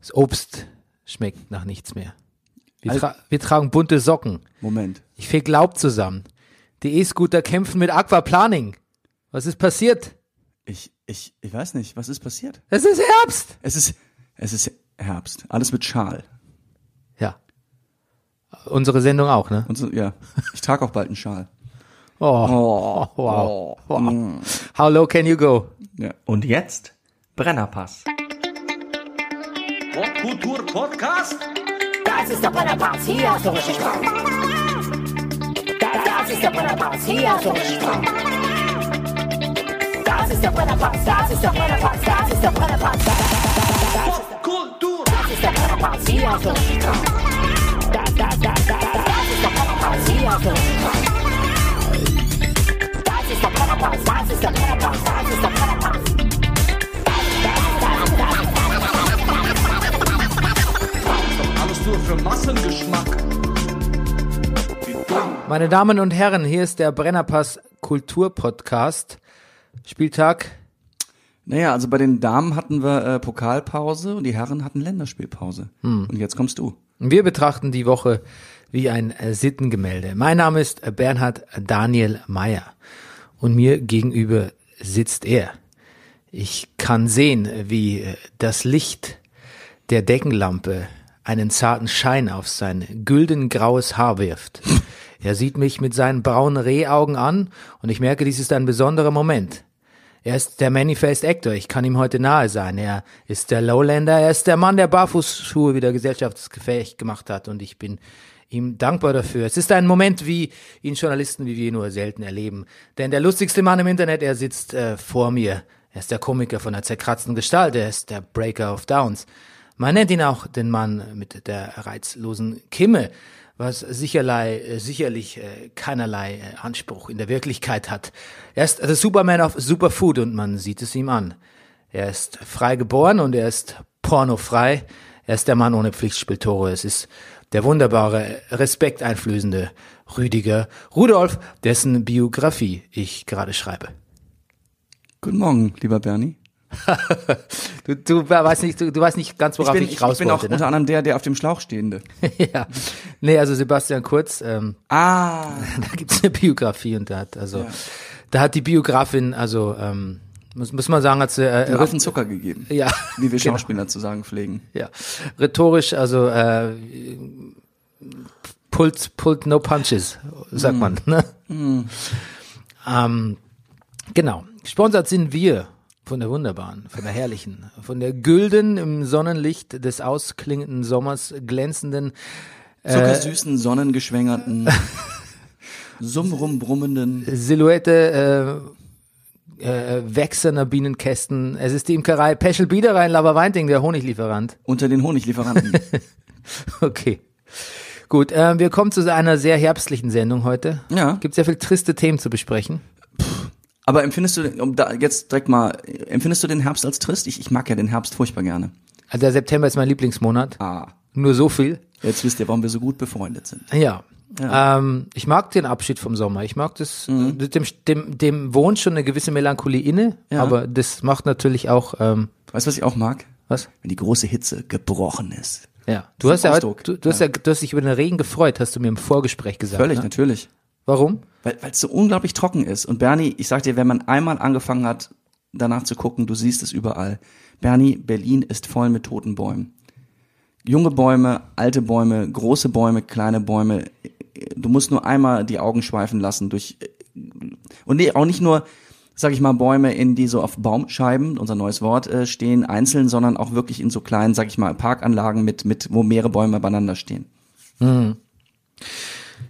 Das Obst schmeckt nach nichts mehr. Wir, Also- tra wir tragen bunte Socken. Moment. Ich feg Laub zusammen. Die E-Scooter kämpfen mit Aquaplaning. Was ist passiert? Ich, ich, ich weiß nicht, was ist passiert? Es ist Herbst. Es ist, es ist Herbst. Alles mit Schal. Ja. Unsere Sendung auch, ne? So, ja. Ich trage auch bald einen Schal. Oh, Oh, wow. oh, wow. How low can you go? Ja. Und jetzt Brennerpass. Popkultur-Podcast? Das ist der Brennerpass, hier hast du richtig Spaß. Das, das ist der Brennerpass, hier hast du richtig Spaß. Das ist der Brennerpass, das ist der Brennerpass, das ist der das, Popkultur! das ist der Brennerpass, hier hast du richtig Spaß. Das, das, das, das, das ist der Brennerpass, hier hast du richtig Spaß. Das ist der Brennerpass, das ist der Brennerpass, das ist der Brennerpass. Nur für Massengeschmack. Meine Damen und Herren, hier ist der Brennerpass Kulturpodcast. Spieltag. Naja, also bei den Damen hatten wir äh, Pokalpause und die Herren hatten Länderspielpause. Und jetzt kommst du. Wir betrachten die Woche wie ein äh, Sittengemälde. Mein Name ist äh, Bernhard Daniel Meyer und mir gegenüber sitzt er. Ich kann sehen, wie äh, das Licht der Deckenlampe einen zarten Schein auf sein güldengraues Haar wirft. Er sieht mich mit seinen braunen Rehaugen an und ich merke, dies ist ein besonderer Moment. Er ist der Manifest Actor, ich kann ihm heute nahe sein. Er ist der Lowlander, er ist der Mann, der Barfußschuhe wieder gesellschaftsgefähig gemacht hat und ich bin ihm dankbar dafür. Es ist ein Moment, wie ihn Journalisten wie wir nur selten erleben. Denn der lustigste Mann im Internet, er sitzt äh, vor mir. Er ist der Komiker von der zerkratzten Gestalt, er ist der Breaker of Downs. Man nennt ihn auch den Mann mit der reizlosen Kimme, was sicherlei, äh, sicherlich äh, keinerlei äh, Anspruch in der Wirklichkeit hat. Er ist der Superman of Superfood und man sieht es ihm an. Er ist frei geboren und er ist pornofrei. Er ist der Mann ohne Pflichtspieltore. Es ist der wunderbare, respekteinflößende Rüdiger Rudolf, dessen Biografie ich gerade schreibe. Guten Morgen, lieber Bernie. Du, du weißt nicht, du, du weißt nicht ganz, worauf ich, ich bin, ich, raus bin auch wollte, ne? unter anderem der, der auf dem Schlauch stehende. ja. Nee, also Sebastian Kurz, ähm, Ah, da gibt's eine Biografie und da hat, also, Ja. da hat die Biografin, also, ähm, muss, muss man sagen, hat sie, äh, Affen Zucker gegeben. ja, Wie wir genau. Schauspieler zu sagen pflegen. ja, rhetorisch, also, äh, pullt, pullt no punches, sagt man, ne? Ähm, genau. Gesponsert sind wir von der wunderbaren, von der herrlichen, von der gülden im Sonnenlicht des ausklingenden Sommers glänzenden Zuckersüßen, sonnengeschwängerten, summrumbrummenden. Silhouette äh, äh, wechselnder Bienenkästen. Es ist die Imkerei Peschel Biederein Laberweinting, der Honiglieferant. Unter den Honiglieferanten. Okay. Gut, äh, wir kommen zu einer sehr herbstlichen Sendung heute. Ja. Gibt sehr viel triste Themen zu besprechen. Aber empfindest du, um da jetzt direkt mal, empfindest du den Herbst als trist? Ich, ich mag ja den Herbst furchtbar gerne. Also der September ist mein Lieblingsmonat. Ah, Nur so viel. jetzt wisst ihr, warum wir so gut befreundet sind. Ja. Ja. Ähm, ich mag den Abschied vom Sommer. Ich mag das, Mhm. äh, dem, dem, dem wohnt schon eine gewisse Melancholie inne, Ja. aber das macht natürlich auch, ähm, Weißt du, was ich auch mag? was? Wenn die große Hitze gebrochen ist. Ja. Du hast ja, heute, du, du hast ja, du hast dich über den Regen gefreut, hast du mir im Vorgespräch gesagt. Völlig, ne? natürlich. Warum? Weil es so unglaublich trocken ist. Und Bernie, ich sag dir, wenn man einmal angefangen hat, danach zu gucken, du siehst es überall. Bernie, Berlin ist voll mit toten Bäumen. Junge Bäume, alte Bäume, große Bäume, kleine Bäume. Du musst nur einmal die Augen schweifen lassen durch und nee, auch nicht nur, sag ich mal, Bäume, in die so auf Baumscheiben, unser neues Wort, äh, stehen, einzeln, sondern auch wirklich in so kleinen, sag ich mal, Parkanlagen mit, mit, wo mehrere Bäume beieinander stehen.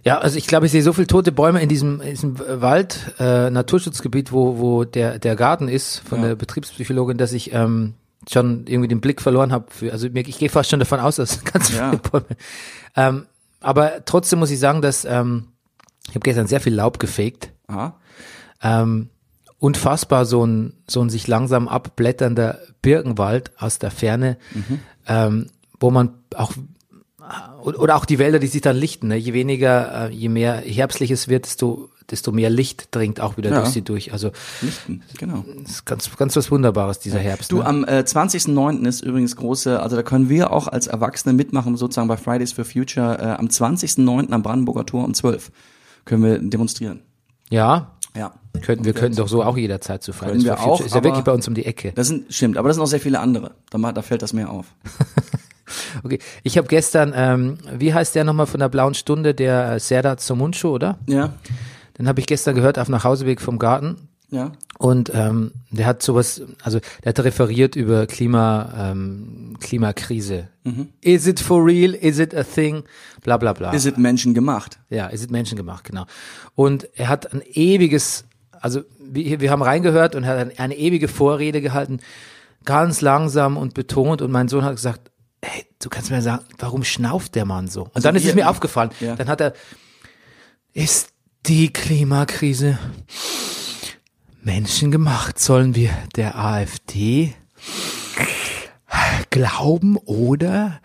Ja, also ich glaube, ich sehe so viele tote Bäume in diesem, in diesem Wald, äh, Naturschutzgebiet, wo, wo der, der Garten ist von Ja. der Betriebspsychologin, dass ich ähm, schon irgendwie den Blick verloren habe. Für, also mir, ich gehe fast schon davon aus, dass ganz Ja. viele Bäume. Ähm, aber trotzdem muss ich sagen, dass ähm, ich habe gestern sehr viel Laub gefegt. Aha. Ähm, unfassbar so ein, so ein sich langsam abblätternder Birkenwald aus der Ferne, ähm, wo man auch Oder oder auch die Wälder, die sich dann lichten. Ne? Je weniger, äh, je mehr herbstlich es wird, desto, desto mehr Licht dringt auch wieder Ja. durch sie durch. Also Lichten, genau. das ist ganz, ganz was Wunderbares, dieser Herbst. Du, ne? am äh, 20.09. ist übrigens große, also da können wir auch als Erwachsene mitmachen, sozusagen bei Fridays for Future. Äh, am 20.09. am Brandenburger Tor um 12 können wir demonstrieren. ja, Ja. könnten, wir könnten doch so auch jederzeit zu Fridays for Future. auch, ist ja wirklich bei uns um die Ecke. Das sind, stimmt, aber das sind auch sehr viele andere. Da, da fällt das mehr auf. Okay, ich habe gestern, ähm, wie heißt der nochmal von der Blauen Stunde, der äh, Serdar Somuncu, oder? Ja, Den habe ich gestern gehört auf Nachhauseweg vom Garten. ja. Und ähm, der hat sowas, also der hat referiert über Klima, ähm, Klimakrise. Is it for real? Is it a thing? Bla bla bla. Ist es Menschen gemacht? Ja, es ist menschengemacht, genau. Und er hat ein ewiges, also wir, wir haben reingehört und er hat eine, eine ewige Vorrede gehalten, ganz langsam und betont. Und mein Sohn hat gesagt, hey, du kannst mir sagen, warum schnauft der Mann so? Und dann ist wir- es mir aufgefallen. Ja. Dann hat er, ist die Klimakrise menschengemacht? Sollen wir der AfD glauben oder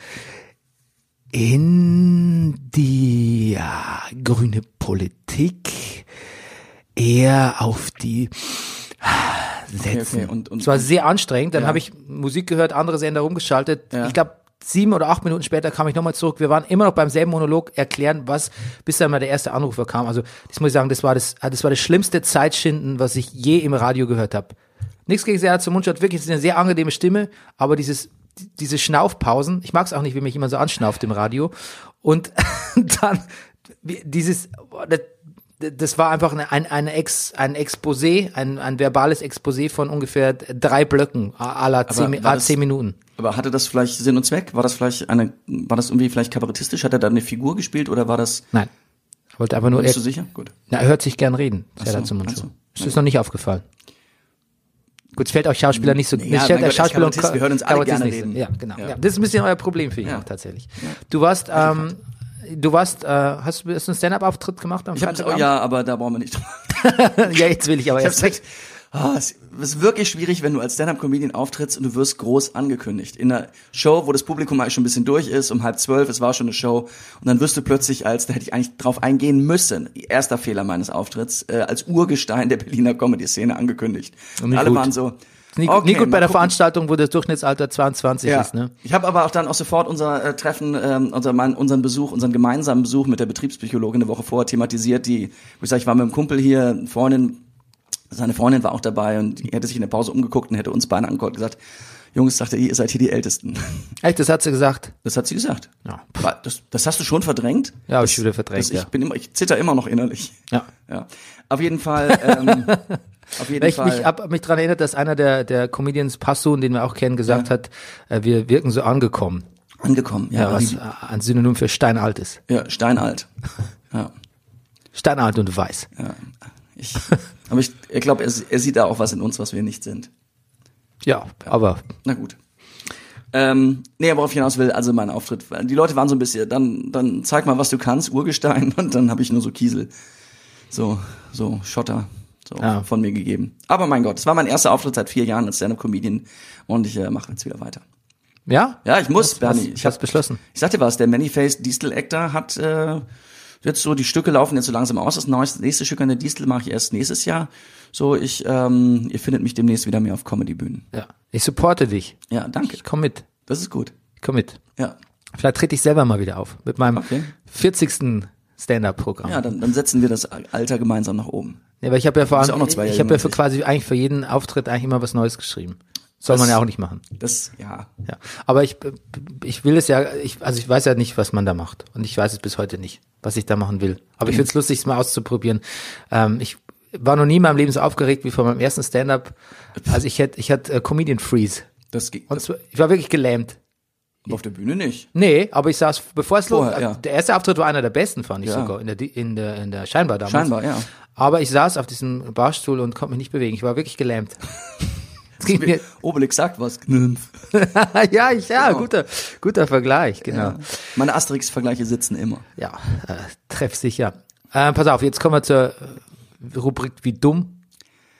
in die ja, grüne Politik eher auf die setzen. okay, und- und- es war sehr anstrengend. Dann Ja. habe ich Musik gehört, andere Sender rumgeschaltet. Ja. Ich glaube, sieben oder acht Minuten später kam ich nochmal zurück. Wir waren immer noch beim selben Monolog erklären, was, bis dann mal der erste Anrufer kam. Also, das muss ich sagen, das war das, das war das schlimmste Zeitschinden, was ich je im Radio gehört habe. Nichts gegen Serhat zum Mund hat wirklich eine sehr angenehme Stimme, aber dieses, diese Schnaufpausen, ich mag es auch nicht, wie mich immer so anschnauft im Radio. Und dann dieses, das, war einfach eine, ein, ein, Ex, ein Exposé, ein, ein verbales Exposé von ungefähr drei Blöcken, la zehn, zehn Minuten. Aber hatte das vielleicht Sinn und Zweck? War das vielleicht eine, war das irgendwie vielleicht kabarettistisch? Hat er da eine Figur gespielt oder war das, Nein. Wollte einfach nur, bist du sicher? Gut. na, er hört sich gern reden, Ach Serhat so, zum ach Mund so. Das ist noch nicht aufgefallen. Gut, es fällt euch Schauspieler nicht so, Ja, fällt Gott, Schauspieler Kabarettist, wir hören uns alle gerne nicht so. reden. Ja, genau. Ja. Ja. Das ist ein bisschen euer Problem für ihn Ja. auch tatsächlich. Du warst, ähm, du warst, äh, hast du einen Stand-up-Auftritt gemacht am Ich hab's, oh Freitagabend? ja, aber da brauchen wir nicht drüber. ja, jetzt will ich aber Ich erst hab's ah, es ist wirklich schwierig, wenn du als Stand-Up-Comedian auftrittst und du wirst groß angekündigt. In einer Show, wo das Publikum eigentlich schon ein bisschen durch ist, um halb zwölf, es war schon eine Show, und dann wirst du plötzlich als, da hätte ich eigentlich drauf eingehen müssen, erster Fehler meines Auftritts, äh, als Urgestein der Berliner Comedy-Szene angekündigt. Und Nicht alle gut. waren so, Nie, okay, nie gut bei der gucken. Veranstaltung, wo das Durchschnittsalter 22 Ja. ist, ne? Ich habe aber auch dann auch sofort unser äh, Treffen, ähm, unser, mein, unseren Besuch, unseren gemeinsamen Besuch mit der Betriebspsychologin eine Woche vorher thematisiert. Die, wo ich sag, ich war mit einem Kumpel hier, Freundin, seine Freundin war auch dabei und die hätte sich in der Pause umgeguckt und hätte uns beide angeguckt und gesagt, Jungs, sagte ihr, ihr seid hier die Ältesten. Echt, das hat sie gesagt. Das hat sie gesagt. Ja. Das, das hast du schon verdrängt? Ja, das, ich wieder verdrängt, Das, ich ja. bin immer, ich zitter immer noch innerlich. Ja. Ja. Auf jeden Fall, ähm, auf jeden Weil ich Fall. mich, hab mich daran erinnert, dass einer der, der Comedians Passun, den wir auch kennen, gesagt Ja. hat, äh, wir wirken so angekommen. angekommen. Ja, Ja, was äh, ein Synonym für steinalt ist. ja steinalt. Ja. Steinalt und weiß. Ja, ich, aber ich, ich glaube, er, er sieht da auch was in uns, was wir nicht sind. Ja, aber Na gut. Ähm, nee, worauf ich hinaus will, also mein Auftritt, die Leute waren so ein bisschen, dann, dann zeig mal, was du kannst, Urgestein, und dann habe ich nur so Kiesel, so, so Schotter, so Ja. von mir gegeben. Aber mein Gott, es war mein erster Auftritt seit vier Jahren als Stand-Up-Comedian und ich äh, mache jetzt wieder weiter. ja? Ja, ich muss, Was- Bernie. was- ich was hab beschlossen? Ich sag dir was, der Many-Faced Distel Actor hat äh, jetzt so, die Stücke laufen jetzt so langsam aus. Das neueste, nächste Stück an der Distel mache ich erst nächstes Jahr. So, ich, ähm, ihr findet mich demnächst wieder mehr auf Comedy-Bühnen. Ja. Ich supporte dich. Ja, danke. Ich komm mit. Das ist gut. Ich komm mit. Ja. Vielleicht trete ich selber mal wieder auf. Mit meinem Okay. 40. Stand-Up-Programm. Ja, dann, dann setzen wir das Alter gemeinsam nach oben. Ja, aber ich habe ja vor allem, auch noch zwei ich habe ja für quasi eigentlich für jeden Auftritt eigentlich immer was Neues geschrieben. Soll man Das- ja auch nicht machen. Das, ja. Ja. Aber ich, ich will es ja, ich, also ich weiß ja nicht, was man da macht. Und ich weiß es bis heute nicht, was ich da machen will. Aber ich finde es lustig, es mal auszuprobieren. Ähm, ich war noch nie in meinem Leben so aufgeregt wie vor meinem ersten Stand-up. Also ich hätte, ich hatte äh, Comedian Freeze. Das geht Und zwar, ich war wirklich gelähmt. Auf der Bühne nicht. Nee, aber ich saß, bevor es los, Vorher, ja. der erste Auftritt war einer der besten, fand ich Ja. sogar, in der, in der, in der Scheinbar damals. Scheinbar, ja. Aber ich saß auf diesem Barstuhl und konnte mich nicht bewegen. Ich war wirklich gelähmt. Mir, Obelix sagt was. Ja, ich, ja, Genau. guter, guter Vergleich, genau. Ja. Meine Asterix-Vergleiche sitzen immer. Ja, äh, treffsicher. Äh, pass auf, jetzt kommen wir zur Rubrik wie dumm.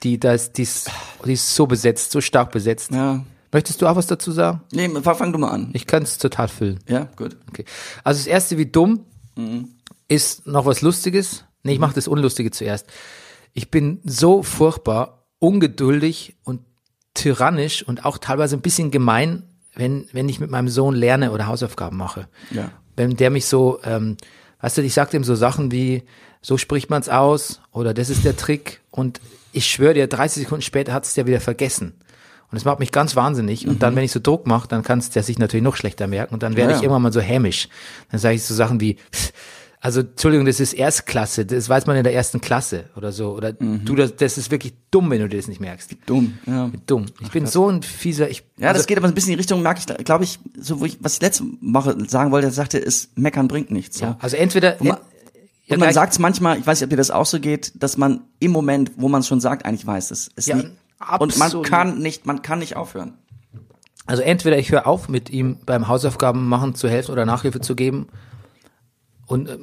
Die, das, die, ist, die ist so besetzt, so stark besetzt. Ja. Möchtest du auch was dazu sagen? Nee, fang, du mal an. Ich kann es total füllen. Ja, gut. Okay. Also das erste wie dumm ist noch was Lustiges. Nee, ich mache das Unlustige zuerst. Ich bin so furchtbar ungeduldig und tyrannisch und auch teilweise ein bisschen gemein, wenn, wenn ich mit meinem Sohn lerne oder Hausaufgaben mache. Ja. Wenn der mich so, ähm, weißt du, ich sag dem so Sachen wie, so spricht man's aus oder das ist der Trick und ich schwöre dir, 30 Sekunden später hat es der wieder vergessen. Und das macht mich ganz wahnsinnig. Und dann, wenn ich so Druck mache, dann kann es der sich natürlich noch schlechter merken. Und dann werde Ja, ich irgendwann mal so hämisch. Dann sage ich so Sachen wie, also Entschuldigung, das ist Erstklasse, das weiß man in der ersten Klasse oder so. Oder du, das, das ist wirklich dumm, wenn du dir das nicht merkst. Dumm, ja. Dumm. Ich bin so ein fieser, ich. Ja, also, das geht aber ein bisschen in die Richtung, merke ich, glaube ich, so wo ich, was ich letzte Woche sagen wollte, sagte, ist, meckern bringt nichts. So. ja, also entweder, man- ja, Und man sagt es manchmal, ich weiß nicht, ob dir das auch so geht, dass man im Moment, wo man es schon sagt, eigentlich weiß es. es Ja, nicht, und man absolut. kann nicht, man kann nicht aufhören. Also entweder ich höre auf, mit ihm beim Hausaufgaben machen zu helfen oder Nachhilfe zu geben und äh,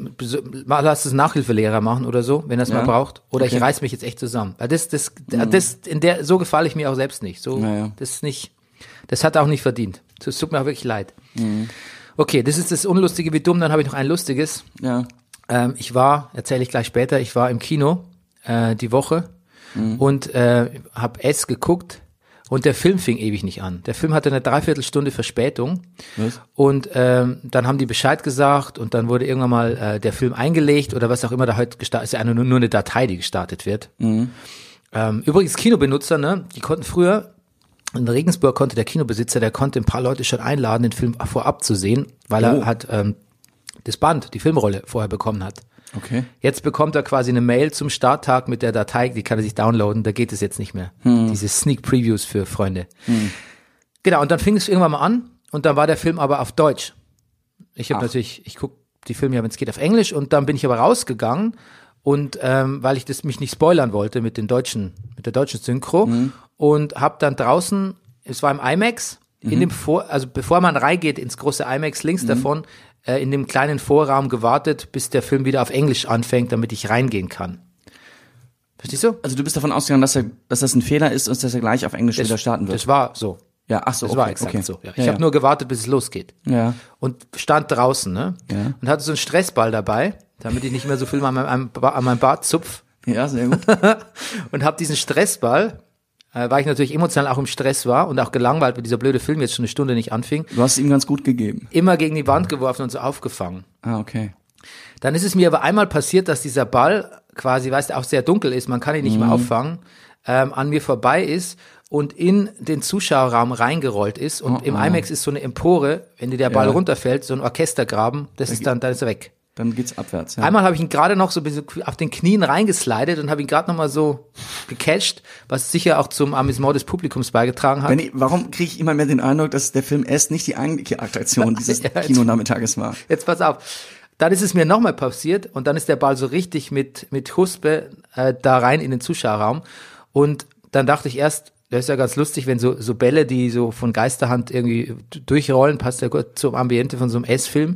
lass es Nachhilfelehrer machen oder so, wenn er es Ja. mal braucht. Oder ich Okay. Mhm. reiß mich jetzt echt zusammen. Weil das, das, das, in der, so gefalle ich mir auch selbst nicht. So, Ja, ja. das ist nicht, das hat er auch nicht verdient. Das tut mir auch wirklich leid. Mhm. Okay, das ist das Unlustige wie dumm. Dann habe ich noch ein Lustiges. Ja. Ähm, ich war, erzähle ich gleich später, ich war im Kino äh, die Woche Mhm. und äh, habe S geguckt und der Film fing ewig nicht an. Der Film hatte eine Dreiviertelstunde Verspätung Was? und ähm, dann haben die Bescheid gesagt und dann wurde irgendwann mal äh, der Film eingelegt oder was auch immer da heute gestartet ist. Ja nur, nur eine Datei, die gestartet wird. Mhm. Ähm, übrigens Kinobenutzer, ne, die konnten früher in Regensburg konnte der Kinobesitzer, der konnte ein paar Leute schon einladen, den Film vorab zu sehen, weil Oh. er hat ähm, das Band, die Filmrolle vorher bekommen hat. Okay. Jetzt bekommt er quasi eine Mail zum Starttag mit der Datei, die kann er sich downloaden, da geht es jetzt nicht mehr. Diese Sneak Previews für Freunde. Genau, und dann fing es irgendwann mal an und dann war der Film aber auf Deutsch. Ich habe natürlich, ich gucke die Filme ja, wenn es geht, auf Englisch und dann bin ich aber rausgegangen und ähm, weil ich das mich nicht spoilern wollte mit den deutschen, mit der deutschen Synchro und habe dann draußen, es war im IMAX, in dem Vor, also bevor man reingeht ins große IMAX links davon, äh, in dem kleinen Vorraum gewartet, bis der Film wieder auf Englisch anfängt, damit ich reingehen kann. Verstehst du? Also du bist davon ausgegangen, dass, er, dass das ein Fehler ist und dass er gleich auf Englisch wieder starten wird. Das war so. ja, ach so, Das okay, war exakt okay. so. Ja. Ich Ja, habe ja. nur gewartet, bis es losgeht. Ja. Und stand draußen, ne? Ja. Und hatte so einen Stressball dabei, damit ich nicht mehr so viel an meinem, an meinem Bart zupf. Ja, sehr gut. Und habe diesen Stressball, äh, weil ich natürlich emotional auch im Stress war und auch gelangweilt, weil dieser blöde Film jetzt schon eine Stunde nicht anfing, Du hast es ihm ganz gut gegeben. immer gegen die Wand geworfen und so aufgefangen. Ah, okay. Dann ist es mir aber einmal passiert, dass dieser Ball quasi, weißt du, auch sehr dunkel ist, man kann ihn nicht mehr auffangen, ähm, an mir vorbei ist und in den Zuschauerraum reingerollt ist. Und im IMAX ist so eine Empore, wenn dir der Ball Ja. runterfällt, so ein Orchestergraben, das ist dann, dann ist er weg. Dann geht's abwärts. Ja. Einmal habe ich ihn gerade noch so ein bisschen auf den Knien reingeslidet und habe ihn gerade noch mal so gecatcht, was sicher auch zum Amüsement des Publikums beigetragen hat. Benny, warum kriege ich immer mehr den Eindruck, dass der Film S nicht die eigentliche Attraktion dieses Ja, jetzt- Kinonachmittages war? Jetzt pass auf. Dann ist es mir nochmal passiert und dann ist der Ball so richtig mit, mit Huspe äh, da rein in den Zuschauerraum. Und dann dachte ich erst, das ist ja ganz lustig, wenn so, so Bälle, die so von Geisterhand irgendwie durchrollen, passt ja gut zum Ambiente von so einem S-Film.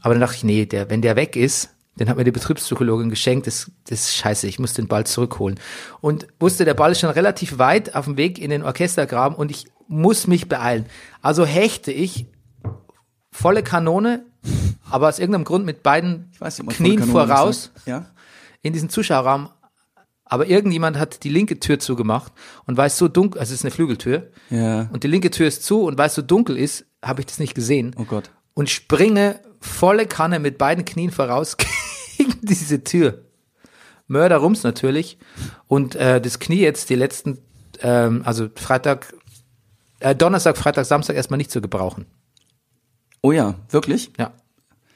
Aber dann dachte ich, nee, der, wenn der weg ist, den hat mir die Betriebspsychologin geschenkt, das, das ist scheiße, ich muss den Ball zurückholen. Und wusste, der Ball ist schon relativ weit auf dem Weg in den Orchestergraben und ich muss mich beeilen. Also hechte ich volle Kanone, aber aus irgendeinem Grund mit beiden nicht, Knien voraus sagt. Ja. in diesen Zuschauerraum. Aber irgendjemand hat die linke Tür zugemacht und weil es so dunkel, also es ist eine Flügeltür, Ja. und die linke Tür ist zu und weil es so dunkel ist, habe ich das nicht gesehen. Oh Gott. Und springe volle Kanne mit beiden Knien voraus gegen diese Tür. Mörderrums natürlich. Und äh, das Knie jetzt die letzten, ähm, also Freitag, äh, Donnerstag, Freitag, Samstag erstmal nicht zu gebrauchen. Oh ja, wirklich? Ja.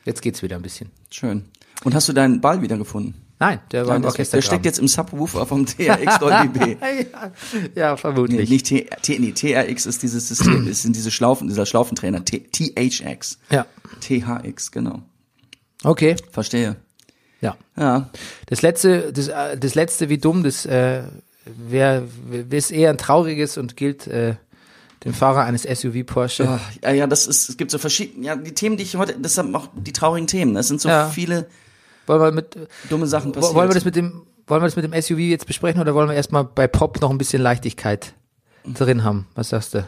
Jetzt geht's wieder ein bisschen. Schön. Und hast du deinen Ball wiedergefunden? Nein, der war im das- Orchester. der steckt jetzt im Subwoofer vom TRX Dolby B. ja, ja, Nee, vermutlich. nicht T, T, nee, TRX ist dieses System, ist in diese Schlaufen, dieser Schlaufentrainer. T, THX. Ja. THX, genau. Okay. Verstehe. Ja. Ja. Das letzte, das, äh, das letzte wie dumm, das äh, wäre ist eher ein trauriges und gilt äh, dem Fahrer eines SUV Porsche. Ja, ja, das ist, es gibt so verschiedene, ja, die Themen, die ich heute, das sind auch die traurigen Themen. Es sind so Ja. viele Wollen wir mit dumme Sachen passiert. wollen wir das mit dem wollen wir das mit dem SUV jetzt besprechen oder wollen wir erstmal bei Pop noch ein bisschen Leichtigkeit drin haben? Was sagst du?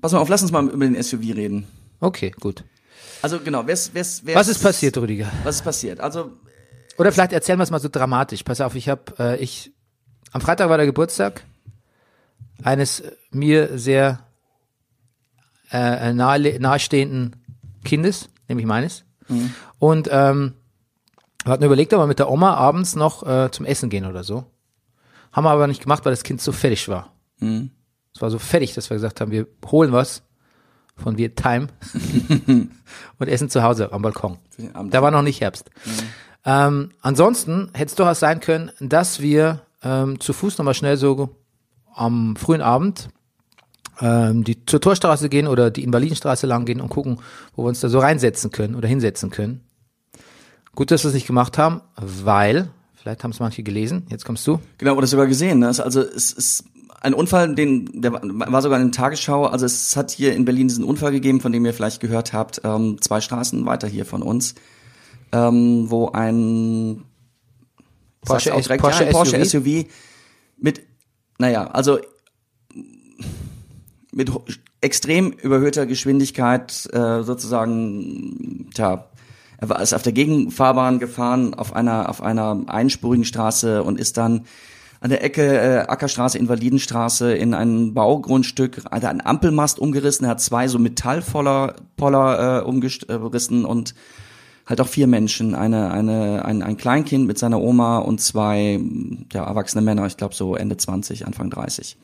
Pass mal auf, lass uns mal über den SUV reden. Okay, gut. Also genau, wer's, wer's, wer's, Was ist passiert, Rüdiger? Was ist passiert? Also Oder vielleicht erzählen wir es mal so dramatisch. Pass auf, ich habe, äh, ich, am Freitag war der Geburtstag eines äh, mir sehr äh, nahe, nahestehenden Kindes, nämlich meines. Und ähm, wir hatten überlegt, ob wir mit der Oma abends noch äh, zum Essen gehen oder so. Haben wir aber nicht gemacht, weil das Kind so fertig war. Es war so fertig, dass wir gesagt haben, wir holen was von Wir Time und essen zu Hause am Balkon. Da war noch nicht Herbst. Ähm, ansonsten hätte es durchaus sein können, dass wir ähm, zu Fuß nochmal schnell so am frühen Abend ähm, die zur Torstraße gehen oder die Invalidenstraße lang gehen und gucken, wo wir uns da so reinsetzen können oder hinsetzen können. Gut, dass wir es nicht gemacht haben, weil, vielleicht haben es manche gelesen, jetzt kommst du. Genau, oder sogar gesehen. Ne? Also es ist ein Unfall, den der war sogar in der Tagesschau. Also es hat hier in Berlin diesen Unfall gegeben, von dem ihr vielleicht gehört habt, ähm, zwei Straßen weiter hier von uns, ähm, wo ein Porsche auch direkt, Porsche ja, Porsche SUV. SUV mit, naja, also mit extrem überhöhter Geschwindigkeit äh, sozusagen, tja, er ist auf der Gegenfahrbahn gefahren auf einer auf einer einspurigen Straße und ist dann an der Ecke äh, Ackerstraße Invalidenstraße in ein Baugrundstück hat einen Ampelmast umgerissen, er hat zwei so Metallpoller Poller äh, umgerissen und halt auch vier Menschen, eine, eine, ein, ein Kleinkind mit seiner Oma und zwei ja, erwachsene Männer, ich glaube so Ende 20, Anfang 30,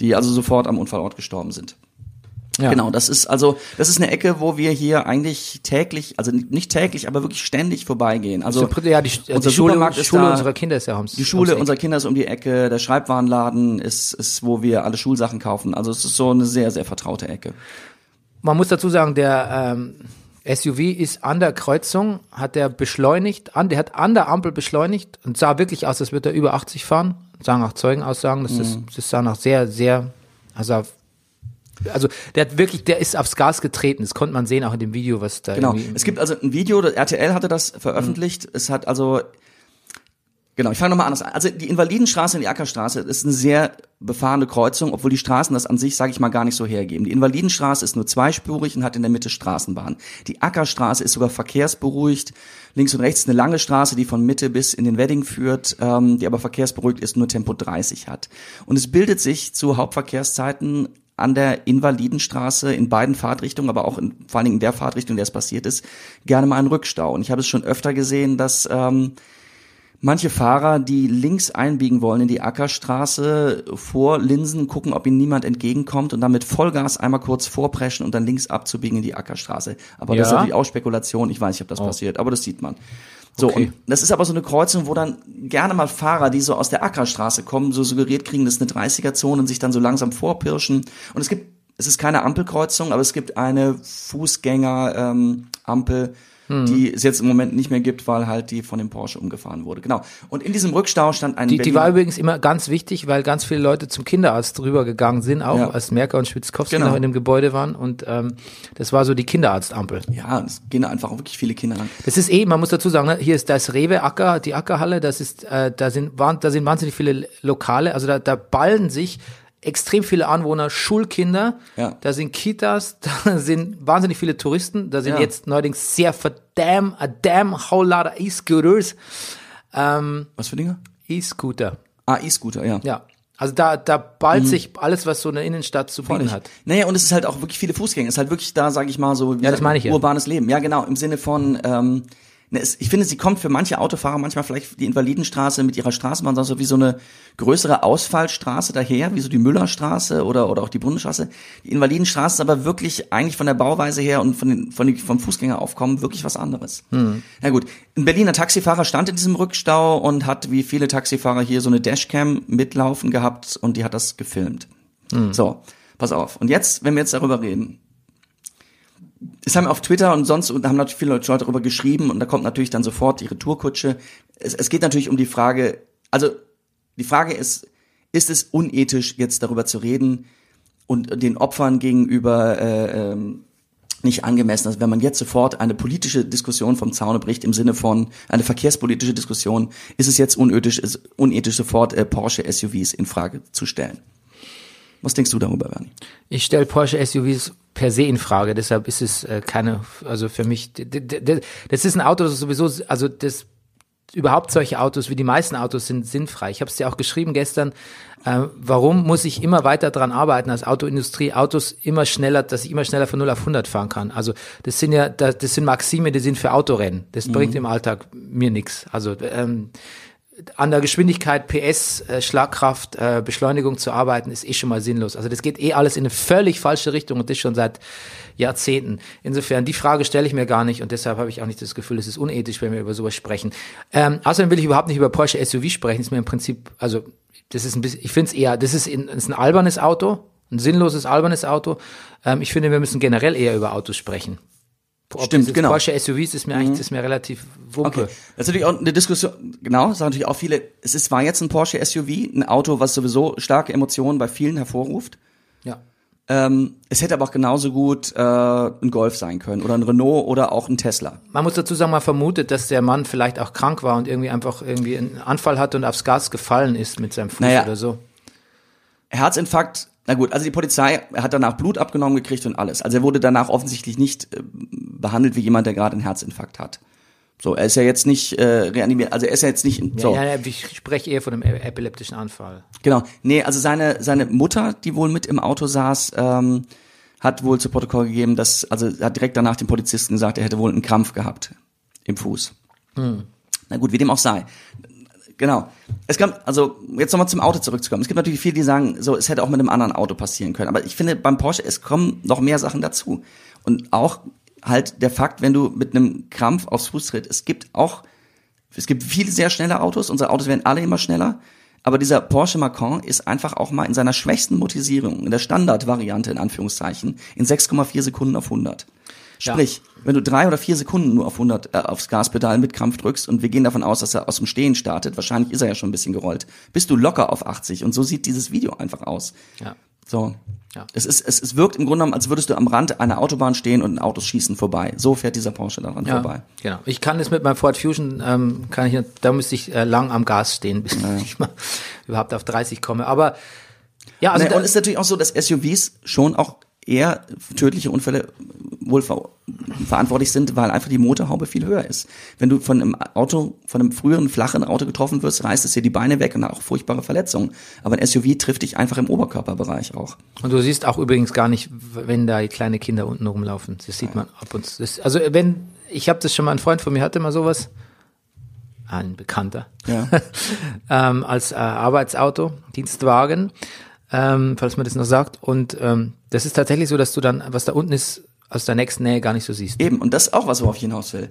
die also sofort am Unfallort gestorben sind. Ja. Genau, das ist also, das ist eine Ecke, wo wir hier eigentlich täglich, also nicht täglich, aber wirklich ständig vorbeigehen. Also So, ja, die, die unser Schule, Supermarkt ist Schule da, unserer Kinder ist ja ums die Schule unserer Kinder ist um die Ecke, der Schreibwarenladen ist, ist, wo wir alle Schulsachen kaufen. Also es ist so eine sehr, sehr vertraute Ecke. Man muss dazu sagen, der ähm, SUV ist an der Kreuzung, hat der beschleunigt, an, der hat an der Ampel beschleunigt und sah wirklich aus, als würde er über 80 fahren. Sagen auch Zeugenaussagen, das, ist, das sah nach sehr, sehr, also, also der hat wirklich, der ist aufs Gas getreten. Das konnte man sehen auch in dem Video, was da Genau. Es gibt also ein Video, das RTL hatte das veröffentlicht. Es hat also Genau, ich fange nochmal anders an. Also die Invalidenstraße und die Ackerstraße ist eine sehr befahrene Kreuzung, obwohl die Straßen das an sich, sage ich mal, gar nicht so hergeben. Die Invalidenstraße ist nur zweispurig und hat in der Mitte Straßenbahn. Die Ackerstraße ist sogar verkehrsberuhigt. Links und rechts ist eine lange Straße, die von Mitte bis in den Wedding führt, ähm, die aber verkehrsberuhigt ist, nur Tempo 30 hat. Und es bildet sich zu Hauptverkehrszeiten an der Invalidenstraße in beiden Fahrtrichtungen, aber auch in, vor allen Dingen in der Fahrtrichtung, in der es passiert ist, gerne mal einen Rückstau. Und ich habe es schon öfter gesehen, dass ähm, manche Fahrer, die links einbiegen wollen in die Ackerstraße, vor Linsen gucken, ob ihnen niemand entgegenkommt und dann mit Vollgas einmal kurz vorpreschen und dann links abzubiegen in die Ackerstraße. Aber das ist Ja? natürlich auch Spekulation, ich weiß nicht, ob das passiert, aber das sieht man. So, Okay. und das ist aber so eine Kreuzung, wo dann gerne mal Fahrer, die so aus der Ackerstraße kommen, so suggeriert kriegen, das ist eine 30er-Zone und sich dann so langsam vorpirschen. Und es gibt, es ist keine Ampelkreuzung, aber es gibt eine Fußgänger-Ampel, die es jetzt im Moment nicht mehr gibt, weil halt die von dem Porsche umgefahren wurde. Genau. Und in diesem Rückstau stand ein Die, die war übrigens immer ganz wichtig, weil ganz viele Leute zum Kinderarzt drüber gegangen sind, auch Ja. als Merker und Schwitzkowski Genau. noch in dem Gebäude waren. Und ähm, das war so die Kinderarztampel. Ja, es gehen da einfach wirklich viele Kinder lang. Das ist eh, man muss dazu sagen, ne, hier ist das Rewe Acker, die Ackerhalle, das ist, äh, da sind, waren, da sind wahnsinnig viele Lokale, also da, da ballen sich extrem viele Anwohner, Schulkinder, Ja. da sind Kitas, da sind wahnsinnig viele Touristen, da sind Ja. jetzt neuerdings sehr verdamn, a damn whole E-Scooters, ähm, Was für Dinge? E-Scooter, Ah, E-Scooter, ja. ja. Also da, da ballt sich alles, was so eine Innenstadt zu bieten hat. Naja, und es ist halt auch wirklich viele Fußgänger. Es ist halt wirklich da, sage ich mal, so Ja, das meine ich ja. urbanes Leben. Ja, genau, im Sinne von, ähm, es, ich finde, sie kommt für manche Autofahrer manchmal vielleicht die Invalidenstraße mit ihrer Straßenbahn so wie so eine größere Ausfallstraße daher, wie so die Müllerstraße oder, oder auch die Bundesstraße. Die Invalidenstraße ist aber wirklich eigentlich von der Bauweise her und von den, von den, vom Fußgängeraufkommen wirklich was anderes. Hm. Na gut, ein Berliner Taxifahrer stand in diesem Rückstau und hat wie viele Taxifahrer hier so eine Dashcam mitlaufen gehabt und die hat das gefilmt. So, pass auf. Und jetzt, wenn wir jetzt darüber reden, es haben auf Twitter und sonst und haben natürlich viele Leute darüber geschrieben und da kommt natürlich dann sofort die Retourkutsche. Es, es geht natürlich um die Frage, also die Frage ist, ist es unethisch jetzt darüber zu reden und den Opfern gegenüber äh, ähm, nicht angemessen, also wenn man jetzt sofort eine politische Diskussion vom Zaune bricht im Sinne von eine verkehrspolitische Diskussion, ist es jetzt unethisch, ist unethisch sofort äh, Porsche SUVs in Frage zu stellen. Was denkst du darüber, Bernie? Ich stelle Porsche SUVs per se in Frage, deshalb ist es äh, keine, also für mich, das ist ein Auto, das ist sowieso, also das überhaupt solche Autos wie die meisten Autos sind sinnfrei. Ich habe es dir auch geschrieben gestern. Äh, warum muss ich immer weiter dran arbeiten als Autoindustrie, Autos immer schneller, dass ich immer schneller von 0 auf 100 fahren kann? Also das sind ja, das, das sind Maxime, die sind für Autorennen. Das bringt im Alltag mir nichts. Also ähm, an der Geschwindigkeit, PS, äh, Schlagkraft, äh, Beschleunigung zu arbeiten, ist eh schon mal sinnlos. Also das geht eh alles in eine völlig falsche Richtung und das schon seit Jahrzehnten. Insofern, die Frage stelle ich mir gar nicht und deshalb habe ich auch nicht das Gefühl, es ist unethisch, wenn wir über sowas sprechen. Ähm, außerdem will ich überhaupt nicht über Porsche SUV sprechen, ist mir im Prinzip, also das ist ein bisschen, ich finde es eher, das ist, in, ist ein albernes Auto, ein sinnloses albernes Auto. Ähm, ich finde, wir müssen generell eher über Autos sprechen. Ob Stimmt, genau. Porsche SUVs ist mir eigentlich, das ist mir relativ wumpe. Okay. Das ist natürlich auch eine Diskussion, genau, sagen natürlich auch viele, es ist, war jetzt ein Porsche SUV, ein Auto, was sowieso starke Emotionen bei vielen hervorruft. Ja. Ähm, es hätte aber auch genauso gut äh, ein Golf sein können oder ein Renault oder auch ein Tesla. Man muss dazu sagen, man vermutet, dass der Mann vielleicht auch krank war und irgendwie einfach irgendwie einen Anfall hatte und aufs Gas gefallen ist mit seinem Fuß Naja. oder so. Herzinfarkt, na gut, also die Polizei hat danach Blut abgenommen gekriegt und alles. Also er wurde danach offensichtlich nicht äh, behandelt wie jemand, der gerade einen Herzinfarkt hat. So, er ist ja jetzt nicht äh, reanimiert, also er ist ja jetzt nicht so. Ja, ja, ich spreche eher von einem epileptischen Anfall. Genau. Nee, also seine, seine Mutter, die wohl mit im Auto saß, ähm, hat wohl zu Protokoll gegeben, dass, also hat direkt danach dem Polizisten gesagt, er hätte wohl einen Krampf gehabt im Fuß. Na gut, wie dem auch sei. Genau. Es kam, also jetzt nochmal zum Auto zurückzukommen. Es gibt natürlich viele, die sagen, so, es hätte auch mit einem anderen Auto passieren können. Aber ich finde, beim Porsche, es kommen noch mehr Sachen dazu. Und auch halt der Fakt, wenn du mit einem Krampf aufs Fuß tritt, es gibt auch es gibt viele sehr schnelle Autos, unsere Autos werden alle immer schneller, aber dieser Porsche Macan ist einfach auch mal in seiner schwächsten Motorisierung, in der Standardvariante in Anführungszeichen, in 6,4 Sekunden auf 100. Sprich, wenn du drei oder vier Sekunden nur auf 100 äh, aufs Gaspedal mit Krampf drückst und wir gehen davon aus, dass er aus dem Stehen startet, wahrscheinlich ist er ja schon ein bisschen gerollt, bist du locker auf 80 und so sieht dieses Video einfach aus. Ja. So. Ja. Es, ist, es, es wirkt im Grunde genommen, als würdest du am Rand einer Autobahn stehen und Autos schießen vorbei. So fährt dieser Porsche daran Ja, vorbei. genau. Ich kann das mit meinem Ford Fusion, ähm, kann ich, da müsste ich äh, lang am Gas stehen, bis ich mal überhaupt auf 30 komme. Aber ja, also Nee, und es ist natürlich auch so, dass SUVs schon auch eher tödliche Unfälle wohl ver verantwortlich sind, weil einfach die Motorhaube viel höher ist. Wenn du von einem Auto, von einem früheren flachen Auto getroffen wirst, reißt es dir die Beine weg und auch furchtbare Verletzungen. Aber ein SUV trifft dich einfach im Oberkörperbereich auch. und du siehst auch übrigens gar nicht, wenn da kleine Kinder unten rumlaufen. Das sieht man ab und zu. Also wenn, ich habe das schon mal, ein Freund von mir hatte mal sowas, ein Bekannter, Ja. ähm, als äh, Arbeitsauto, Dienstwagen, ähm, falls man das noch sagt. Und ähm, das ist tatsächlich so, dass du dann, was da unten ist, aus der nächsten Nähe gar nicht so siehst. Eben, und das ist auch was, worauf ich hinaus will.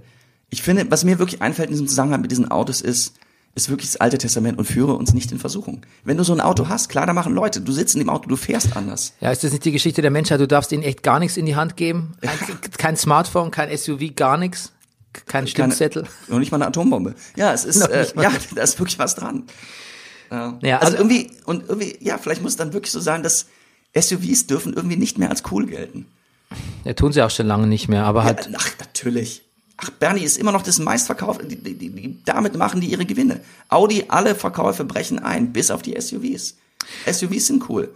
Ich finde, was mir wirklich einfällt in diesem Zusammenhang mit diesen Autos ist, ist wirklich das Alte Testament und führe uns nicht in Versuchung. Wenn du so ein Auto hast, klar, da machen Leute, du sitzt in dem Auto, du fährst anders. Ja, ist das nicht die Geschichte der Menschheit? Du darfst ihnen echt gar nichts in die Hand geben. Ein, kein Smartphone, kein SUV, gar nichts. Kein Stimmzettel. Noch nicht mal eine Atombombe. Ja, es ist, äh, ja, da ist wirklich was dran. Ja, Ja, also, also- irgendwie, und irgendwie, ja, vielleicht muss es dann wirklich so sein, dass SUVs dürfen irgendwie nicht mehr als cool gelten. Ja, tun sie auch schon lange nicht mehr, aber halt. Ja, ach, natürlich. Ach, Bernie ist immer noch das meistverkauf, die, die, die, damit machen die ihre Gewinne. Audi, alle Verkäufe brechen ein, bis auf die SUVs. SUVs sind cool.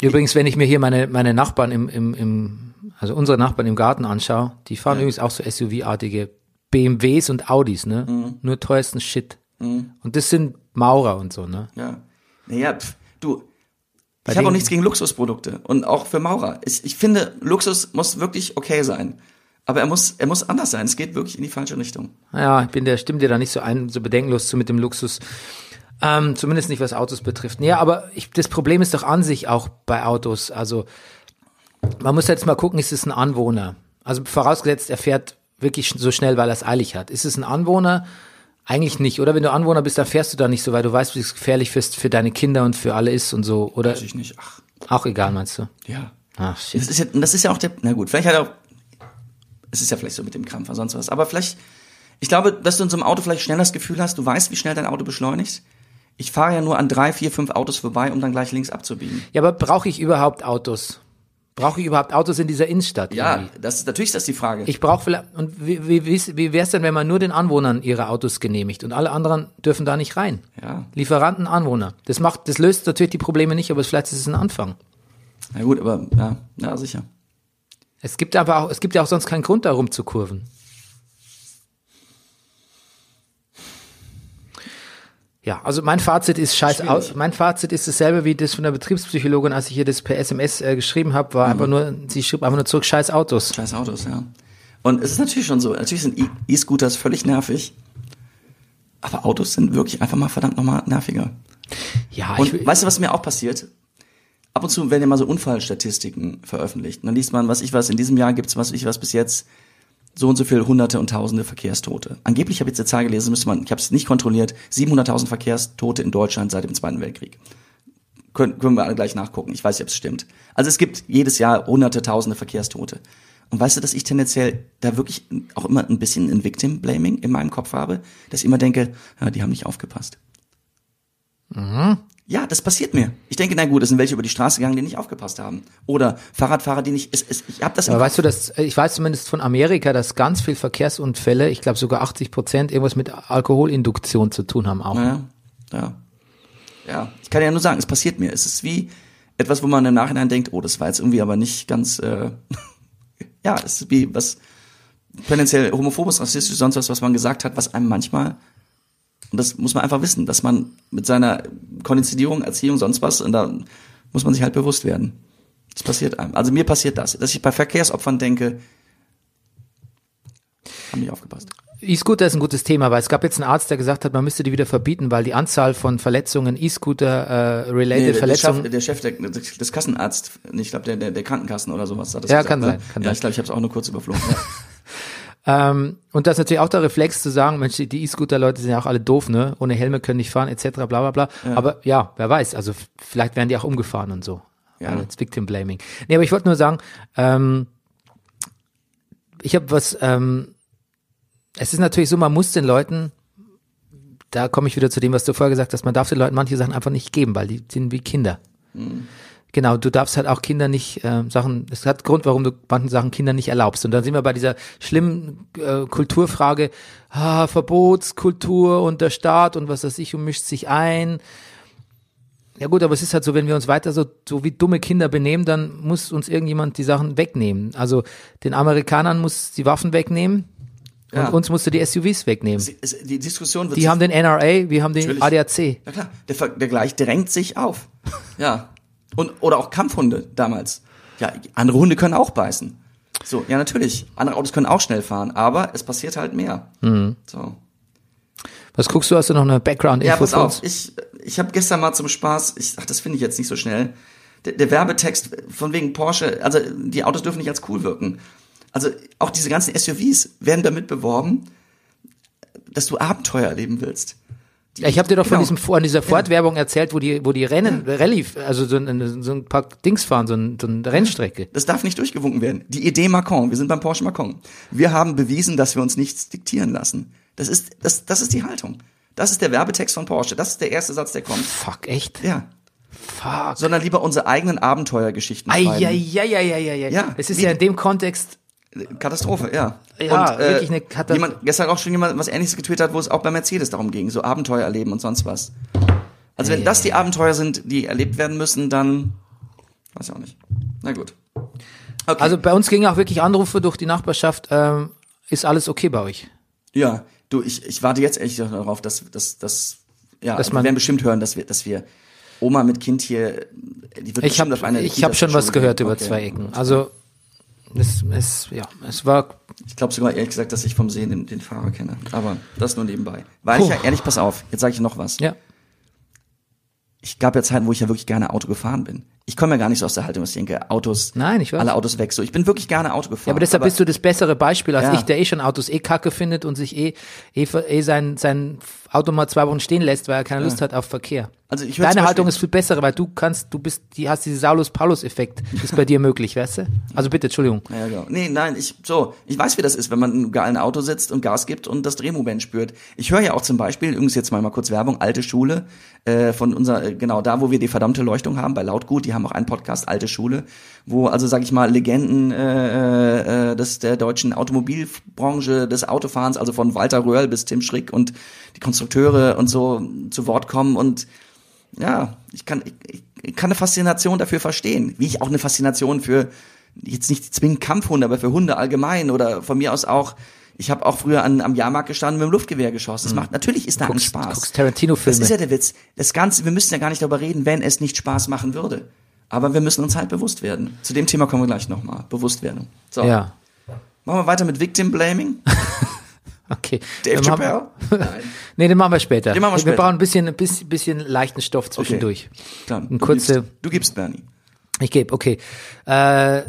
Übrigens, wenn ich mir hier meine, meine Nachbarn im, im, im, also unsere Nachbarn im Garten anschaue, die fahren übrigens auch so SUV-artige BMWs und Audis, ne? Mhm. Nur teuersten Shit. Und das sind Maurer und so, ne? Ja. Naja, pf, du, Bei ich habe auch nichts gegen Luxusprodukte und auch für Maurer. Ich, ich finde, Luxus muss wirklich okay sein. Aber er muss, er muss anders sein. Es geht wirklich in die falsche Richtung. Ja, ich bin der, stimmt dir da nicht so ein, so bedenkenlos zu mit dem Luxus. Ähm, zumindest nicht, was Autos betrifft. Ja, aber ich, das Problem ist doch an sich auch bei Autos. Also, man muss jetzt mal gucken, ist es ein Anwohner? Also, vorausgesetzt, er fährt wirklich so schnell, weil er es eilig hat. Ist es ein Anwohner? Eigentlich nicht. Oder wenn du Anwohner bist, dann fährst du da nicht so, weil du weißt, wie es gefährlich für, für deine Kinder und für alle ist und so. Oder Weiß ich nicht. Ach, auch egal, meinst du? ja. Ach, shit. Das ist ja, das ist ja auch der, na gut, vielleicht hat er auch, es ist ja vielleicht so mit dem Krampf oder sonst was, aber vielleicht, ich glaube, dass du in so einem Auto vielleicht schnell das Gefühl hast, du weißt, wie schnell dein Auto beschleunigt. Ich fahre ja nur an drei, vier, fünf Autos vorbei, um dann gleich links abzubiegen. Ja, aber brauche ich überhaupt Autos? Brauche ich überhaupt Autos in dieser Innenstadt? Ja, irgendwie? das ist, natürlich ist das die Frage. Ich brauche vielleicht, und wie, wie, wie, wie wäre es denn, wenn man nur den Anwohnern ihre Autos genehmigt und alle anderen dürfen da nicht rein? Ja. Lieferanten, Anwohner. Das macht, das löst natürlich die Probleme nicht, aber vielleicht ist es ein Anfang. Na gut, aber ja, ja, sicher. Es gibt aber auch, es gibt ja auch sonst keinen Grund, darum zu kurven. Ja, also mein Fazit ist scheiß aus. Mein Fazit ist dasselbe wie das von der Betriebspsychologin, als ich ihr das per SMS äh, geschrieben habe, war einfach nur, sie schrieb einfach nur zurück, scheiß Autos. Scheiß Autos, ja. Und es ist natürlich schon so, natürlich sind E-Scooters völlig nervig, aber Autos sind wirklich einfach mal verdammt nochmal nerviger. Ja, Und ich, weißt du, was mir auch passiert? Ab und zu werden ja mal so Unfallstatistiken veröffentlicht. Und dann liest man, was ich was, in diesem Jahr gibt's was ich was bis jetzt so und so viel Hunderte und Tausende Verkehrstote. Angeblich habe ich jetzt die Zahl gelesen, müsste man, ich habe es nicht kontrolliert, 700.000 Verkehrstote in Deutschland seit dem Zweiten Weltkrieg. Können, können wir alle gleich nachgucken. Ich weiß nicht, ob es stimmt. Also es gibt jedes Jahr hunderte, tausende Verkehrstote. Und weißt du, dass ich tendenziell da wirklich auch immer ein bisschen ein Victim Blaming in meinem Kopf habe, dass ich immer denke, ja, die haben nicht aufgepasst. Ja, das passiert mir. Ich denke, na gut, es sind welche über die Straße gegangen, die nicht aufgepasst haben. Oder Fahrradfahrer, die nicht. Es, es, ich habe das. aber Kopf. weißt du, dass, ich weiß zumindest von Amerika, dass ganz viel Verkehrsunfälle, ich glaube sogar 80 Prozent, irgendwas mit Alkoholinduktion zu tun haben auch. Ja, ja. Ja, ich kann ja nur sagen, es passiert mir. Es ist wie etwas, wo man im Nachhinein denkt, oh, das war jetzt irgendwie aber nicht ganz. Äh, ja, es ist wie was tendenziell homophobes, rassistisch, sonst was, was man gesagt hat, was einem manchmal und das muss man einfach wissen, dass man mit seiner Konditionierung, Erziehung, sonst was, und da muss man sich halt bewusst werden. Das passiert einem. Also mir passiert das, dass ich bei Verkehrsopfern denke, haben nicht aufgepasst. E-Scooter ist ein gutes Thema, weil es gab jetzt einen Arzt, der gesagt hat, man müsste die wieder verbieten, weil die Anzahl von Verletzungen, E-Scooter-related Nee, der, der, Verletzungen, Chef, der Chef der, des Kassenarzt, ich glaube der, der, der Krankenkassen oder sowas hat das Ja, gesagt, kann ne? sein, kann ja, sein. ich glaube, ich habe es auch nur kurz überflogen. Ja. Ähm, und das ist natürlich auch der Reflex zu sagen, Mensch, die E-Scooter-Leute sind ja auch alle doof, ne? Ohne Helme können nicht fahren, etc. bla bla bla. Aber ja, wer weiß, also vielleicht werden die auch umgefahren und so. Ja. Also Victim Blaming. Nee, aber ich wollte nur sagen, ähm, ich habe was, ähm, es ist natürlich so, man muss den Leuten, da komme ich wieder zu dem, was du vorher gesagt hast, man darf den Leuten manche Sachen einfach nicht geben, weil die sind wie Kinder. Genau, du darfst halt auch Kinder nicht äh, Sachen, es hat Grund, warum du manchen Sachen Kindern nicht erlaubst. Und dann sind wir bei dieser schlimmen äh, Kulturfrage, ah, Verbotskultur und der Staat und was weiß ich und mischt sich ein. Ja gut, aber es ist halt so, wenn wir uns weiter so, so wie dumme Kinder benehmen, dann muss uns irgendjemand die Sachen wegnehmen. Also den Amerikanern muss die Waffen wegnehmen Ja. und uns musst du die SUVs wegnehmen. Die Diskussion wird Die haben den NRA, wir haben den Natürlich. ADAC. Ja klar, der Gleich drängt sich auf. Ja. Und, oder auch Kampfhunde damals. Ja, andere Hunde können auch beißen. So, ja natürlich. Andere Autos können auch schnell fahren, aber es passiert halt mehr. Mhm. So. Was guckst du? Hast du noch eine Background-Info Ja, pass auf. Ich, ich habe gestern mal zum Spaß, ich, ach, das finde ich jetzt nicht so schnell. Der, der Werbetext von wegen Porsche, also die Autos dürfen nicht als cool wirken. Also auch diese ganzen SUVs werden damit beworben, dass du Abenteuer erleben willst. Die- Ja, ich habe dir doch von genau. diesem von dieser Ford-Werbung erzählt, wo die wo die Rennen Rallye, also so ein, so ein paar Dings fahren, so, ein, so eine Rennstrecke. Das darf nicht durchgewunken werden. Die Idee Macron, wir sind beim Porsche Macron. Wir haben bewiesen, dass wir uns nichts diktieren lassen. Das ist, das, das ist die Haltung. Das ist der Werbetext von Porsche. Das ist der erste Satz, der kommt. Fuck, echt? Ja. Fuck. Sondern lieber unsere eigenen Abenteuergeschichten schreiben. Eieieiei. Ja, es ist ja in dem Kontext, Katastrophe, ja. Ja, wirklich eine Katast- Jemand, gestern auch schon jemand was ähnliches getwittert, wo es auch bei Mercedes darum ging, so Abenteuer erleben und sonst was. Also wenn Ja, das die Abenteuer sind, die erlebt werden müssen, dann weiß ich auch nicht. Na gut. Okay. also bei uns gingen auch wirklich Anrufe durch die Nachbarschaft, ähm, ist alles okay bei euch? ja, du, ich, ich warte jetzt echt darauf, dass, dass, dass ja, Dass wir man- werden bestimmt hören, dass wir, dass wir Oma mit Kind hier, die wird Ich habe bestimmt auf eine ich hab schon was gehört gehen. über Okay. zwei Ecken. Also es, es, ja, es war Ich glaube sogar ehrlich gesagt, dass ich vom Sehen den, den Fahrer kenne. Aber das nur nebenbei. Weil ich ja, Puh. ehrlich, pass auf, jetzt sage ich noch was. ja. Ich gab ja Zeiten, wo ich ja wirklich gerne Auto gefahren bin. Ich komme ja gar nicht so aus der Haltung, dass ich denke, Autos, Nein, ich weiß. alle Autos weg. So, ich bin wirklich gerne Auto gefahren. Ja, aber deshalb bist du das bessere Beispiel als Ja. ich, der eh schon Autos eh kacke findet und sich eh, eh, eh sein, sein Auto mal zwei Wochen stehen lässt, weil er keine Lust hat auf Verkehr. Also ich Deine Haltung ist viel bessere, weil du kannst, du bist, die hast diesen Saulus-Paulus-Effekt, ist bei dir möglich, weißt du? Also bitte, Entschuldigung. Ja, genau. Nee, nein, ich, so, ich weiß, wie das ist, wenn man in einem geilen Auto sitzt und Gas gibt und das Drehmoment spürt. Ich höre ja auch zum Beispiel, übrigens jetzt mal, mal kurz Werbung, alte Schule, äh, von unser, äh, genau da, wo wir die verdammte Leuchtung haben, bei Lautgut, die haben auch einen Podcast, alte Schule, wo, also sag ich mal, Legenden äh, äh, des, der deutschen Automobilbranche, des Autofahrens, also von Walter Röhrl bis Tim Schrick und Konstrukteure und so zu Wort kommen und ja, ich kann, ich, ich kann eine Faszination dafür verstehen. Wie ich auch eine Faszination für, jetzt nicht zwingend Kampfhunde, aber für Hunde allgemein oder von mir aus auch, ich habe auch früher an, am Jahrmarkt gestanden mit dem Luftgewehr geschossen. Das macht, natürlich ist da ein Guckst- Spaß. guckst Tarantino-Filme. Das ist ja der Witz. Das Ganze, wir müssen ja gar nicht darüber reden, wenn es nicht Spaß machen würde. Aber wir müssen uns halt bewusst werden. Zu dem Thema kommen wir gleich nochmal. Bewusstwerdung. So. Ja. Machen wir weiter mit Victim Blaming. Okay. Dave Dann Chappelle? Nein. Nee, den machen wir später. Den machen wir Wir später. brauchen ein bisschen, ein bisschen, bisschen leichten Stoff zwischendurch. Klar. Du kurze- gibst, du gibst Bernie. Ich gebe, okay. Äh,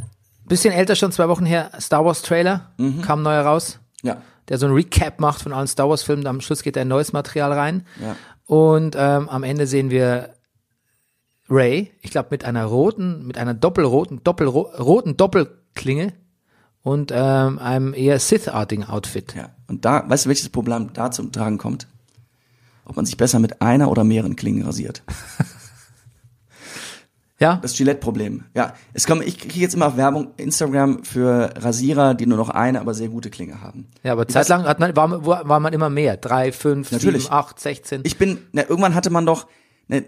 bisschen älter schon, zwei Wochen her, Star Wars Trailer, Mhm. kam neu raus, Ja. der so ein Recap macht von allen Star Wars Filmen. Am Schluss geht ein neues Material rein. Ja. Und ähm, am Ende sehen wir Ray, ich glaube mit einer roten, mit einer doppelroten, doppelroten Doppelklinge und ähm, einem eher Sith-artigen Outfit. Ja. Und da, weißt du, welches Problem da zum Tragen kommt? Ob man sich besser mit einer oder mehreren Klingen rasiert. Ja? Das Gillette-Problem. Ja, es kommt, ich kriege jetzt immer Werbung Instagram für Rasierer, die nur noch eine, aber sehr gute Klinge haben. Ja, aber zeitlang hat man, war, man- war war man immer mehr. Drei, fünf, Natürlich. sieben, acht, sechzehn. Ich bin, na, irgendwann hatte man doch ne,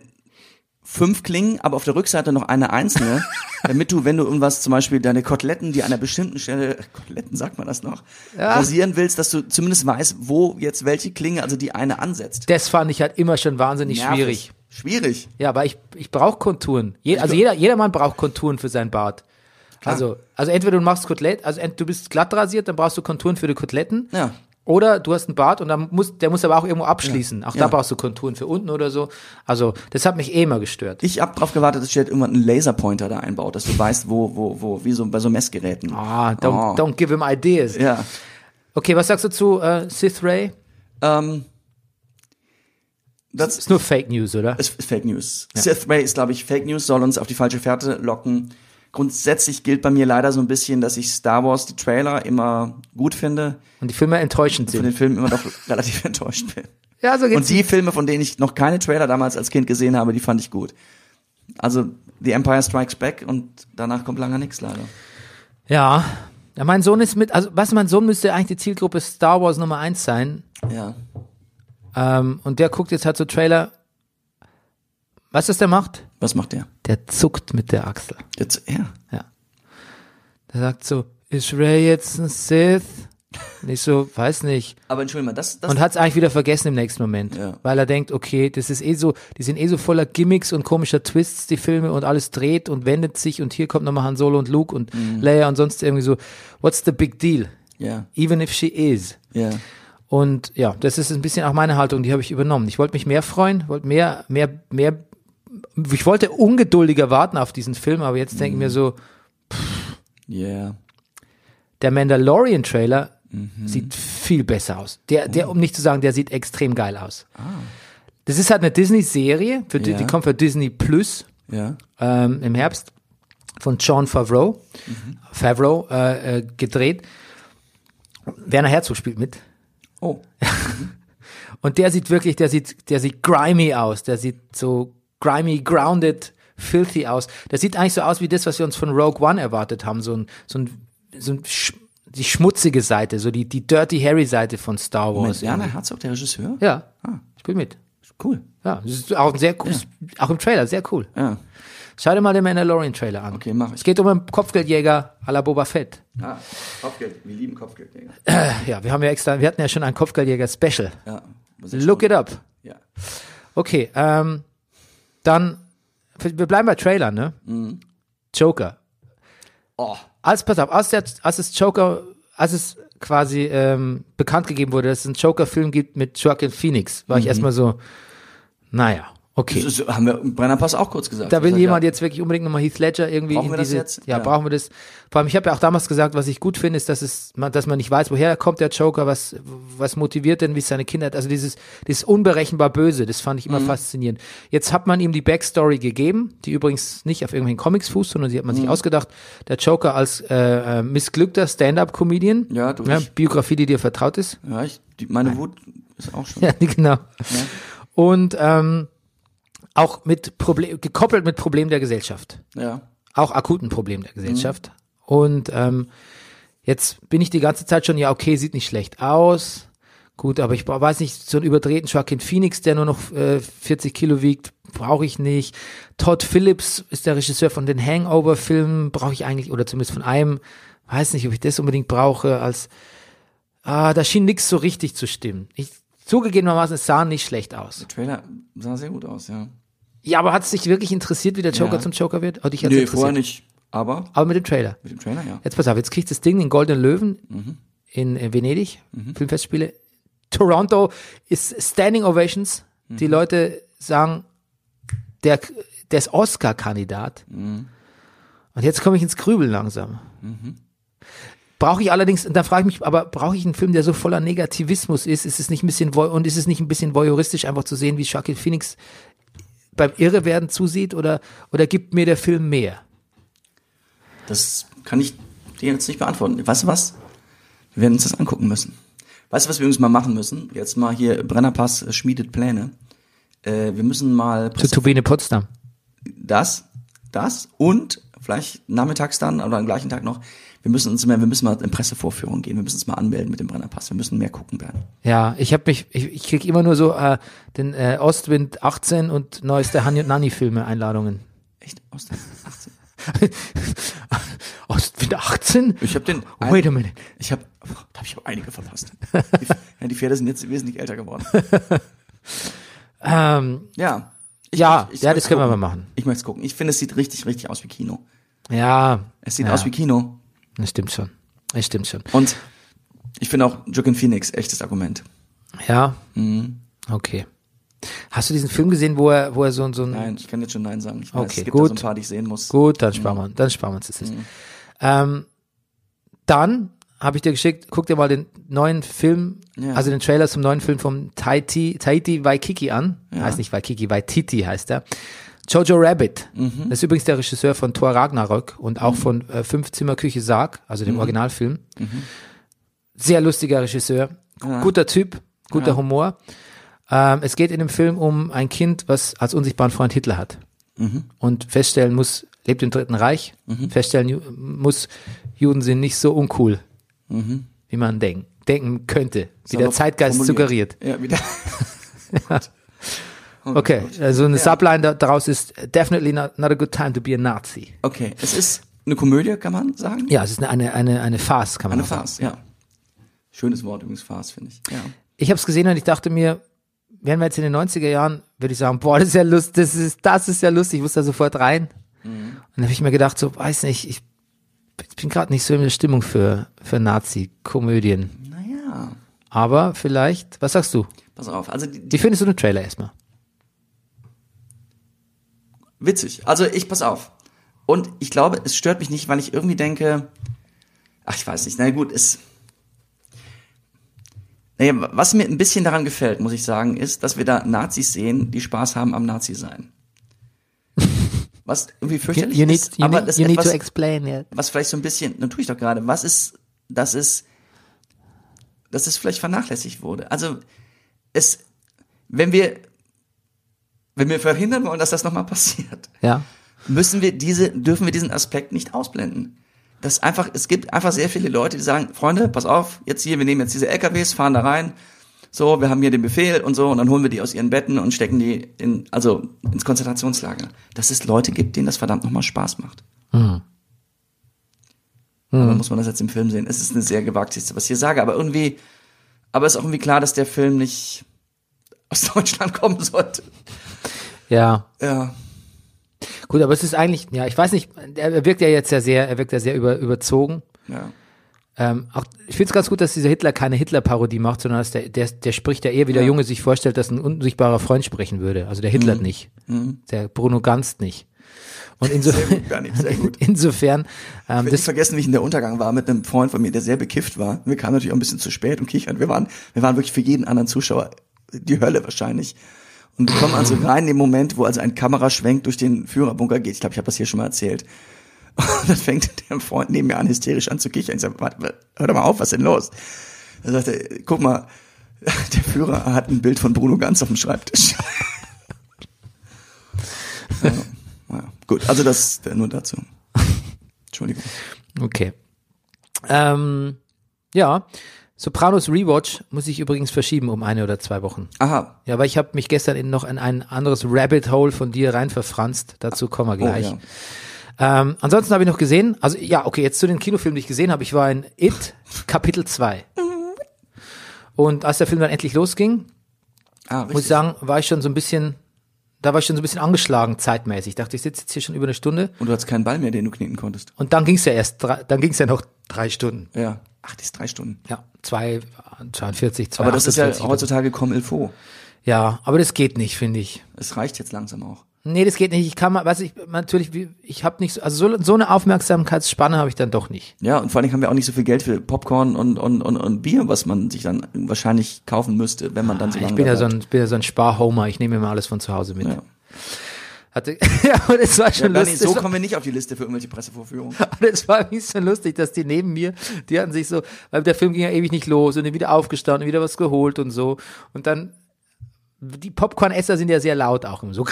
fünf Klingen, aber auf der Rückseite noch eine einzelne, damit du, wenn du irgendwas, zum Beispiel deine Koteletten, die an einer bestimmten Stelle, Koteletten sagt man das noch, rasieren willst, dass du zumindest weißt, wo jetzt welche Klinge, also die eine ansetzt. das fand ich halt immer schon wahnsinnig Nervig. schwierig. Schwierig. Ja, aber ich, ich brauche Konturen. Je, also jeder, jeder Mann braucht Konturen für sein Bart. Also, also entweder du machst Kotelett, also du bist glatt rasiert, dann brauchst du Konturen für die Koteletten. Ja. Oder du hast einen Bart und dann muss, der muss aber auch irgendwo abschließen. Auch Ja. da brauchst du Konturen für unten oder so. Also, das hat mich eh immer gestört. Ich hab drauf gewartet, dass Gillette irgendwann einen Laserpointer da einbaut, dass du weißt, wo, wo, wo, wie so bei so Messgeräten. Ah, don't, Oh. don't give him ideas. Ja. Okay, was sagst du zu äh, Sith Ray? Ähm, das Ist nur Fake News, oder? ist Fake News. Sith Ray ist, glaube ich, Fake News, soll uns auf die falsche Fährte locken. Grundsätzlich gilt bei mir leider so ein bisschen, dass ich Star Wars, die Trailer, immer gut finde, Und die Filme enttäuschend von sind. den Filmen immer doch relativ enttäuscht bin. Ja, so geht's. Und die Filme, von denen ich noch keine Trailer damals als Kind gesehen habe, die fand ich gut. Also The Empire Strikes Back und danach kommt lange nichts leider. Ja. Ja, mein Sohn ist mit, also was mein Sohn müsste eigentlich die Zielgruppe Star Wars Nummer eins sein. Ja. Ähm, und der guckt jetzt halt so Trailer. Weißt du, was der macht? Was macht der? Der zuckt mit der Achsel. Jetzt, ja. Ja. Der sagt so, ist Ray jetzt ein Sith? Und ich so, weiß nicht. Aber entschuldige mal, das, das Und hat's eigentlich wieder vergessen im nächsten Moment. Ja. Weil er denkt, okay, das ist eh so, die sind eh so voller Gimmicks und komischer Twists, die Filme, und alles dreht und wendet sich und hier kommt nochmal Han Solo und Luke und Mhm. Leia und sonst irgendwie so, what's the big deal? ja, Even if she is. ja. Und ja, das ist ein bisschen auch meine Haltung, die habe ich übernommen. Ich wollte mich mehr freuen, wollte mehr, mehr, mehr, ich wollte ungeduldiger warten auf diesen Film, aber jetzt denke ich mir so, Ja. der Mandalorian-Trailer sieht viel besser aus. Der, der, um nicht zu sagen, der sieht extrem geil aus. Das ist halt eine Disney-Serie, die, Ja. die kommt für Disney Plus Ja. ähm, im Herbst von John Favreau, Favreau äh, äh, gedreht. Werner Herzog spielt mit. Oh. Und der sieht wirklich, der sieht, der sieht grimy aus. Der sieht so grimy, grounded, filthy aus. Der sieht eigentlich so aus wie das, was wir uns von Rogue One erwartet haben. So ein, so ein, so ein sch die schmutzige Seite, so die, die Dirty Harry Seite von Star Wars. Moment, Werner Herzog, der Regisseur? Ja, Ah. spielt mit. Cool. Ja, das ist auch ein sehr cool, auch im Trailer, sehr cool. Ja. Schau dir mal den Mandalorian-Trailer an. Okay, mach ich. Es geht um einen Kopfgeldjäger à la Boba Fett. Ah, Kopfgeld. Wir lieben Kopfgeld. Ja, wir haben ja extra, wir hatten ja schon ein Kopfgeldjäger-Special. Ja. Ich Look schon- it up. Ja. Okay, ähm, dann, wir bleiben bei Trailer, ne? Joker. Oh. Als, pass auf, als, der, als es Joker, als es quasi ähm, bekannt gegeben wurde, dass es einen Joker-Film gibt mit Joaquin Phoenix, war ich erstmal so, naja, okay. Das ist, haben wir im Brennerpass auch kurz gesagt. Da will Das jemand ja. jetzt wirklich unbedingt nochmal Heath Ledger irgendwie Brauchen in wir das diese, jetzt? Ja, Ja. brauchen wir das. Vor allem, ich habe ja auch damals gesagt, was ich gut finde, ist, dass es, man, dass man nicht weiß, woher kommt der Joker, was, was motiviert denn, wie ist seine Kindheit, also dieses, dieses unberechenbar Böse, das fand ich Mhm. immer faszinierend. Jetzt hat man ihm die Backstory gegeben, die übrigens nicht auf irgendwelchen Comics fußt, sondern sie hat man sich Mhm. ausgedacht. Der Joker als äh, äh, missglückter Stand-up-Comedian, Ja, du, ja, Biografie, die dir vertraut ist. Ja, ich, die, meine Wut ist auch schon. Ja, genau. Und ähm, auch mit Problem, gekoppelt mit Problem der Gesellschaft Ja. auch akuten Problem der Gesellschaft. Und ähm, jetzt bin ich die ganze Zeit schon, ja, okay, sieht nicht schlecht aus, Gut, aber ich weiß nicht, so einen überdrehten Joaquin Phoenix, der nur noch äh, 40 Kilo wiegt, brauche ich nicht. Todd Phillips ist der Regisseur von den Hangover-Filmen, brauche ich eigentlich, oder zumindest von einem, weiß nicht, ob ich das unbedingt brauche, als, ah, da schien nix so richtig zu stimmen. Ich, zugegebenermaßen, es sah nicht schlecht aus. Der Trailer sah sehr gut aus, ja. Ja, aber hat es dich wirklich interessiert, wie der Joker Ja. zum Joker wird? Oh, dich hat's Nee, vorher nicht. Aber Aber mit dem Trailer. mit dem Trailer, ja. Jetzt pass auf, jetzt kriegt das Ding den Goldenen Löwen Mhm. in, in Venedig, Filmfestspiele. Toronto ist Standing Ovations. Mhm. Die Leute sagen, der, der ist Oscar-Kandidat. Mhm. Und jetzt komme ich ins Grübeln langsam. Brauche ich allerdings, und da frage ich mich, aber brauche ich einen Film, der so voller Negativismus ist? Ist es nicht ein bisschen, und ist es nicht ein bisschen voyeuristisch, einfach zu sehen, wie Joaquin Phoenix beim Irrewerden zusieht, oder, oder gibt mir der Film mehr? Das kann ich dir jetzt nicht beantworten. Weißt du was? Wir werden uns das angucken müssen. Weißt du, was wir übrigens mal machen müssen? Jetzt mal hier Brennerpass äh, schmiedet Pläne. Äh, wir müssen mal Zu Turbine Potsdam. das, das und vielleicht nachmittags dann oder am gleichen Tag noch. Wir müssen uns mehr, wir müssen mal in Pressevorführung gehen. Wir müssen uns mal anmelden mit dem Brennerpass. Wir müssen mehr gucken werden. Ja, ich habe mich, ich, ich krieg immer nur so äh, den äh, Ostwind 18 und neueste Hani und Nanni Filme Einladungen. Echt? Der 18? Ostwind 18? Ich habe den. Wait a minute. Ich habe, da habe ich auch einige verpasst. Die, ja, die Pferde sind jetzt wesentlich älter geworden. Ähm, Ja. Ich, ja, ich- ich ja, das können wir mal machen. Ich möchte es gucken. Ich finde, es sieht richtig, richtig aus wie Kino. Ja, Es sieht ja, aus wie Kino. Das stimmt schon. Das stimmt schon. Und ich finde auch Joaquin Phoenix echtes Argument. Ja, Mhm. okay. Hast du diesen Film gesehen, wo er, wo er so, so ein Nein, ich kann jetzt schon Nein sagen. Ich weiß, Okay, es gibt gut. da so ein paar, die ich sehen muss. Gut, dann sparen wir, dann sparen wir uns das jetzt. Ähm, dann habe ich dir geschickt, guck dir mal den neuen Film, Ja. also den Trailer zum neuen Film vom Taiti, Taiti Waikiki an. Heißt nicht Waikiki, Waititi heißt er. Jojo Rabbit. Mhm. Das ist übrigens der Regisseur von Thor Ragnarök und auch von äh, Fünf Zimmer Küche Sarg, also Mhm. dem Originalfilm. Sehr lustiger Regisseur, guter Typ, guter Humor. Ähm, es geht in dem Film um ein Kind, was als unsichtbaren Freund Hitler hat Mhm. und feststellen muss, lebt im Dritten Reich, feststellen Ju- muss, Juden sind nicht so uncool, wie man denken, denken könnte, wie der Zeitgeist formuliert. suggeriert. Ja, wieder. Okay, also eine Subline da- daraus ist definitely not, not a good time to be a Nazi. Okay, es ist eine Komödie, kann man sagen? Ja, es ist eine, eine, eine, eine Farce, kann man Eine sagen. Farce, ja. Schönes Wort übrigens, Farce, finde ich. Ja. Ich habe es gesehen und ich dachte mir, wären wir jetzt in den 90er Jahren, würde ich sagen, boah, das ist ja lustig, das ist, das ist ja lustig, ich muss da sofort rein. Mhm. Und dann habe ich mir gedacht, so, weiß nicht, ich, bin gerade nicht so in der Stimmung für, für Nazi-Komödien. Naja, Aber vielleicht, was sagst du? pass auf. Also die, die, Wie findest du den Trailer erstmal? Witzig. Also ich, pass auf. Und ich glaube, es stört mich nicht, weil ich irgendwie denke, ach, ich weiß nicht, na gut, es, naja, was mir ein bisschen daran gefällt, muss ich sagen, ist, dass wir da Nazis sehen, die Spaß haben am Nazi-Sein. Was irgendwie You, fürchterlich you need, ist, you aber need, das you need etwas, to explain it. was vielleicht so ein bisschen, dann tue ich doch gerade, was ist, dass es, dass es vielleicht vernachlässigt wurde. Also es, wenn wir, wenn wir verhindern wollen, dass das nochmal passiert, Ja. müssen wir diese, dürfen wir diesen Aspekt nicht ausblenden. Das einfach, es gibt einfach sehr viele Leute, die sagen, Freunde, pass auf, jetzt hier, wir nehmen jetzt diese LKWs, fahren da rein, so, wir haben hier den Befehl und so, und dann holen wir die aus ihren Betten und stecken die in, also ins Konzentrationslager. Dass es Leute gibt, denen das verdammt nochmal Spaß macht. Aber muss man das jetzt im Film sehen. Es ist eine sehr gewagte, was ich hier sage, aber irgendwie, aber es ist auch irgendwie klar, dass der Film nicht aus Deutschland kommen sollte. Ja. Ja. Gut, aber es ist eigentlich, ja, ich weiß nicht, er wirkt ja jetzt ja sehr, er wirkt ja sehr über, überzogen. Ja. Ähm, auch, ich finde es ganz gut, dass dieser Hitler keine Hitler-Parodie macht, sondern dass der, der, der spricht ja eher, wie der Ja. Junge sich vorstellt, dass ein unsichtbarer Freund sprechen würde. Also der Hitler Mhm. nicht. Der Bruno Ganz nicht. Und insofern, gut, Bernie, sehr gut. insofern, ähm, Ich das, vergessen, wie ich in der Untergang war mit einem Freund von mir, der sehr bekifft war. Wir kamen natürlich auch ein bisschen zu spät und kichern. Wir waren, wir waren wirklich für jeden anderen Zuschauer die Hölle wahrscheinlich. Und wir kommen also rein in den Moment, wo also ein Kameraschwenk durch den Führerbunker geht. Ich glaube, ich habe das hier schon mal erzählt. Und dann fängt der Freund neben mir an, hysterisch an zu kichern. Ich sage, hör doch mal auf, was ist denn los? Er sagte, guck mal, der Führer hat ein Bild von Bruno Ganz auf dem Schreibtisch. ja, ja, gut, also das nur dazu. Entschuldigung. okay. Ähm, ja, Sopranos Rewatch muss ich übrigens verschieben um eine oder zwei Wochen. Aha. Ja, weil ich habe mich gestern in noch in ein anderes Rabbit Hole von dir rein verfranst. Dazu kommen wir gleich. Oh, ja. ähm, ansonsten habe ich noch gesehen, also ja, okay, jetzt zu den Kinofilmen, die ich gesehen habe. Ich war in It, Kapitel 2. Und als der Film dann endlich losging, Ah, richtig. muss ich sagen, war ich schon so ein bisschen, da war ich schon so ein bisschen angeschlagen zeitmäßig. Ich dachte, ich sitze jetzt hier schon über eine Stunde. Und du hattest keinen Ball mehr, den du kneten konntest. Und dann ging's ja erst, drei, dann ging's ja noch drei Stunden. Ja. Ach, das ist drei Stunden. Ja, zwei, 42, zwei, Aber das ist ja 48. heutzutage comme il faut. Ja, aber das geht nicht, finde ich. Es reicht jetzt langsam auch. Nee, das geht nicht. Ich kann mal, weiß ich, natürlich, wie- ich habe nicht so, also so, so eine Aufmerksamkeitsspanne habe ich dann doch nicht. Ja, und vor allem haben wir auch nicht so viel Geld für Popcorn und, und, und, und Bier, was man sich dann wahrscheinlich kaufen müsste, wenn man dann so lange Ich bin ja so ein, bin ja so ein Sparhomer. Ich nehme mir mal alles von zu Hause mit. Ja. Hatte, ja, aber das war Ja, schon Bernie, lustig. so kommen wir nicht auf die Liste für irgendwelche Pressevorführungen. Aber das war irgendwie so lustig, dass die neben mir, die hatten sich so, weil der Film ging ja ewig nicht los und dann wieder aufgestanden, wieder was geholt und so. Und dann, die Popcorn-Esser sind ja sehr laut auch immer so.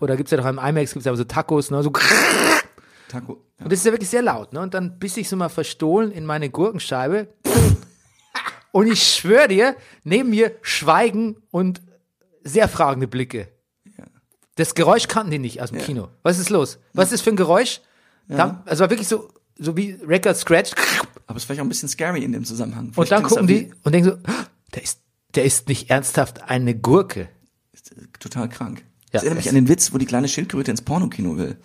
Oder gibt's ja doch im IMAX gibt's ja so Tacos, ne, so. Taco. Ja. Und das ist ja wirklich sehr laut, ne? Und dann biss ich so mal verstohlen in meine Gurkenscheibe. Und ich schwöre dir, neben mir schweigen und sehr fragende Blicke. Das Geräusch kannten die nicht aus dem Kino. Was ist los? Was ist das für ein Geräusch? Da, also war wirklich so, so wie Record Scratch. Aber es ist vielleicht auch ein bisschen scary in dem Zusammenhang. Und Vielleicht dann klingt es gucken die und denken so, "Ah, der ist, der ist nicht ernsthaft eine Gurke. wie- Total krank. Ja, das erinnert mich an den Witz, wo die kleine Schildkröte ins Pornokino will.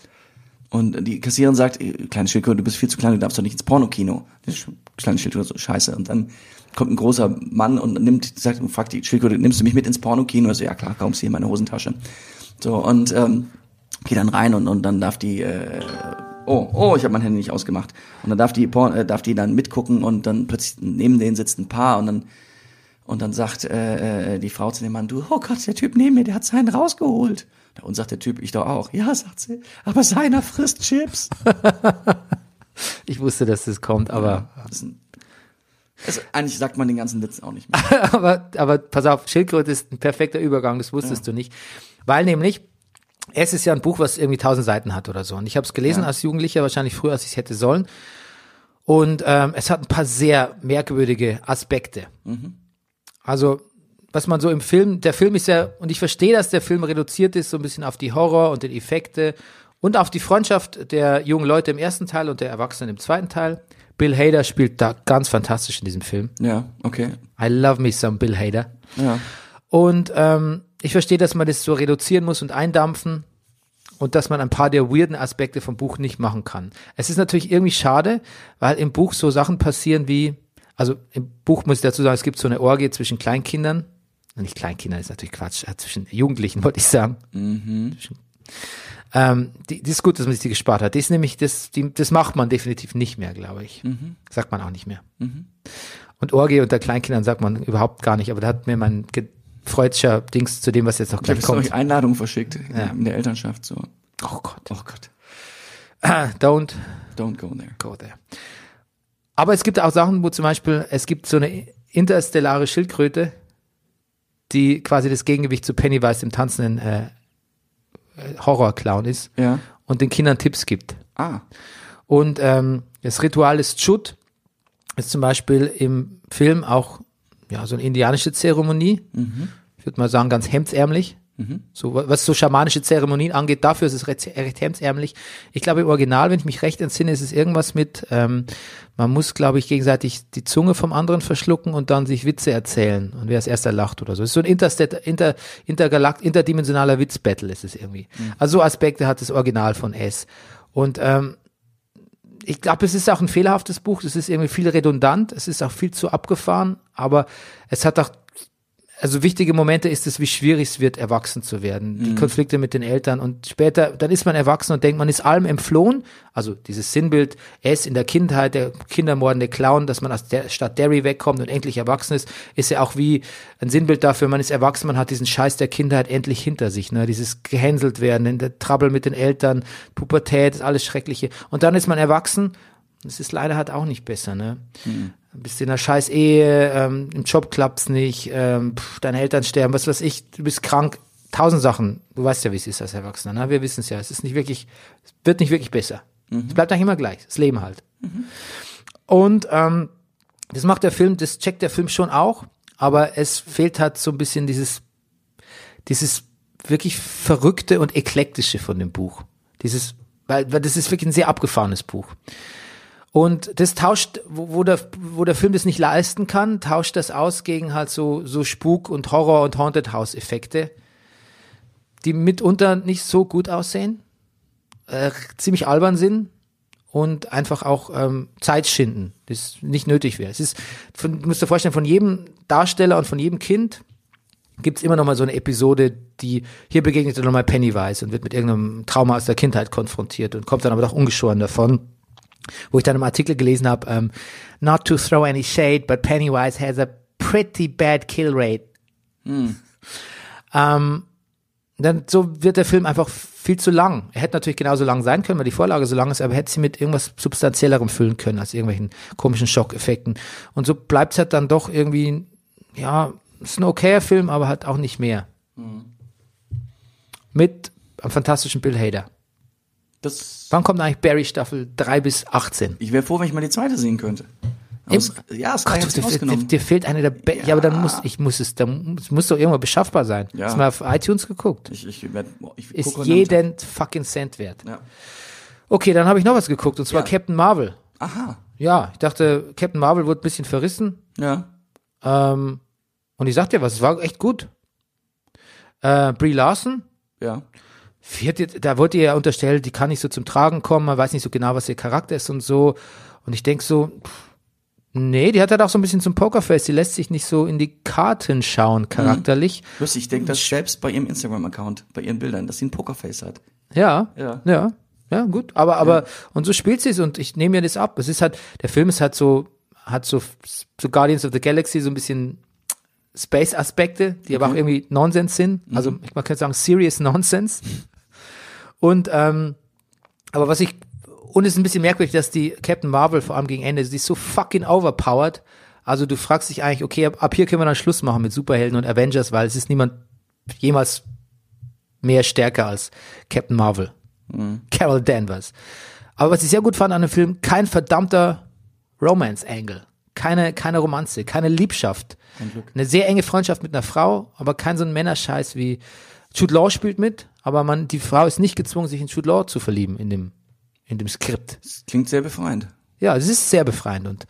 Und die Kassiererin sagt, "Eh, kleine Schildkröte, du bist viel zu klein, du darfst doch nicht ins Pornokino. Die kleine Schildkröte so scheiße. Und dann kommt ein großer Mann und nimmt, sagt, und fragt die Schildkröte, nimmst du mich mit ins Pornokino? Also ja klar, kaum sie in meine Hosentasche. So, und ähm, geht dann rein und, und dann darf die, äh, oh, oh, ich habe mein Handy nicht ausgemacht. Und dann darf die, Porn, äh, darf die dann mitgucken und dann plötzlich neben denen sitzt ein Paar und dann und dann sagt äh, äh, die Frau zu dem Mann, du, oh Gott, der Typ neben mir, der hat seinen rausgeholt. Und sagt der Typ, ich doch auch. Ja, sagt sie, aber seiner frisst Chips. Ich wusste, dass das kommt, aber, Das ist ein, das, eigentlich sagt man den ganzen Witz auch nicht mehr. aber, aber pass auf, Schildkröte ist ein perfekter Übergang, das wusstest du nicht. Weil nämlich, es ist ja ein Buch, was irgendwie tausend Seiten hat oder so. Und ich habe es gelesen als Jugendlicher, wahrscheinlich früher, als ich es hätte sollen. Und ähm, es hat ein paar sehr merkwürdige Aspekte. Also, was man so im Film, der Film ist ja, und ich verstehe, dass der Film reduziert ist, so ein bisschen auf die Horror und den Effekte und auf die Freundschaft der jungen Leute im ersten Teil und der Erwachsenen im zweiten Teil. Bill Hader spielt da ganz fantastisch in diesem Film. Ja, okay. I love me some Bill Hader. Ja. Und ähm, ich verstehe, dass man das so reduzieren muss und eindampfen und dass man ein paar der weirden Aspekte vom Buch nicht machen kann. Es ist natürlich irgendwie schade, weil im Buch so Sachen passieren wie, also im Buch muss ich dazu sagen, es gibt so eine Orgie zwischen Kleinkindern, nicht Kleinkindern ist natürlich Quatsch, äh, zwischen Jugendlichen wollte ich sagen. Zwischen, ähm, die, die ist gut, dass man sich die gespart hat. Die ist nämlich, das, die, das macht man definitiv nicht mehr, glaube ich. Sagt man auch nicht mehr. Und Orgie unter Kleinkindern sagt man überhaupt gar nicht, aber da hat mir mein freudscher Dings zu dem, was jetzt noch Ich habe gleich euch kommt. Einladung verschickt Ja. in der Elternschaft. So, Oh Gott. oh Gott, Don't don't go there. go there. Aber es gibt auch Sachen, wo zum Beispiel, es gibt so eine interstellare Schildkröte, die quasi das Gegengewicht zu Pennywise, dem tanzenden äh, Horrorclown ist Ja. und den Kindern Tipps gibt. Ah, Und ähm, das Ritual des Chut ist zum Beispiel im Film auch ja so eine indianische Zeremonie. Ich würde mal sagen, ganz hemdsärmlich. So, was so schamanische Zeremonien angeht, dafür ist es recht, recht hemdsärmlich. Ich glaube, im Original, wenn ich mich recht entsinne, ist es irgendwas mit, ähm, man muss, glaube ich, gegenseitig die Zunge vom anderen verschlucken und dann sich Witze erzählen. Und wer als erster lacht oder so. Es ist so ein Interstat, inter, intergalakt, interdimensionaler Witzbattle ist es irgendwie. Also so Aspekte hat das Original von S. Und ähm, ich glaube, es ist auch ein fehlerhaftes Buch. Es ist irgendwie viel redundant. Es ist auch viel zu abgefahren. Aber es hat auch, also wichtige Momente ist es, wie schwierig es wird, erwachsen zu werden. Die Konflikte mit den Eltern. Und später, dann ist man erwachsen und denkt, man ist allem entflohen. Also dieses Sinnbild, er ist in der Kindheit der kindermordende Clown, dass man aus der Stadt Derry wegkommt und endlich erwachsen ist, ist ja auch wie ein Sinnbild dafür, man ist erwachsen, man hat diesen Scheiß der Kindheit endlich hinter sich. Ne? Dieses gehänselt werden, der Trouble mit den Eltern, Pubertät, alles Schreckliche. Und dann ist man erwachsen. Das ist leider halt auch nicht besser, ne? Bist in einer scheiß Ehe, ähm, im Job klappt's nicht, ähm, pff, deine Eltern sterben, was weiß ich, du bist krank, tausend Sachen. Du weißt ja, wie es ist als Erwachsener, ne? Wir wissen es ja. Es ist nicht wirklich, es wird nicht wirklich besser. Es bleibt eigentlich immer gleich, das Leben halt. Und ähm, Das macht der Film, das checkt der Film schon auch, aber es fehlt halt so ein bisschen dieses, dieses wirklich verrückte und eklektische von dem Buch. Dieses, weil, weil das ist wirklich ein sehr abgefahrenes Buch. Und das tauscht, wo, wo, der, wo der Film das nicht leisten kann, tauscht das aus gegen halt so, so Spuk und Horror und Haunted House Effekte, die mitunter nicht so gut aussehen, äh, ziemlich albern sind und einfach auch ähm, Zeit schinden, das nicht nötig wäre. Es ist, von, du musst dir vorstellen, von jedem Darsteller und von jedem Kind gibt's immer noch mal so eine Episode, die hier begegnet er nochmal Pennywise und wird mit irgendeinem Trauma aus der Kindheit konfrontiert und kommt dann aber doch ungeschoren davon. Wo ich dann im Artikel gelesen habe, ähm, not to throw any shade, but Pennywise has a pretty bad kill rate. Ähm, dann so wird der Film einfach viel zu lang. Er hätte natürlich genauso lang sein können, weil die Vorlage so lang ist, aber er hätte sie mit irgendwas substanziellerem füllen können, als irgendwelchen komischen Schockeffekten. Und so bleibt es halt dann doch irgendwie, ja, ist ein okayer Film, aber halt auch nicht mehr. Mit einem fantastischen Bill Hader. Das, Wann kommt eigentlich Barry Staffel 3 bis 18? ich wäre froh, wenn ich mal die zweite sehen könnte. Es, ja, es Gott, dir, dir, dir fehlt eine der Be ja. aber dann muss ich muss es dann es muss doch irgendwo beschaffbar sein. Ja. Hast du mal auf iTunes geguckt? Ich, ich, werd, ich Ist jeden fucking Cent wert. Ja. Okay, dann habe ich noch was geguckt und zwar Ja. Captain Marvel. Aha. Ja, ich dachte, Captain Marvel wurde ein bisschen verrissen. Ja. Ähm, und ich sag dir was, es war echt gut. Äh, Brie Larson, Ja. Jetzt, da wurde ihr ja unterstellt, die kann nicht so zum Tragen kommen, man weiß nicht so genau, was ihr Charakter ist und so. Und ich denk so, nee, die hat halt auch so ein bisschen zum Pokerface, die lässt sich nicht so in die Karten schauen, charakterlich. Lustig, ich denke das selbst bei ihrem Instagram-Account, bei ihren Bildern, dass sie ein Pokerface hat. Ja, Ja. ja, ja, gut. Aber, aber, und so spielt sie es und ich nehme mir das ab. Es ist halt, der Film ist halt so, hat so, so Guardians of the Galaxy so ein bisschen Space-Aspekte, die aber auch irgendwie Nonsens sind. Also, ich man könnte sagen, serious Nonsense. Und, ähm, aber was ich, und es ist ein bisschen merkwürdig, dass die Captain Marvel vor allem gegen Ende, die ist so fucking overpowered. Also du fragst dich eigentlich, okay, ab, ab hier können wir dann Schluss machen mit Superhelden und Avengers, weil es ist niemand jemals mehr stärker als Captain Marvel. Carol Danvers. Aber was ich sehr gut fand an dem Film, kein verdammter Romance-Angle. Keine, keine Romanze, keine Liebschaft. Eine sehr enge Freundschaft mit einer Frau, aber kein so ein Männerscheiß wie Jude Law spielt mit, aber man, die Frau ist nicht gezwungen, sich in Jude Law zu verlieben in dem, in dem Skript. Das klingt sehr befreiend. Ja, es ist sehr befreiend und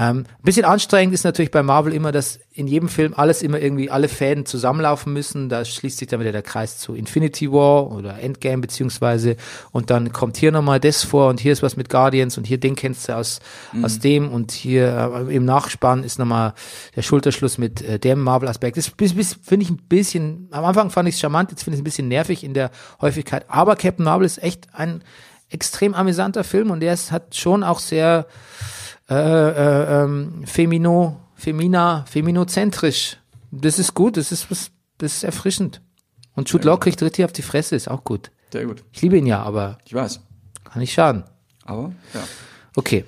ähm, ein bisschen anstrengend ist natürlich bei Marvel immer, dass in jedem Film alles immer irgendwie alle Fäden zusammenlaufen müssen. Da schließt sich dann wieder der Kreis zu Infinity War oder Endgame beziehungsweise und dann kommt hier nochmal das vor und hier ist was mit Guardians und hier den kennst du aus aus dem und hier äh, im Nachspann ist nochmal der Schulterschluss mit äh, dem Marvel-Aspekt. Das finde ich ein bisschen, am Anfang fand ich es charmant, jetzt finde ich es ein bisschen nervig in der Häufigkeit, aber Captain Marvel ist echt ein extrem amüsanter Film und der ist, hat schon auch sehr äh, äh, ähm, femino, femina, feminozentrisch. Das ist gut, das ist was, das ist erfrischend. Und Jude Law kriegt richtig auf die Fresse, ist auch gut. Sehr gut. Ich liebe ihn ja, aber Ich weiß. kann nicht schaden. Aber, ja. Okay.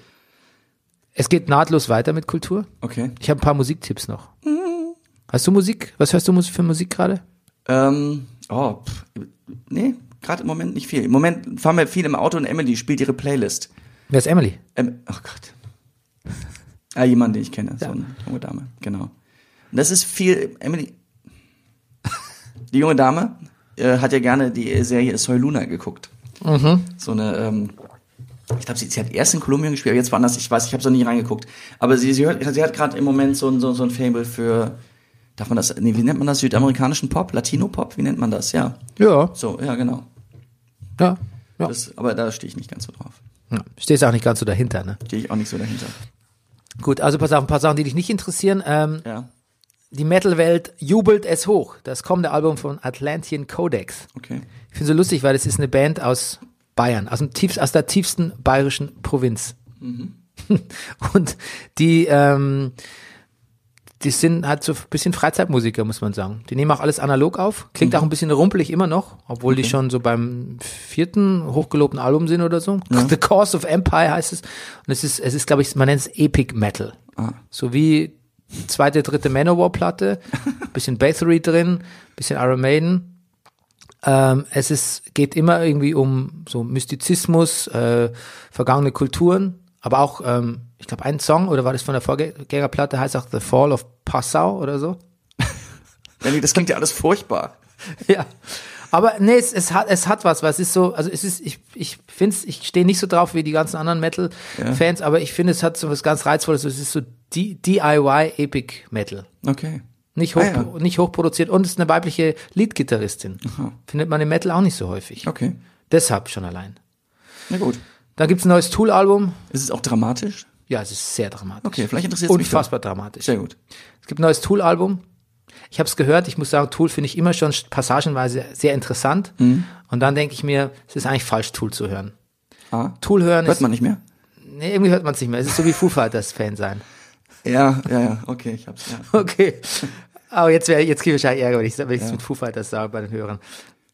Es geht nahtlos weiter mit Kultur. Okay. Ich habe ein paar Musiktipps noch. Hast du Musik? Was hörst du für Musik gerade? Ähm, oh, pff, nee, gerade im Moment nicht viel. Im Moment fahren wir viel im Auto und Emily spielt ihre Playlist. Wer ist Emily? Ähm, ach Gott. Ah, jemand, den ich kenne, so eine junge Dame, genau. Und das ist viel, Emily, die junge Dame äh, hat ja gerne die Serie Soy Luna geguckt. So eine, ähm, ich glaube, sie, sie hat erst in Kolumbien gespielt, aber jetzt woanders, ich weiß, ich habe so nie reingeguckt. Aber sie, sie, hört, sie hat gerade im Moment so, ein- so, so ein Fable für, darf man das, nee, wie nennt man das, südamerikanischen Pop, Latino-Pop, wie nennt man das, ja. Ja, So, ja, genau. ja, ja. Das, aber da stehe ich nicht ganz so drauf. ja. Stehst auch nicht ganz so dahinter, ne? Stehe ich auch nicht so dahinter. Gut, also pass auf, ein paar Sachen, die dich nicht interessieren. Ähm, Ja, die Metal-Welt jubelt es hoch. Das kommende Album von Atlantean Codex. okay. Ich finde so lustig, weil das ist eine Band aus Bayern, aus, dem tiefst, aus der tiefsten bayerischen Provinz. Und die, ähm, die sind halt so ein bisschen Freizeitmusiker, muss man sagen. Die nehmen auch alles analog auf. Klingt auch ein bisschen rumpelig immer noch, obwohl die schon so beim vierten hochgelobten Album sind oder so. The Course of Empire heißt es. Und es ist, es ist, glaube ich, man nennt es Epic Metal. So wie zweite, dritte Manowar-Platte, bisschen Bathory drin, bisschen Iron Maiden. Ähm, es ist, geht immer irgendwie um so Mystizismus, äh, vergangene Kulturen, aber auch ähm, ich glaube, ein Song, oder war das von der Vorgängerplatte, heißt auch The Fall of Passau oder so. Das klingt ja alles furchtbar. Ja. Aber nee, es, es hat es hat was, weil es ist so, also es ist, ich, ich finde ich stehe nicht so drauf wie die ganzen anderen Metal-Fans, aber ich finde, es hat so was ganz Reizvolles. Es ist so D DIY Epic Metal. Okay. Nicht, hoch, Ah, ja. nicht hochproduziert und es ist eine weibliche Leadgitarristin. Findet man im Metal auch nicht so häufig. Okay. Deshalb schon allein. Na gut. Dann gibt's ein neues Tool-Album. Ist es auch dramatisch? Ja, es ist sehr dramatisch. Okay, vielleicht interessiert es mich. Unfassbar dramatisch. Sehr gut. Es gibt ein neues Tool-Album. Ich habe es gehört. Ich muss sagen, Tool finde ich immer schon passagenweise sehr interessant. Mhm. Und dann denke ich mir, es ist eigentlich falsch, Tool zu hören. Ah. Tool hören Hört ist, man nicht mehr? nee, irgendwie hört man es nicht mehr. Es ist so wie Foo Fighters Fan sein. Ja, ja, ja. Okay, ich hab's. Ja. Okay. Aber jetzt wäre jetzt kriege ich wahrscheinlich Ärger, wenn ich es mit Foo Fighters sage bei den Hörern.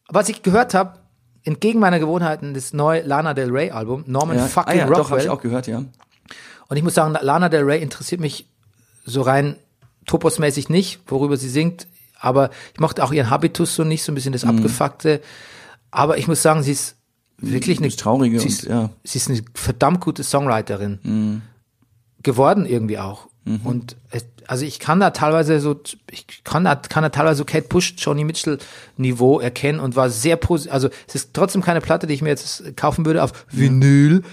Aber was ich gehört habe, entgegen meiner Gewohnheiten, das neue Lana Del Rey Album, Norman ja. fucking ah, ja, doch, habe Rockwell. ich auch gehört, ja. Und ich muss sagen, Lana Del Rey interessiert mich so rein toposmäßig nicht, worüber sie singt. Aber ich mochte auch ihren Habitus so nicht, so ein bisschen das Mhm. Abgefuckte. Aber ich muss sagen, sie ist wirklich eine Traurige sie und, ist, ja. Mhm. sie ist eine verdammt gute Songwriterin geworden irgendwie auch. Und es, also ich kann da teilweise so, ich kann da, kann da teilweise so Kate Bush, Johnny Mitchell Niveau erkennen und war sehr positiv. Also es ist trotzdem keine Platte, die ich mir jetzt kaufen würde auf Vinyl.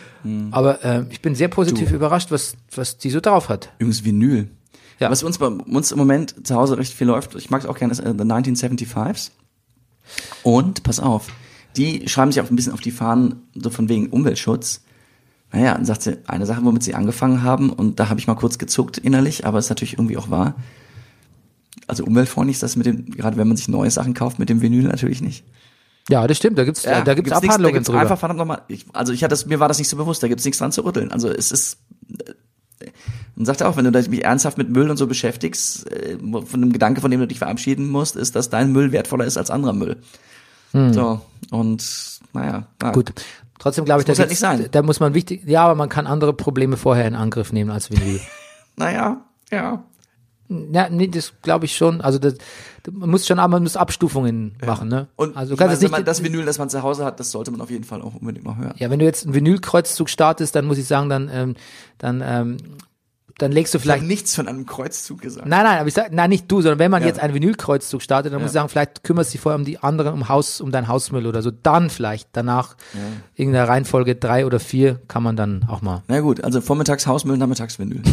Aber äh, ich bin sehr positiv überrascht, was, was die so drauf hat. Übrigens Vinyl. Ja. Was uns bei uns im Moment zu Hause recht viel läuft, ich mag es auch gerne, ist äh, The 1975s. Und, pass auf, die schreiben sich auch ein bisschen auf die Fahnen, so von wegen Umweltschutz. Naja, dann sagt sie, eine Sache, womit sie angefangen haben, und da habe ich mal kurz gezuckt innerlich, aber es ist natürlich irgendwie auch wahr. Also umweltfreundlich ist das mit dem, gerade wenn man sich neue Sachen kauft, mit dem Vinyl natürlich nicht. Ja, das stimmt. Da gibt's, da gibt's da Abhandlungen gibt's drüber. Einfach verdammt nochmal, ich, also ich hatte das, mir war das nicht so bewusst, da gibt's nichts dran zu rütteln. Also es ist, äh, man sagt auch, wenn du dich ernsthaft mit Müll und so beschäftigst, äh, von dem Gedanke, von dem du dich verabschieden musst, ist, dass dein Müll wertvoller ist als anderer Müll. So, und naja, ja. Hm. Gut. Trotzdem glaube ich, muss da, halt gibt's- nicht sein. da muss man wichtig, ja, aber man kann andere Probleme vorher in Angriff nehmen als Vinyl. Naja, ja. ja, nee, das glaube ich schon. Also das, man muss schon, aber man muss Abstufungen machen, ne? Und also kannst meine, nicht, man das Vinyl, das man zu Hause hat, das sollte man auf jeden Fall auch unbedingt mal hören. ja, wenn du jetzt einen Vinylkreuzzug startest, dann muss ich sagen, dann, ähm, dann, ähm, dann legst du Ich vielleicht nichts von einem Kreuzzug gesagt. Nein, nein, aber ich sag, nein, nicht du, sondern wenn man Ja. jetzt einen Vinylkreuzzug startet, dann muss ich sagen, vielleicht kümmerst du dich vorher um die anderen, um Haus, um dein Hausmüll oder so. Dann vielleicht, danach, in der Reihenfolge drei oder vier, kann man dann auch mal. Na gut, also vormittags Hausmüll, nachmittags Vinyl.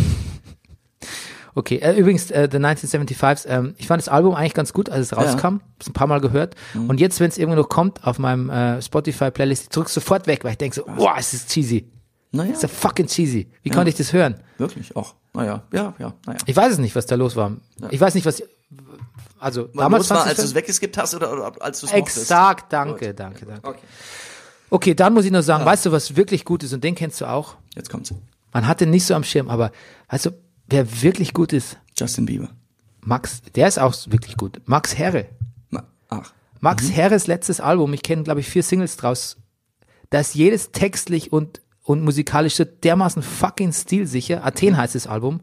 Okay, äh, übrigens, äh, The 1975s, ähm, ich fand das Album eigentlich ganz gut, als es rauskam. Hab's ein paar Mal gehört. Und jetzt, wenn es irgendwo noch kommt auf meinem äh, Spotify-Playlist, ich drück sofort weg, weil ich denke so, boah, es ist cheesy. Naja, ist ja fucking cheesy. Wie konnte ich das hören? wirklich, auch. Naja, ja, ja, naja. Ich weiß es nicht, was da los war. Ich weiß nicht, was, also, damals Damals war, als du es weggeskippt hast oder, oder als du es? Exakt, danke, danke, danke. Okay, Okay, dann muss ich nur sagen, weißt du, was wirklich gut ist, und den kennst du auch? jetzt kommt's. Man hat den nicht so am Schirm, aber weißt du, wer wirklich gut ist? Justin Bieber. Max, der ist auch wirklich gut. Max Herre. Ma- Ach, Max Herres letztes Album, ich kenne, glaube ich, vier Singles draus. Da ist jedes textlich und, und musikalisch so dermaßen fucking stilsicher. Athen heißt das Album.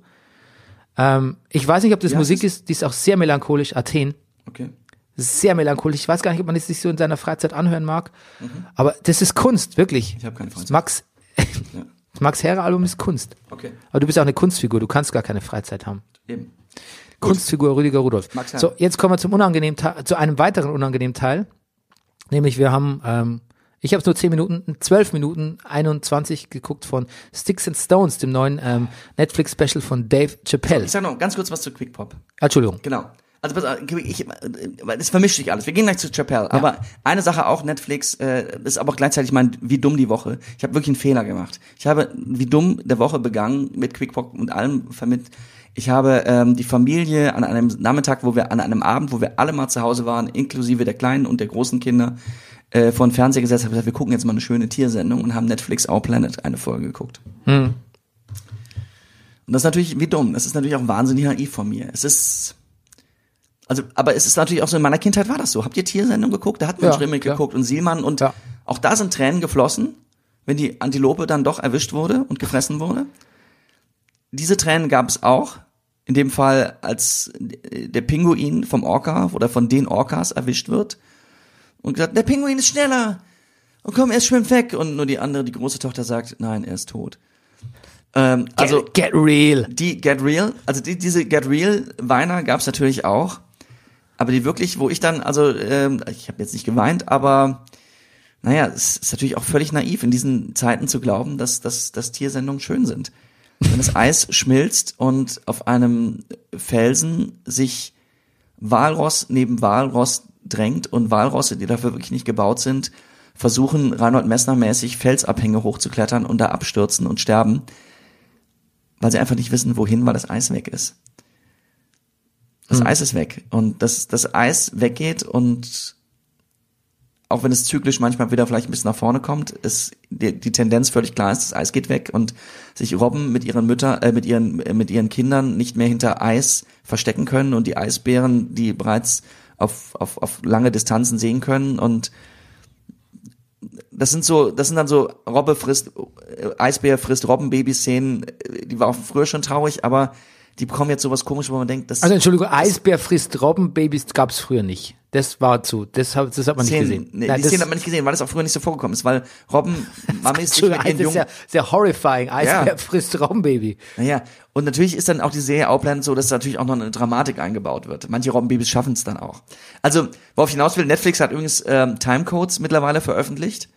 Ähm, ich weiß nicht, ob das heißt Musik ist, die ist auch sehr melancholisch. Athen. okay. Sehr melancholisch. Ich weiß gar nicht, ob man es sich so in seiner Freizeit anhören mag. Aber das ist Kunst, wirklich. Ich habe keine Freizeit. Max, das Max Herre Album ist Kunst. Okay, Aber du bist auch eine Kunstfigur, du kannst gar keine Freizeit haben. eben. Kunstfigur Rüdiger Rudolph. Max Herre. So, jetzt kommen wir zum unangenehmen Teil, zu einem weiteren unangenehmen Teil. Nämlich wir haben, ähm, ich habe es nur 10 Minuten, 12 Minuten 21 geguckt von Sticks and Stones, dem neuen ähm, Netflix-Special von Dave Chappelle. Ich sag noch ganz kurz was zu Quick Pop. Entschuldigung. Genau. Also pass auf, ich, weil es vermischt sich alles. Wir gehen gleich zu Chappelle. Aber eine Sache auch, Netflix, äh, ist aber auch gleichzeitig mein Wie dumm die Woche. Ich habe wirklich einen Fehler gemacht. Ich habe Wie dumm der Woche begangen mit Quickpop und allem vermitt. Ich habe ähm, die Familie an einem Nachmittag, wo wir an einem Abend, wo wir alle mal zu Hause waren, inklusive der kleinen und der großen Kinder, äh, vor den Fernseher gesetzt, habe gesagt, wir gucken jetzt mal eine schöne Tiersendung und haben Netflix Our Planet eine Folge geguckt. Und das ist natürlich wie dumm. Das ist natürlich auch wahnsinnig naiv von mir. Es ist also, aber es ist natürlich auch so, in meiner Kindheit war das so. Habt ihr Tiersendung geguckt? Da hat man Ja, Schrimmel klar. geguckt und Sielmann und Ja. auch da sind Tränen geflossen, wenn die Antilope dann doch erwischt wurde und gefressen wurde. Diese Tränen gab es auch. In dem Fall, als der Pinguin vom Orca oder von den Orcas erwischt wird und gesagt, der Pinguin ist schneller. Und komm, er schwimmt weg. Und nur die andere, die große Tochter sagt, nein, er ist tot. Ähm, also get, get real. die Get Real, also die, diese Get Real Weiner gab's natürlich auch, aber die wirklich, wo ich dann, also ähm, ich habe jetzt nicht geweint, aber naja, es ist natürlich auch völlig naiv in diesen Zeiten zu glauben, dass, dass, dass Tiersendungen schön sind. Wenn das Eis schmilzt und auf einem Felsen sich Walross neben Walross drängt und Walrosse, die dafür wirklich nicht gebaut sind, versuchen Reinhold Messner mäßig Felsabhänge hochzuklettern und da abstürzen und sterben, weil sie einfach nicht wissen, wohin, weil das Eis weg ist. Das Eis ist weg und dass das Eis weggeht und auch wenn es zyklisch manchmal wieder vielleicht ein bisschen nach vorne kommt, ist die, die Tendenz völlig klar ist, das Eis geht weg und sich Robben mit ihren Müttern, äh, mit ihren äh, mit ihren Kindern nicht mehr hinter Eis verstecken können und die Eisbären, die bereits auf, auf, auf lange Distanzen sehen können und das sind so, das sind dann so Robbe frisst, äh, Eisbär frisst Robbenbaby-Szenen, die war auch früher schon traurig, aber die bekommen jetzt sowas komisch, wo man denkt, das Also Entschuldigung, Eisbär frisst Robbenbabys gab's früher nicht. Das war zu, das, hab, das hat man nicht Szenen, gesehen. Nee, Nein, die Szenen hat man nicht gesehen, weil das auch früher nicht so vorgekommen ist, weil Robben Mamis sich Entschuldigung, mit ihren das ist ja Jungen, sehr horrifying. Eisbär Ja. frisst Robbenbaby. naja, und natürlich ist dann auch die Serie Outland so, dass natürlich auch noch eine Dramatik eingebaut wird. Manche Robbenbabys schaffen es dann auch. Also, worauf ich hinaus will, Netflix hat übrigens ähm, Timecodes mittlerweile veröffentlicht,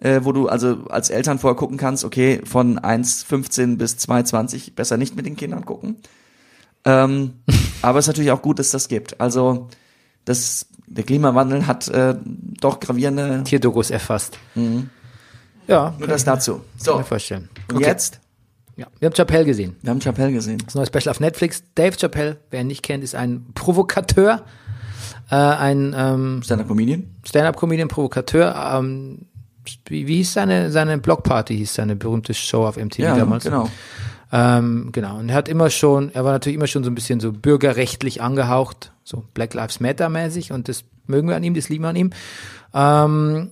äh, wo du also als Eltern vorher gucken kannst, okay, von 1,15 bis 2,20 besser nicht mit den Kindern gucken. Ähm, aber es ist natürlich auch gut, dass das gibt. Also, das, der Klimawandel hat äh, doch gravierende, Tierdokus erfasst. Ja, nur das dazu. kann ich So, mir vorstellen. und Okay. jetzt? Ja. Wir haben Chappelle gesehen. Wir haben Chappelle gesehen. Das neue Special auf Netflix. Dave Chappelle, wer ihn nicht kennt, ist ein Provokateur, äh, ein ähm, Stand-up-Comedian? Stand-up-Comedian, Provokateur. Ähm, wie, wie hieß seine seine Blockparty? Hieß seine berühmte Show auf MTV Ja, damals. genau. Ähm, genau. Und er hat immer schon, er war natürlich immer schon so ein bisschen so bürgerrechtlich angehaucht, so Black Lives Matter mäßig und das mögen wir an ihm, das lieben wir an ihm. Ähm,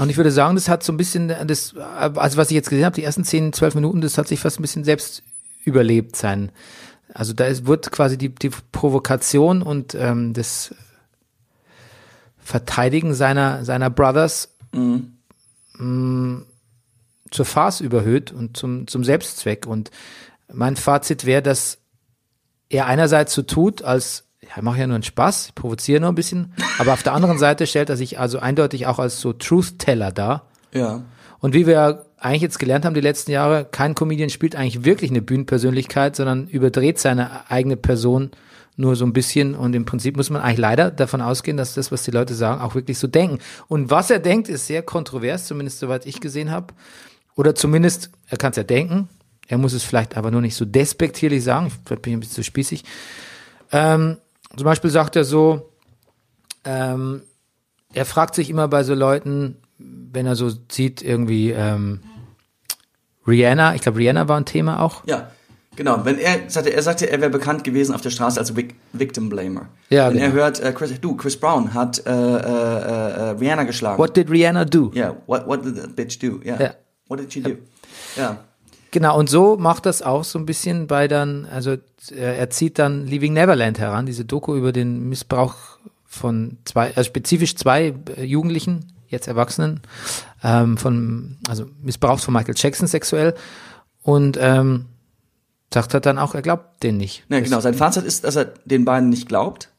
und ich würde sagen, das hat so ein bisschen das, also was ich jetzt gesehen habe, die ersten 10, 12 Minuten, das hat sich fast ein bisschen selbst überlebt sein. Also da ist, wird quasi die, die Provokation und ähm, das Verteidigen seiner, seiner Brothers mh, zur Farce überhöht und zum, zum Selbstzweck. Und mein Fazit wäre, dass er einerseits so tut, als ich mache ja nur einen Spaß, ich provoziere nur ein bisschen, aber auf der anderen Seite stellt er sich also eindeutig auch als so Truth-Teller dar. Ja. Und wie wir ja eigentlich jetzt gelernt haben die letzten Jahre, kein Comedian spielt eigentlich wirklich eine Bühnenpersönlichkeit, sondern überdreht seine eigene Person nur so ein bisschen. Und im Prinzip muss man eigentlich leider davon ausgehen, dass das, was die Leute sagen, auch wirklich so denken. Und was er denkt, ist sehr kontrovers, zumindest soweit ich gesehen habe. Oder zumindest, er kann es ja denken. Er muss es vielleicht aber nur nicht so despektierlich sagen. Vielleicht bin ich ein bisschen zu spießig. Ähm, zum Beispiel sagt er so, ähm, er fragt sich immer bei so Leuten, wenn er so sieht, irgendwie ähm, Rihanna, ich glaube Rihanna war ein Thema auch. Ja, genau. Wenn er sagte, er sagte, er wäre bekannt gewesen auf der Straße als Vic Victim Blamer. Ja, Wenn er genau. hört, äh, Chris, du, Chris Brown hat äh, äh, äh, Rihanna geschlagen. What did Rihanna do? Yeah, what, what did that bitch do? Yeah. Ja. What did she do? Ja. Genau, und so macht das auch so ein bisschen bei dann, also er, er zieht dann Leaving Neverland heran, diese Doku über den Missbrauch von zwei, also spezifisch zwei äh, Jugendlichen, jetzt Erwachsenen, ähm, von, also Missbrauch von Michael Jackson sexuell und ähm, sagt er dann auch, er glaubt den nicht. Ja, genau. Sein Fazit ist, dass er den beiden nicht glaubt.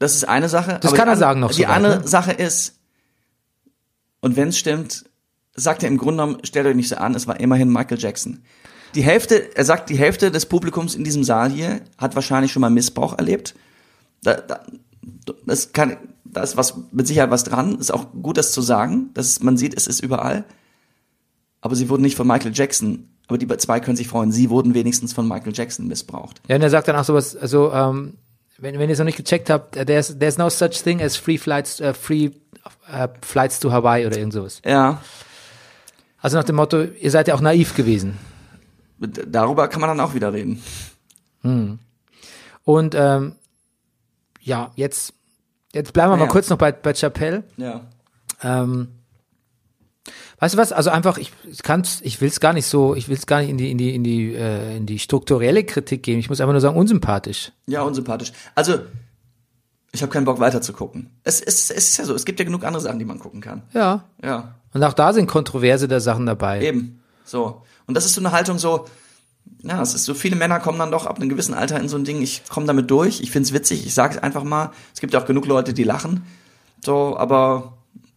Das ist eine Sache. Das aber kann er sagen noch Die sogar, andere ne? Sache ist, und wenn es stimmt, sagt er im Grunde genommen, stellt euch nicht so an, es war immerhin Michael Jackson. Die Hälfte, er sagt, die Hälfte des Publikums in diesem Saal hier hat wahrscheinlich schon mal Missbrauch erlebt. Da, da, das kann, da ist was, mit Sicherheit was dran. Ist auch gut, das zu sagen. dass man sieht, es ist überall. Aber sie wurden nicht von Michael Jackson. Aber die zwei können sich freuen. Sie wurden wenigstens von Michael Jackson missbraucht. Ja, und er sagt dann auch sowas, also, ähm, wenn, wenn ihr es noch nicht gecheckt habt, äh, there's, there's no such thing as free flights, äh, free äh, flights to Hawaii oder irgend sowas. Ja, Also nach dem Motto, ihr seid ja auch naiv gewesen. darüber kann man dann auch wieder reden. Und ähm, ja, jetzt, jetzt bleiben wir mal Ja. kurz noch bei, bei Chappelle. Ja. Ähm, weißt du was? Also einfach, ich ich kann's, ich will's gar nicht so, ich will's gar nicht in die in die in die äh, in die strukturelle Kritik gehen. Ich muss einfach nur sagen, unsympathisch. Ja, unsympathisch. Also, ich habe keinen Bock weiter zu gucken. Es, es, es ist ja so, es gibt ja genug andere Sachen, die man gucken kann. Ja. Ja, Und auch da sind kontroverse der Sachen dabei. eben. So. Und das ist so eine Haltung so, ja, es ist so, viele Männer kommen dann doch ab einem gewissen Alter in so ein Ding, ich komme damit durch, ich find's witzig, ich sage es einfach mal. Es gibt ja auch genug Leute, die lachen. So, aber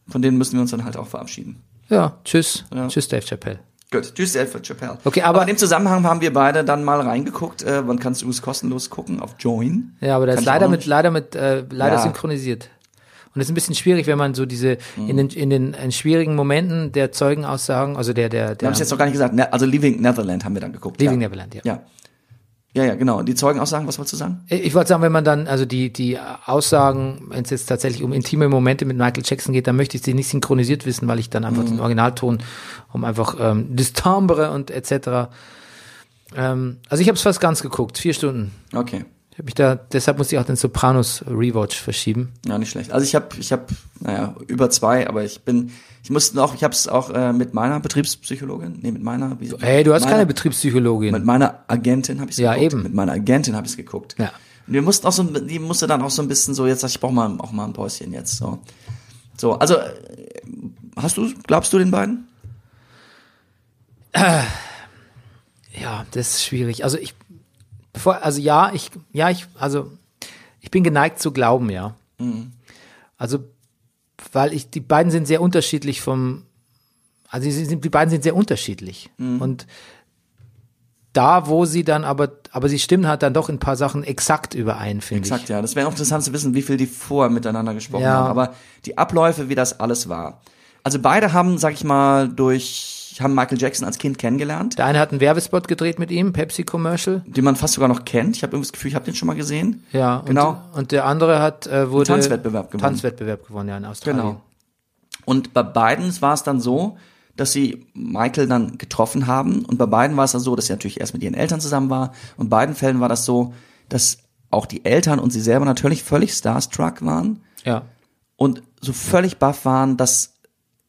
von denen müssen wir uns dann halt auch verabschieden. Ja, tschüss. Ja. Tschüss, Dave Chappelle. Gut, tschüss, Alfred Chappelle. Okay, aber- in dem Zusammenhang haben wir beide dann mal reingeguckt. Äh, wann kannst du es kostenlos gucken? Auf Join. Ja, aber das ist leider mit, leider mit, äh, leider Ja. synchronisiert. Und es ist ein bisschen schwierig, wenn man so diese, Mhm. in den, in den in schwierigen Momenten der Zeugenaussagen, also der, der, Wir der haben es jetzt noch gar nicht gesagt. Ne, also Leaving Netherland haben wir dann geguckt. Leaving ja. Neverland, ja. Ja. Ja, ja, genau. Die Zeugenaussagen, was wolltest du sagen? Ich wollte sagen, wenn man dann, also die, die Aussagen, wenn es jetzt tatsächlich um intime Momente mit Michael Jackson geht, dann möchte ich sie nicht synchronisiert wissen, weil ich dann einfach Mhm. den Originalton, um einfach ähm, das Timbre und etc. Ähm, also ich habe es fast ganz geguckt, vier Stunden. Okay. Ich habe mich da, deshalb musste ich auch den Sopranos Rewatch verschieben. Ja, nicht schlecht. Also ich habe, ich habe, naja, über zwei, aber ich bin, ich musste noch, ich habe es auch äh, mit meiner Betriebspsychologin, nee, mit meiner, wie, Hey, du hast meiner, keine Betriebspsychologin. mit meiner Agentin habe ich Ja, geguckt. eben. Mit meiner Agentin habe ich es geguckt. Ja. Und wir mussten auch so, die musste dann auch so ein bisschen so, jetzt sag ich, ich brauche mal auch mal ein Päuschen jetzt. So, so also äh, hast du, glaubst du den beiden? Ja, das ist schwierig. Also ich, bevor, also ja, ich, ja, ich, also ich bin geneigt zu glauben, ja. Also, weil ich, die beiden sind sehr unterschiedlich vom, also sind, die beiden sind sehr unterschiedlich. Und da, wo sie dann aber, aber sie stimmen halt dann doch in ein paar Sachen exakt überein, finde ich. Exakt, ja. Das wäre auch interessant zu wissen, wie viel die vorher miteinander gesprochen Ja. haben. Aber die Abläufe, wie das alles war. Also beide haben, sag ich mal, durch, haben Michael Jackson als Kind kennengelernt, Der eine hat einen Werbespot gedreht mit ihm, Pepsi-Commercial. den man fast sogar noch kennt. Ich habe irgendwie das Gefühl, ich habe den schon mal gesehen. Ja, Genau. Und, und der andere hat, äh, wurde. Tanzwettbewerb gewonnen. Tanzwettbewerb gewonnen, ja, in Australien. Genau. Und bei beiden war es dann so, dass sie Michael dann getroffen haben. Und bei beiden war es dann so, dass sie natürlich erst mit ihren Eltern zusammen war. Und in beiden Fällen war das so, dass auch die Eltern und sie selber natürlich völlig starstruck waren Ja. und so völlig baff waren, dass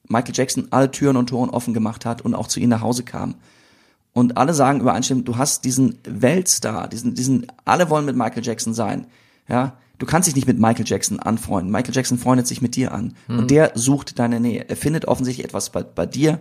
Michael Jackson alle Türen und Toren offen gemacht hat und auch zu ihnen nach Hause kam. Und alle sagen übereinstimmend, du hast diesen Weltstar, diesen, diesen, alle wollen mit Michael Jackson sein. Ja, du kannst dich nicht mit Michael Jackson anfreunden. Michael Jackson freundet sich mit dir an. Und der sucht deine Nähe. Er findet offensichtlich etwas bei, bei dir,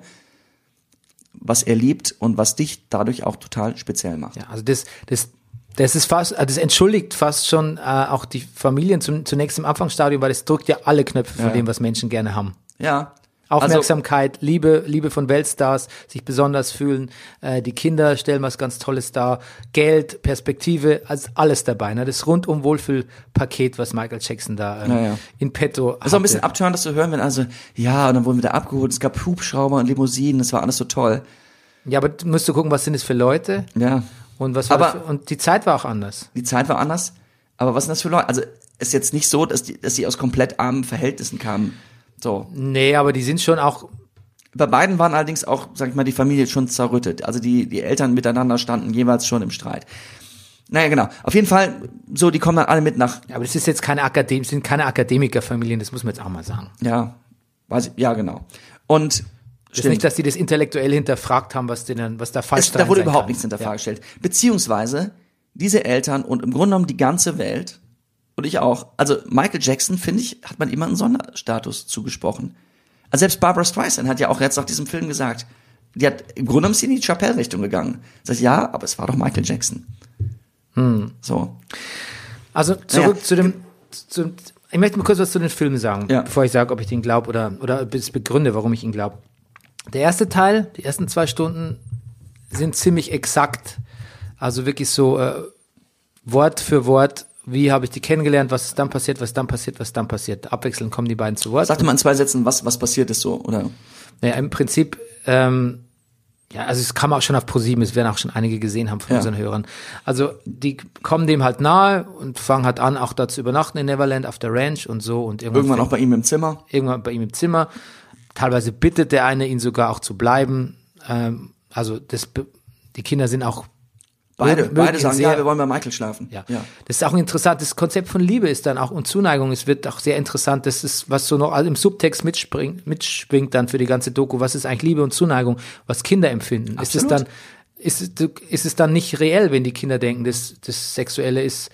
was er liebt und was dich dadurch auch total speziell macht. Ja, also das, das, das ist fast, äh, das entschuldigt fast schon äh, auch die Familien zum, zunächst im Anfangsstadium, weil es drückt ja alle Knöpfe von Ja. dem, was Menschen gerne haben. Ja. Aufmerksamkeit, Liebe, Liebe von Weltstars, sich besonders fühlen. Äh, die Kinder stellen was ganz Tolles dar. Geld, Perspektive, also alles dabei. Ne? Das rundum Wohlfühlpaket, was Michael Jackson da ähm, Ja, in petto Das ist auch ein bisschen abtörend, das zu hören, wenn also, ja, und dann wurden wir da abgeholt, es gab Hubschrauber und Limousinen, das war alles so toll. Ja, aber du musst du gucken, was sind es für Leute Ja. und was war Aber- das für, und die Zeit war auch anders. Die Zeit war anders, aber was sind das für Leute? Also, ist jetzt nicht so, dass die, dass die aus komplett armen Verhältnissen kamen. So. Nee, aber die sind schon auch Bei beiden waren allerdings auch, sag ich mal, die Familie schon zerrüttet. Also die, die Eltern miteinander standen jeweils schon im Streit. Naja, genau. Auf jeden Fall, so, die kommen dann alle mit nach, Ja, aber das ist jetzt keine Akadem sind keine Akademikerfamilien, das muss man jetzt auch mal sagen. ja, weiß ich, ja, genau. Und, Das ist nicht, dass die das intellektuell hinterfragt haben, was denen, was da falsch es, da wurde überhaupt kann. nichts hinterfragt gestellt. Beziehungsweise, diese Eltern und im Grunde genommen die ganze Welt, und ich auch, also Michael Jackson, finde ich, hat man immer einen Sonderstatus zugesprochen. Also selbst Barbara Streisand hat ja auch jetzt nach diesem Film gesagt, die hat, im Grunde genommen sie in die Chappelle-Richtung gegangen. Sagt, ja, aber es war doch Michael Jackson. So. Also zurück Ja. zu dem, zu, ich möchte mal kurz was zu den Filmen sagen, Ja. bevor ich sage, ob ich den glaube oder, oder bis begründe, warum ich ihn glaube. Der erste Teil, die ersten zwei Stunden sind ziemlich exakt. Also wirklich so äh, Wort für Wort, wie habe ich die kennengelernt, was ist dann passiert, was ist dann passiert, was ist dann passiert. Abwechselnd kommen die beiden zu Wort. Sagte mal in zwei Sätzen, was, was passiert ist so, oder? Ja, im Prinzip, ähm, ja, also es kam auch schon auf ProSieben, es werden auch schon einige gesehen haben von Ja. unseren Hörern. Also die kommen dem halt nahe und fangen halt an, auch da zu übernachten in Neverland auf der Ranch und so und irgendwann, Irgendwann auch bei ihm im Zimmer. irgendwann bei ihm im Zimmer. Teilweise bittet der eine ihn sogar auch zu bleiben. Ähm, also das, die Kinder sind auch Beide, mögen- beide sagen, sehr. ja, wir wollen bei Michael schlafen. Ja. Das ist auch ein interessantes Konzept von Liebe ist dann auch und Zuneigung. Es wird auch sehr interessant. Das ist, was so noch im Subtext mitspringt, mitschwingt dann für die ganze Doku. Was ist eigentlich Liebe und Zuneigung? Was Kinder empfinden? Ist es Absolut. dann, ist es, ist es dann nicht reell, wenn die Kinder denken, das, das Sexuelle ist,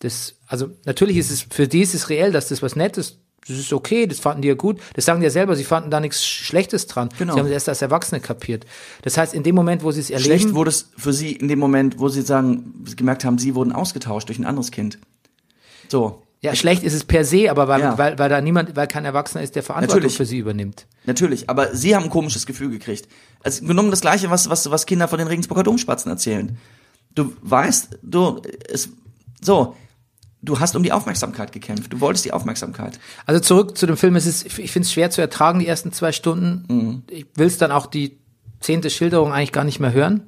das, also natürlich ist es, für die ist es reell, dass das was Nettes, das ist okay, das fanden die ja gut. Das sagen die ja selber, sie fanden da nichts Schlechtes dran. Genau. Sie haben es erst als Erwachsene kapiert. Das heißt, in dem Moment, wo sie es erleben, Schlecht wurde es für sie in dem Moment, wo sie sagen, sie gemerkt haben, sie wurden ausgetauscht durch ein anderes Kind. So. ja, schlecht ist es per se, aber weil, Ja. weil, weil da niemand, weil kein Erwachsener ist, der Verantwortung Natürlich. für sie übernimmt. Natürlich, aber sie haben ein komisches Gefühl gekriegt. Also genommen das gleiche, was, was, was Kinder von den Regensburger Domspatzen erzählen. Du weißt, du, es, so, du hast um die Aufmerksamkeit gekämpft. Du wolltest die Aufmerksamkeit. Also zurück zu dem Film, es ist, ich finde es schwer zu ertragen, die ersten zwei Stunden. Mhm. Ich will es dann auch die zehnte Schilderung eigentlich gar nicht mehr hören.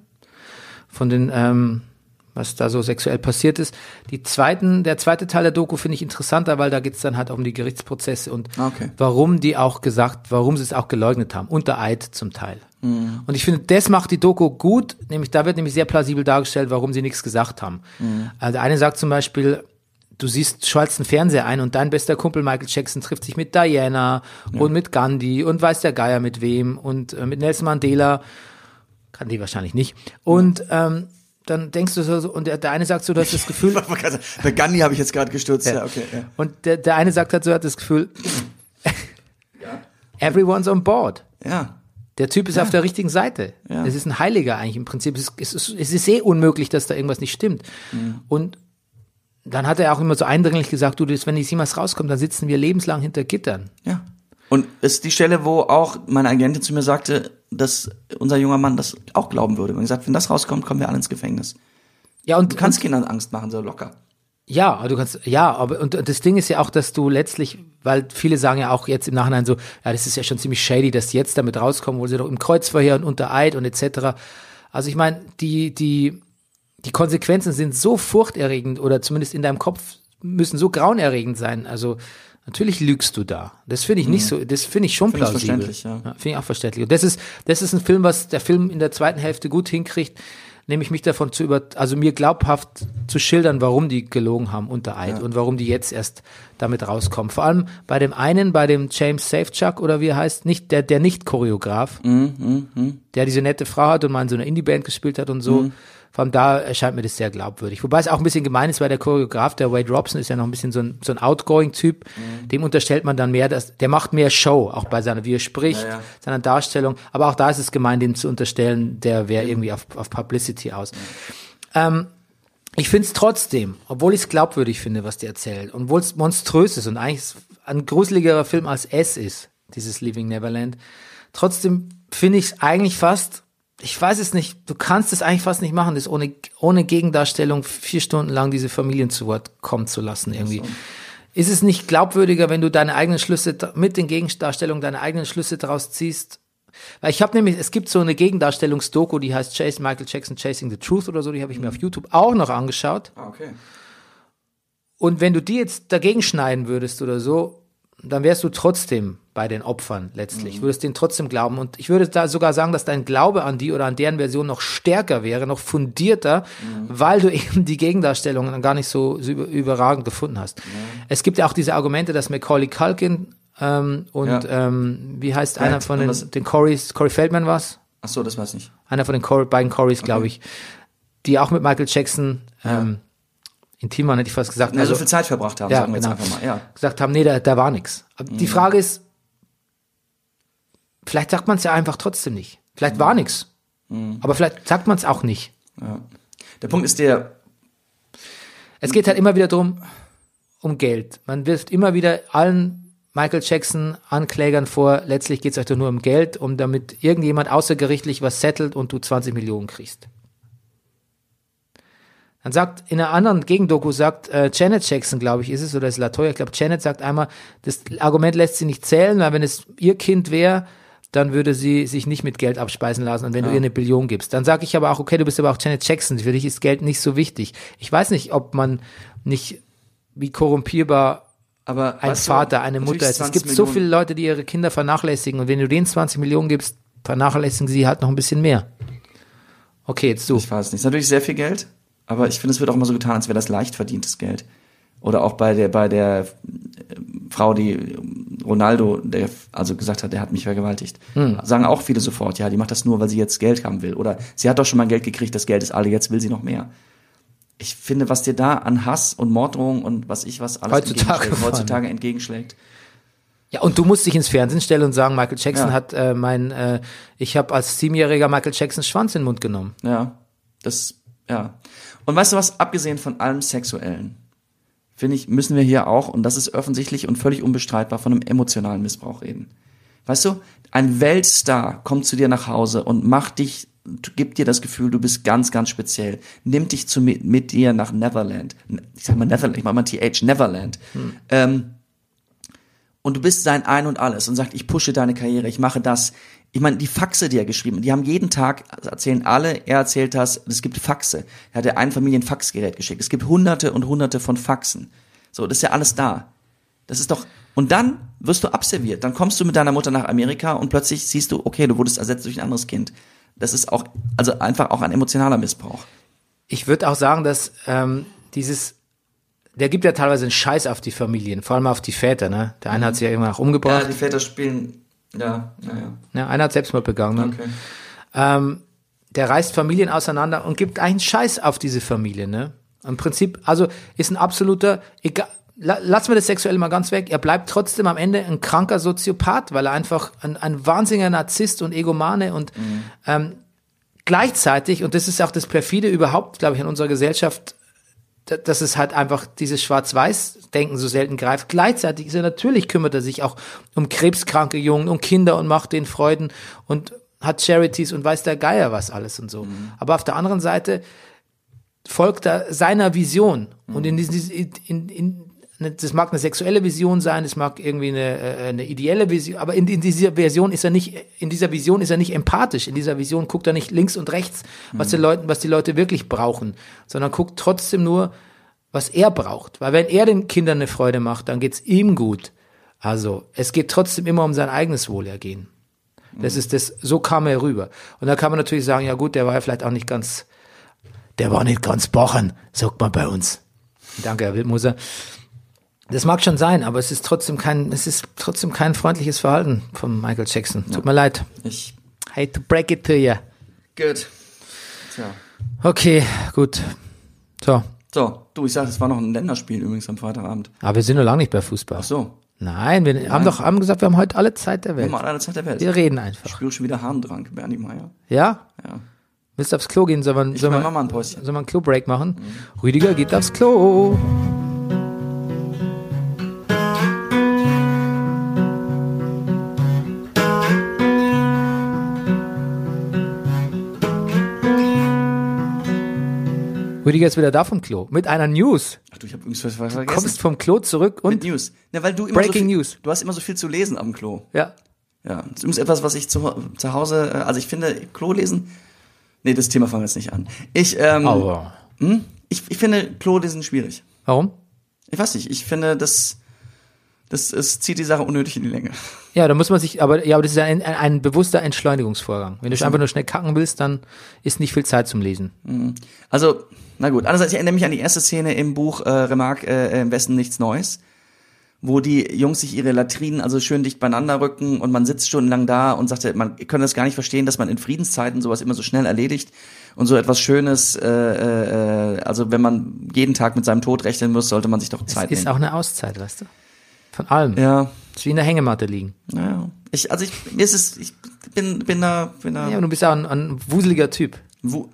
Von den, ähm, was da so sexuell passiert ist. Die zweiten, der zweite Teil der Doku finde ich interessanter, weil da geht's dann halt um die Gerichtsprozesse und Okay. warum die auch gesagt, warum sie es auch geleugnet haben, unter Eid zum Teil. Mhm. Und ich finde, das macht die Doku gut, nämlich da wird nämlich sehr plausibel dargestellt, warum sie nichts gesagt haben. Mhm. Also der eine sagt zum Beispiel, du siehst, schaltest einen Fernseher ein und dein bester Kumpel Michael Jackson trifft sich mit Diana und mit Gandhi und weiß der Geier mit wem und äh, mit Nelson Mandela. Gandhi wahrscheinlich nicht. Und ähm, dann denkst du so, und der, der eine sagt so, du hast das Gefühl, Bei Gandhi habe ich jetzt gerade gestürzt. Ja, okay. Ja. und der, der eine sagt halt so, hat das Gefühl, everyone's on board. ja. Der Typ ist auf der richtigen Seite. Ja. Es ist ein Heiliger eigentlich im Prinzip. Es ist, es ist, es ist eh unmöglich, dass da irgendwas nicht stimmt. Mhm. Und dann hat er auch immer so eindringlich gesagt, du, das, wenn ich jemals rauskomme, dann sitzen wir lebenslang hinter Gittern. Ja. Und es ist die Stelle, wo auch meine Agentin zu mir sagte, dass unser junger Mann das auch glauben würde. Man gesagt, wenn das rauskommt, kommen wir alle ins Gefängnis. Ja, und Du kannst Kindern Angst machen, so locker. Ja, aber du kannst, ja, aber und, und das Ding ist ja auch, dass du letztlich, weil viele sagen ja auch jetzt im Nachhinein so, ja, das ist ja schon ziemlich shady, dass die jetzt damit rauskommen, wo sie doch im Kreuzverhör und unter Eid und etc. Also ich meine, die, die, die Konsequenzen sind so furchterregend oder zumindest in deinem Kopf müssen so grauenerregend sein. Also natürlich lügst du da. Das finde ich nicht so, das finde ich schon Finde ich plausibel. verständlich, ja. finde ich auch verständlich. Und das ist, das ist ein Film, was der Film in der zweiten Hälfte gut hinkriegt, nämlich mich davon zu über, also mir glaubhaft zu schildern, warum die gelogen haben unter Eid und warum die jetzt erst damit rauskommen. Vor allem bei dem einen, bei dem James Safechuck oder wie er heißt, nicht der, der nicht Choreograf, der diese nette Frau hat und mal in so einer Indie-Band gespielt hat und so. Allem da erscheint mir das sehr glaubwürdig. Wobei es auch ein bisschen gemein ist, weil der Choreograf, der Wade Robson, ist ja noch ein bisschen so ein, so ein Outgoing-Typ. Dem unterstellt man dann mehr, dass, der macht mehr Show, auch bei seiner, wie er spricht, Ja, ja. seiner Darstellung. Aber auch da ist es gemein, dem zu unterstellen, der wäre irgendwie auf, auf Publicity aus. Ähm, ich finde es trotzdem, obwohl ich es glaubwürdig finde, was die erzählt, und obwohl es monströs ist und eigentlich ein gruseligerer Film als es ist, dieses Living Neverland, trotzdem finde ich es eigentlich fast, ich weiß es nicht, du kannst es eigentlich fast nicht machen, das ohne, ohne Gegendarstellung vier Stunden lang diese Familien zu Wort kommen zu lassen irgendwie. Ist es nicht glaubwürdiger, wenn du deine eigenen Schlüsse mit den Gegendarstellungen deine eigenen Schlüsse daraus ziehst? Weil ich habe nämlich, es gibt so eine Gegendarstellungsdoku, die heißt Chase Michael Jackson Chasing the Truth oder so, die habe ich mir auf YouTube auch noch angeschaut. Ah, okay. Und wenn du die jetzt dagegen schneiden würdest oder so, dann wärst du trotzdem bei den Opfern letztlich. Würdest denen trotzdem glauben. Und ich würde da sogar sagen, dass dein Glaube an die oder an deren Version noch stärker wäre, noch fundierter, weil du eben die Gegendarstellungen dann gar nicht so, so über- überragend gefunden hast. Es gibt ja auch diese Argumente, dass Macaulay Culkin ähm, und Ja. ähm, wie heißt Brad, einer von den, was- den Corys, Corey Feldman war's? Ach so, das weiß ich nicht. einer von den Cor beiden Corys, glaube ich, die auch mit Michael Jackson ähm, intim waren, hätte ich fast gesagt. Na, so viel Zeit verbracht haben, ja, sagen wir genau. jetzt einfach mal. Ja. gesagt haben, nee, da, da war nichts. Die Frage ist, vielleicht sagt man es ja einfach trotzdem nicht. Vielleicht war nichts. Aber vielleicht sagt man es auch nicht. Der Punkt ist der, Es geht halt immer wieder drum um Geld. Man wirft immer wieder allen Michael Jackson Anklägern vor, letztlich geht es euch doch nur um Geld, um damit irgendjemand außergerichtlich was settelt und du 20 Millionen kriegst. Dann sagt, in einer anderen Gegendoku sagt äh, Janet Jackson, glaube ich, ist es, oder ist Latoya, ich glaube, Janet sagt einmal, das Argument lässt sie nicht zählen, weil wenn es ihr Kind wäre, dann würde sie sich nicht mit Geld abspeisen lassen und wenn du ihr eine Billion gibst. Dann sage ich aber auch, okay, du bist aber auch Janet Jackson, für dich ist Geld nicht so wichtig. Ich weiß nicht, ob man nicht, wie korrumpierbar aber ein Vater, eine Mutter ist. Es 20 gibt so Millionen- viele Leute, die ihre Kinder vernachlässigen und wenn du denen 20 Millionen gibst, vernachlässigen sie halt noch ein bisschen mehr. Okay, jetzt du. Ich weiß nicht. Ist natürlich sehr viel Geld, aber ich finde, es wird auch immer so getan, als wäre das leicht verdientes Geld. Oder auch bei der, bei der äh, Frau, die ähm, Ronaldo, der also gesagt hat, der hat mich vergewaltigt. Sagen auch viele sofort, ja, die macht das nur, weil sie jetzt Geld haben will. Oder sie hat doch schon mal Geld gekriegt, das Geld ist alle, jetzt will sie noch mehr. Ich finde, was dir da an Hass und Morddrohung und was ich was alles Heutzutage entgegenschlägt, heutzutage entgegenschlägt, Ja, und du musst dich ins Fernsehen stellen und sagen, Michael Jackson Ja. hat äh, mein, äh, ich habe als siebenjähriger Michael Jacksons Schwanz in den Mund genommen. Ja, das, ja. Und weißt du was, abgesehen von allem Sexuellen, finde ich, müssen wir hier auch, und das ist offensichtlich und völlig unbestreitbar, von einem emotionalen Missbrauch reden. Weißt du, ein Weltstar kommt zu dir nach Hause und macht dich, gibt dir das Gefühl, du bist ganz, ganz speziell, nimmt dich zu, mit, mit dir nach Neverland. Ich sag mal Neverland, ich mach mal TH, Neverland. Ähm, und du bist sein Ein und Alles und sagt, ich pushe deine Karriere, ich mache das. Ich meine, die Faxe, die er geschrieben, die haben jeden Tag, erzählen alle, er erzählt das, es gibt Faxe. Er hat Familie ein Faxgerät geschickt. Es gibt hunderte und hunderte von Faxen. So, das ist ja alles da. Das ist doch, und dann wirst du abserviert. Dann kommst du mit deiner Mutter nach Amerika und plötzlich siehst du, okay, du wurdest ersetzt durch ein anderes Kind. Das ist auch, also einfach auch ein emotionaler Missbrauch. Ich würde auch sagen, dass ähm, dieses, der gibt ja teilweise einen Scheiß auf die Familien, vor allem auf die Väter, ne? Der eine hat sich ja irgendwann auch umgebracht, die Väter spielen, ja, naja. ne? einer hat Selbstmord begangen. Ne? Okay. ähm, der reißt Familien auseinander und gibt einen Scheiß auf diese Familie, ne? Im Prinzip, also ist ein absoluter, egal, la, lassen wir das Sexuelle mal ganz weg, er bleibt trotzdem am Ende ein kranker Soziopath, weil er einfach ein, ein wahnsinniger Narzisst und Egomane und ähm, gleichzeitig, und das ist auch das perfide überhaupt, glaube ich, in unserer Gesellschaft, dass es halt einfach dieses Schwarz-Weiß-Denken so selten greift. Gleichzeitig ist er natürlich kümmert er sich auch um krebskranke Jungen, um Kinder und macht denen Freuden und hat Charities und weiß der Geier was alles und so. Aber auf der anderen Seite folgt er seiner Vision und in diesem in, in, in, das mag eine sexuelle Vision sein, es mag irgendwie eine, äh, eine ideelle Vision, aber in, in dieser Version ist er nicht, in dieser Vision ist er nicht empathisch. In dieser Vision guckt er nicht links und rechts, was die Leute, was die Leute wirklich brauchen, sondern guckt trotzdem nur, was er braucht. Weil wenn er den Kindern eine Freude macht, dann geht's ihm gut. Also, es geht trotzdem immer um sein eigenes Wohlergehen. Das ist das, so kam er rüber. Und da kann man natürlich sagen, ja gut, der war ja vielleicht auch nicht ganz, der war nicht ganz bochen, sagt man bei uns. Danke, Herr Wildmoser. Das mag schon sein, aber es ist trotzdem kein, es ist trotzdem kein freundliches Verhalten von Michael Jackson. Tut mir leid. Ich, Hate to break it to you. gut. Tja. Okay, gut. So. So, du, ich sag, es war noch ein Länderspiel übrigens am Freitagabend. Aber wir sind noch lange nicht bei Fußball. Ach so, Nein, wir haben doch haben gesagt, wir haben heute alle Zeit der wir Welt. haben alle Zeit der Welt. Wir reden Ich einfach. spüre schon wieder Harndrang, Bernie Meyer. Ja? Ja. Willst du aufs Klo gehen? Soll man, soll mach man, mal ein Päuschen. soll man einen Klo-Break machen? Rüdiger geht aufs Klo. Rüdiger ist wieder da vom Klo. Mit einer News. Ach du, ich habe übrigens was was Du vergessen. kommst vom Klo zurück Mit und, News. Ja, weil du immer Breaking so viel, News. Du hast immer so viel zu lesen am Klo. ja. Ja, das ist übrigens etwas, was ich zu, zu Hause, äh, also ich finde, Klo lesen, nee, das Thema fangen wir jetzt nicht an. Ich, ähm, Aber. hm? ich, ich finde Klo lesen schwierig. Warum? Ich weiß nicht, ich finde, das, das, es zieht die Sache unnötig in die Länge. Ja, da muss man sich, aber, ja, aber das ist ein, ein, ein bewusster Entschleunigungsvorgang. Wenn du einfach nur schnell kacken willst, dann ist nicht viel Zeit zum Lesen. Also, na gut. Andererseits, ich erinnere mich an die erste Szene im Buch äh, Remarque äh, im Westen nichts Neues, wo die Jungs sich ihre Latrinen also schön dicht beieinander rücken und man sitzt stundenlang da und sagte, man kann das gar nicht verstehen, dass man in Friedenszeiten sowas immer so schnell erledigt und so etwas Schönes, äh, äh, also wenn man jeden Tag mit seinem Tod rechnen muss, sollte man sich doch Es Zeit ist nehmen. auch eine Auszeit, weißt du? Von allem. ja, Es ist wie in der Hängematte liegen. naja. Ich, also ich, mir ist es, ich bin, bin da, bin da. Ja, und du bist auch ein, ein wuseliger Typ. Wo,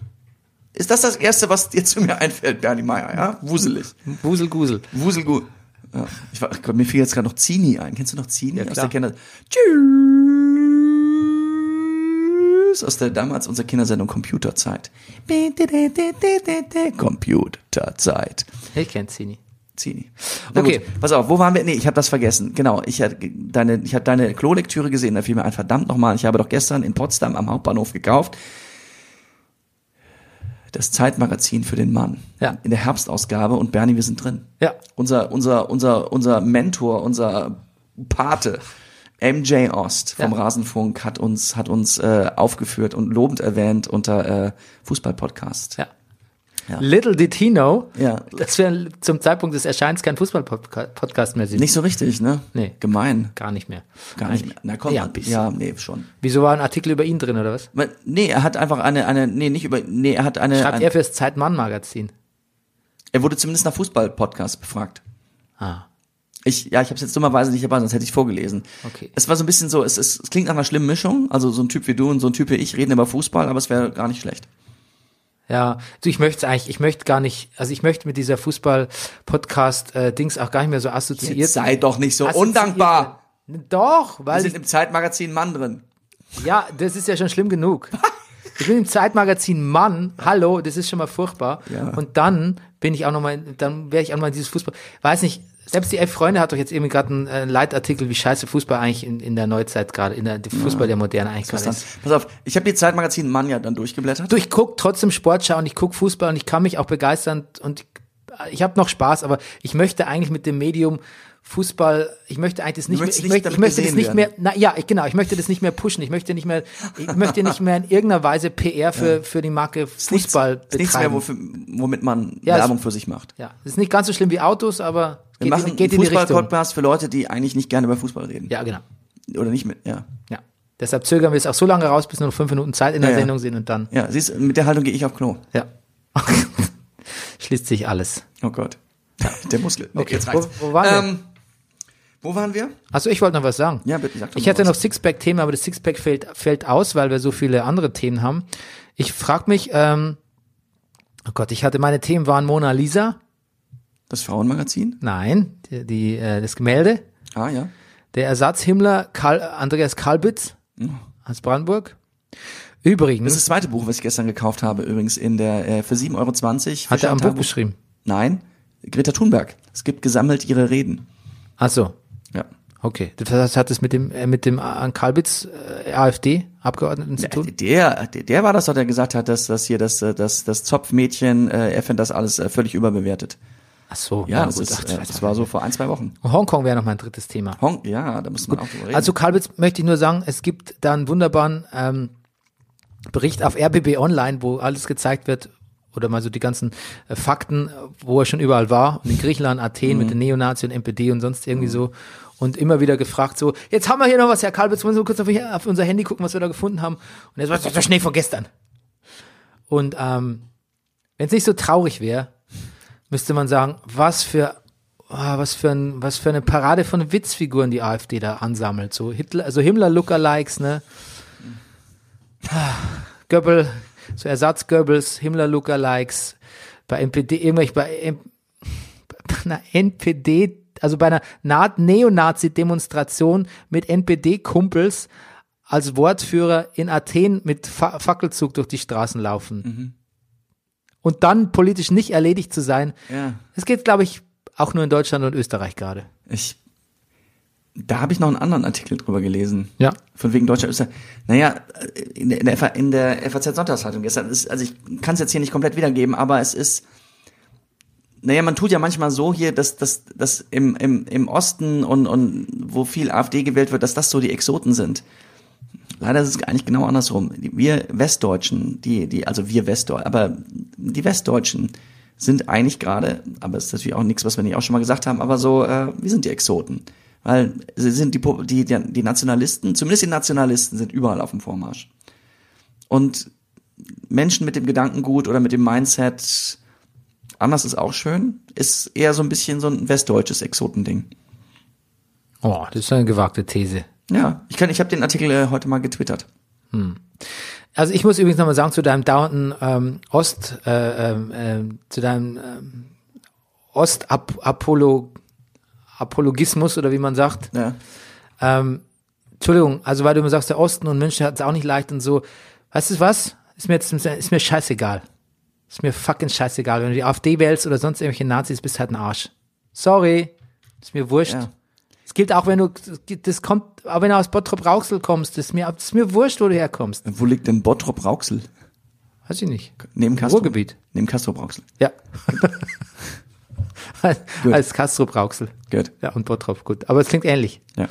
ist das das Erste, was dir zu mir einfällt, Bernie Meyer, ja? Wuselig. Wuselgusel. Wuselgut. Ja. Ich war, Gott, mir fiel jetzt gerade noch Zini ein. Kennst du noch Zini Ja, aus klar. der Kinder? Tschüss. Aus der damals unserer Kindersendung Computerzeit. Computerzeit. Ich kenn Zini. Zini. Na Okay. Gut, pass auf, wo waren wir? Nee, ich habe das vergessen. Genau, ich hatte deine, ich hatte deine Klolektüre gesehen, da fiel mir ein verdammt nochmal. Ich habe doch gestern in Potsdam am Hauptbahnhof gekauft. Das Zeitmagazin für den Mann. Ja. In der Herbstausgabe und Bernie, wir sind drin. Ja. Unser, unser, unser, unser Mentor, unser Pate, MJ Ost vom Ja. Rasenfunk hat uns, hat uns äh, aufgeführt und lobend erwähnt unter äh, Fußball-Podcast. Ja. Ja. Little did he know, Ja. dass wir zum Zeitpunkt des Erscheins kein Fußball-Podcast mehr sind. Nicht so richtig, ne? Nee. Gemein. Gar nicht mehr. Gar nicht mehr. Na komm, Ja, ein bisschen. ja, nee, schon. Wieso war ein Artikel über ihn drin, oder was? Nee, er hat einfach eine, eine, nee, nicht über, nee, er hat eine, Schreibt ein, er fürs Zeitmann-Magazin. er wurde zumindest nach Fußball-Podcast befragt. Ah. Ich, ja, ich habe es jetzt dummerweise nicht dabei, sonst hätte ich vorgelesen. Okay. Es war so ein bisschen so, es, es, es klingt nach einer schlimmen Mischung. Also so ein Typ wie du und so ein Typ wie ich reden über Fußball, aber es wäre gar nicht schlecht. Ja, du, ich möchte eigentlich, ich möchte gar nicht, also ich möchte mit dieser Fußball-Podcast-Dings auch gar nicht mehr so assoziiert. Jetzt sei doch nicht so undankbar. Doch, Wir weil sind ich, im Zeitmagazin Mann drin. ja, das ist ja schon schlimm genug. Ich bin im Zeitmagazin Mann, hallo, das ist schon mal furchtbar. Ja. Und dann bin ich auch nochmal, dann wäre ich auch nochmal in dieses Fußball, weiß nicht, selbst die elf Freunde hat doch jetzt irgendwie gerade einen äh, Leitartikel, wie scheiße Fußball eigentlich in, in der Neuzeit gerade, in der der Fußball der Moderne eigentlich gerade ist. pass auf, ich habe die Zeitmagazin Mann ja dann durchgeblättert. Du, ich guck trotzdem Sportschau und ich guck Fußball und ich kann mich auch begeistern und ich, ich habe noch Spaß, aber ich möchte eigentlich mit dem Medium Fußball, ich möchte eigentlich das nicht mehr, ich möchte, ich möchte das nicht mehr, werden. na ja, ich, genau, ich möchte das nicht mehr pushen, ich möchte nicht mehr, ich möchte nicht mehr in irgendeiner Weise PR für, für die Marke Fußball Ist nichts mehr, betreiben. wofür, womit man Ja, es- Werbung für sich macht. ja, das ist nicht ganz so schlimm wie Autos, aber Wir geht, machen in, geht einen. Fußball-Podcast für Leute, die eigentlich nicht gerne über Fußball reden. Ja, genau. Oder nicht mit, ja. Ja. Deshalb zögern wir es auch so lange raus, bis nur noch fünf Minuten Zeit in der Ja, ja. Sendung sind und dann, Ja, siehst du, mit der Haltung gehe ich auf Klo. ja. Schließt sich alles. Oh Gott. Der Muskel. Okay, jetzt reicht's. wo- wo waren wir? ähm, wo waren wir? Achso, ich wollte noch was sagen. Ja, bitte, sag doch Ich hätte noch Sixpack-Themen, aber das Sixpack fällt, fällt aus, weil wir so viele andere Themen haben. Ich frage mich, ähm, oh Gott, ich hatte meine Themen waren Mona Lisa, Das Frauenmagazin? nein, die, die äh, das Gemälde, Ah, ja. der Ersatzhimmler Karl, Andreas Kalbitz aus Brandenburg. Das Übrigens ist das zweite Buch, was ich gestern gekauft habe, übrigens in der äh, für 7,20 Euro. hat er am. Buch geschrieben. Nein, Greta Thunberg. Es gibt gesammelt ihre Reden. Ach so, Ja. okay. Das hat es mit dem äh, mit dem äh, Kalbitz äh, AfD Abgeordneten zu tun? Der, der, der war das, doch, der gesagt hat, dass das hier das, äh, das, das Zopfmädchen, äh, er findet das alles äh, völlig überbewertet. Ach so, Ja, das, gut. ist, Ach, äh, das war so vor ein, zwei Wochen. Hongkong wäre noch mein drittes Thema. Hong, ja, da muss man auch drüber reden. Also Kalbitz möchte ich nur sagen, es gibt da einen wunderbaren ähm, Bericht auf RBB Online, wo alles gezeigt wird oder mal so die ganzen äh, Fakten, wo er schon überall war in Griechenland, Athen Mhm. mit den Neonazi und NPD und sonst irgendwie so und immer wieder gefragt so, jetzt haben wir hier noch was, Herr Kalbitz, wollen Sie mal kurz auf, auf unser Handy gucken, was wir da gefunden haben und er sagt, das der Schnee von gestern. Und ähm, wenn es nicht so traurig wäre, müsste man sagen, was für ah, was für ein, was für eine Parade von Witzfiguren die AfD da ansammelt. So Hitler, also Himmler-Lookalikes, ne? Ah, Goebbels, so Ersatz-Goebbels, Himmler-Lookalikes, bei NPD, irgendwelche, bei, bei einer NPD, also bei einer Na- Neonazi-Demonstration mit NPD-Kumpels als Wortführer in Athen mit Fa Fackelzug durch die Straßen laufen. Und dann politisch nicht erledigt zu sein, ja. es geht, glaube ich, auch nur in Deutschland und Österreich gerade. Ich, da habe ich noch einen anderen Artikel drüber gelesen. Ja. Von wegen deutscher Österreich. Naja, in der, in der, FA in der FAZ Sonntagszeitung gestern ist, also ich kann es jetzt hier nicht komplett wiedergeben, aber es ist, naja, man tut ja manchmal so hier, dass, dass, dass im, im, im Osten und, und wo viel AfD gewählt wird, dass das so die Exoten sind. Leider ist es eigentlich genau andersrum. Wir Westdeutschen, die, die, also wir Westdeutschen, aber die Westdeutschen sind eigentlich gerade, aber es ist natürlich auch nichts, was wir nicht auch schon mal gesagt haben, aber so, äh, wir sind die Exoten. Weil sie sind die, die, die Nationalisten, zumindest die Nationalisten sind überall auf dem Vormarsch. Und Menschen mit dem Gedankengut oder mit dem Mindset, anders ist auch schön, ist eher so ein bisschen so ein westdeutsches Exotending. Oh, das ist eine gewagte These. Ja, ich kann, ich habe den Artikel äh, heute mal getwittert. Also ich muss übrigens nochmal sagen, zu deinem dauernden ähm, Ost, äh, ähm, ähm, zu deinem ähm, Ost-Apollo, Apologismus oder wie man sagt. Ja. Ähm, Entschuldigung, also weil du immer sagst, der Osten und München hat es auch nicht leicht und so. Weißt du was? Ist mir jetzt ist mir scheißegal. Ist mir fucking scheißegal. Wenn du die AfD wählst oder sonst irgendwelche Nazis, bist halt ein Arsch. Sorry. Ist mir wurscht. Ja. Es gilt auch, wenn du, das kommt, auch wenn du aus Bottrop-Rauxel kommst, das ist mir, das ist mir wurscht, wo du herkommst. Wo liegt denn Bottrop Rauxel? Weiß ich nicht. Neben Castro. Ruhrgebiet. Neben Castro Rauxel. Ja. Als Kastrup-Rauxel. Gut. Ja, und Bottrop, gut. Aber es klingt ähnlich. Ja.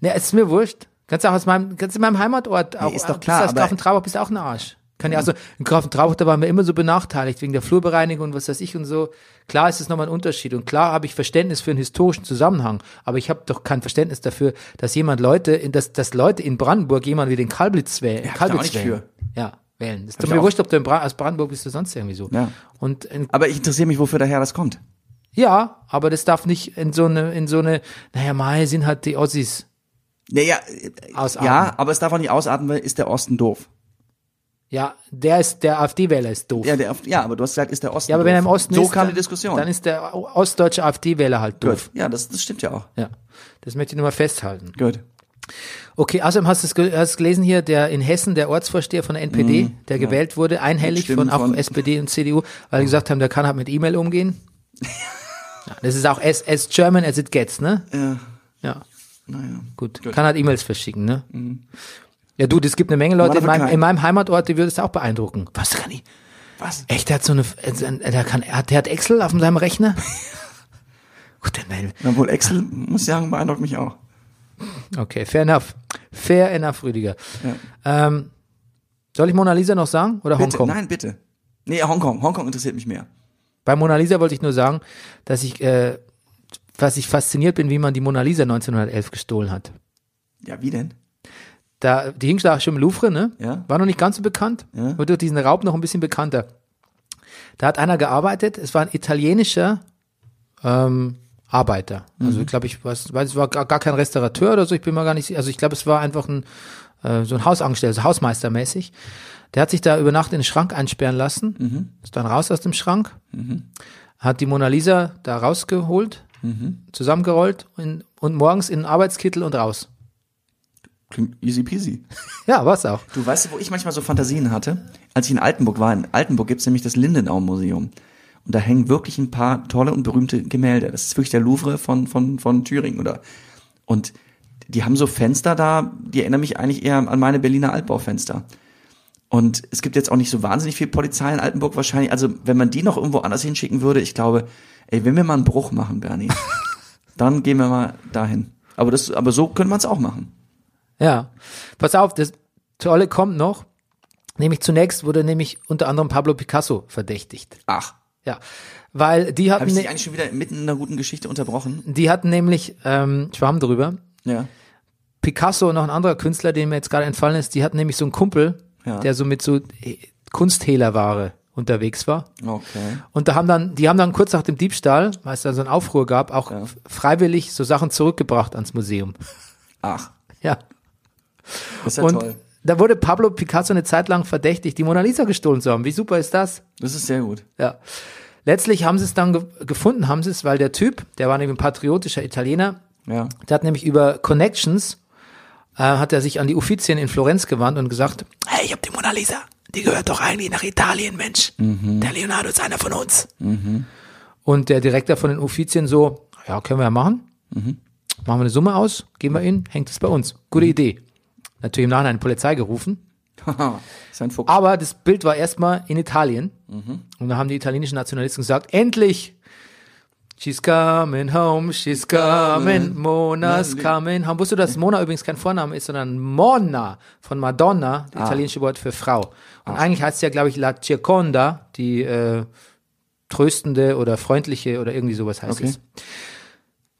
Ja, es ist mir wurscht. Kannst du auch aus meinem, kannst du in meinem Heimatort auch, ist doch klar, bist du aber- aus Grafentraubach bist du auch ein Arsch. Kann ja auch so, in Grafentraubach, da waren wir immer so benachteiligt wegen der Flurbereinigung und was weiß ich und so. Klar ist es nochmal ein Unterschied und klar habe ich Verständnis für einen historischen Zusammenhang, aber ich habe doch kein Verständnis dafür, dass jemand Leute, in, dass, dass Leute in Brandenburg jemand wie den Kalblitz wählen. Ja, Kalblitz wählen. für. Ja, wählen. Das ist doch mir wurscht, ob du in Bra aus Brandenburg bist oder sonst irgendwie so. Ja. Und Aber ich interessiere mich, wofür daher das kommt. Ja, aber das darf nicht in so eine, in so eine, naja, mal sind halt die Ossis. Naja, Ausatmen. ja, aber es darf auch nicht ausatmen, weil ist der Osten doof. Ja, der ist, der AfD-Wähler ist doof. Ja, der, ja, aber du hast gesagt, ist der Osten Ja, aber doof. wenn er im Osten so ist, kam die Diskussion. dann ist der ostdeutsche AfD-Wähler halt Gut. doof. Ja, das, das stimmt ja auch. Ja, das möchte ich nur mal festhalten. Gut. Okay, außerdem hast du es gelesen hier, der in Hessen, der Ortsvorsteher von der NPD, Mhm. der gewählt wurde, einhellig von auch von- SPD und CDU, weil die gesagt haben, der kann halt mit E-Mail umgehen. Ja, das ist auch as, as German as it gets, ne? Ja, Ja, naja. gut. Gut. Mhm. Kann halt E-Mails verschicken, ne? Ja, du, es gibt eine Menge Leute in meinem, in meinem Heimatort, die würde es auch beeindrucken. Was kann ich? Was? Echt, der hat so eine, äh, der kann, er hat, der hat Excel auf seinem Rechner? Gut, dann, Obwohl Excel, muss ich sagen, beeindruckt mich auch. Okay, fair enough. Fair enough, Rüdiger. Ähm, soll ich Mona Lisa noch sagen oder Bitte, Hongkong? nein, bitte. Nee, Hongkong. Hongkong interessiert mich mehr. Bei Mona Lisa wollte ich nur sagen, dass ich, äh, was ich fasziniert bin, wie man die Mona Lisa 1911 gestohlen hat. Ja, wie denn? Da, die hing da schon im Louvre, ne? Ja. War noch nicht ganz so bekannt. Ja. Wird durch diesen Raub noch ein bisschen bekannter. Da hat einer gearbeitet, es war ein italienischer ähm, Arbeiter. Also ich glaube, ich weiß, weiß, es war gar, gar kein Restaurateur oder so, ich bin mal gar nicht, sicher. also ich glaube, es war einfach ein äh, so ein Hausangestellter, so Hausmeistermäßig. Der hat sich da über Nacht in den Schrank einsperren lassen, ist dann raus aus dem Schrank, hat die Mona Lisa da rausgeholt, zusammengerollt und, und morgens in den Arbeitskittel und raus. Klingt easy peasy. Ja, war's auch. Du weißt, wo ich manchmal so Fantasien hatte? Als ich in Altenburg war, in Altenburg gibt's nämlich das Lindenau-Museum. Und da hängen wirklich ein paar tolle und berühmte Gemälde. Das ist wirklich der Louvre von, von, von Thüringen, oder? Und die haben so Fenster da, die erinnern mich eigentlich eher an meine Berliner Altbaufenster. Und es gibt jetzt auch nicht so wahnsinnig viel Polizei in Altenburg wahrscheinlich. Also, wenn man die noch irgendwo anders hinschicken würde, ich glaube, ey, wenn wir mal einen Bruch machen, Bernie, dann gehen wir mal dahin. Aber das, aber so könnte man es auch machen. Ja. Pass auf, das Tolle kommt noch. Nämlich zunächst wurde nämlich unter anderem Pablo Picasso verdächtigt. Ach, Ja. Weil die hatten, ich dich ne, eigentlich schon wieder mitten in einer guten Geschichte unterbrochen? die hatten nämlich, ähm, Schwamm drüber, Ja. Picasso und noch ein anderer Künstler, dem mir jetzt gerade entfallen ist, die hatten nämlich so einen Kumpel, Ja. der so mit so äh, Kunsthehlerware unterwegs war. Okay. Und da haben dann, die haben dann kurz nach dem Diebstahl, weil es da so einen Aufruhr gab, auch Ja. freiwillig so Sachen zurückgebracht ans Museum. Ach, Ja. Ist ja und toll. da wurde Pablo Picasso eine Zeit lang verdächtigt, die Mona Lisa gestohlen zu haben. Wie super ist das? Das ist sehr gut. Ja. Letztlich haben sie es dann ge gefunden, haben sie es, weil der Typ, der war nämlich ein patriotischer Italiener, Ja. der hat nämlich über Connections, äh, hat er sich an die Uffizien in Florenz gewandt und gesagt, hey, ich hab die Mona Lisa, die gehört doch eigentlich nach Italien, Mensch. Der Leonardo ist einer von uns. Und der Direktor von den Uffizien so, ja, können wir ja machen. Machen wir eine Summe aus, geben wir ihn, hängt es bei uns. Gute Idee. Natürlich im Nachhinein Polizei gerufen. Haha, ist ein Fuchs. Aber das Bild war erstmal in Italien. Und da haben die italienischen Nationalisten gesagt, endlich! She's coming home, she's coming, Mona's coming home. Wusstest du, dass Mona übrigens kein Vorname ist, sondern Monna von Madonna, das italienische Wort für Frau. Und eigentlich heißt es ja, glaube ich, La Gioconda, die äh, tröstende oder freundliche oder irgendwie sowas heißt Okay. es.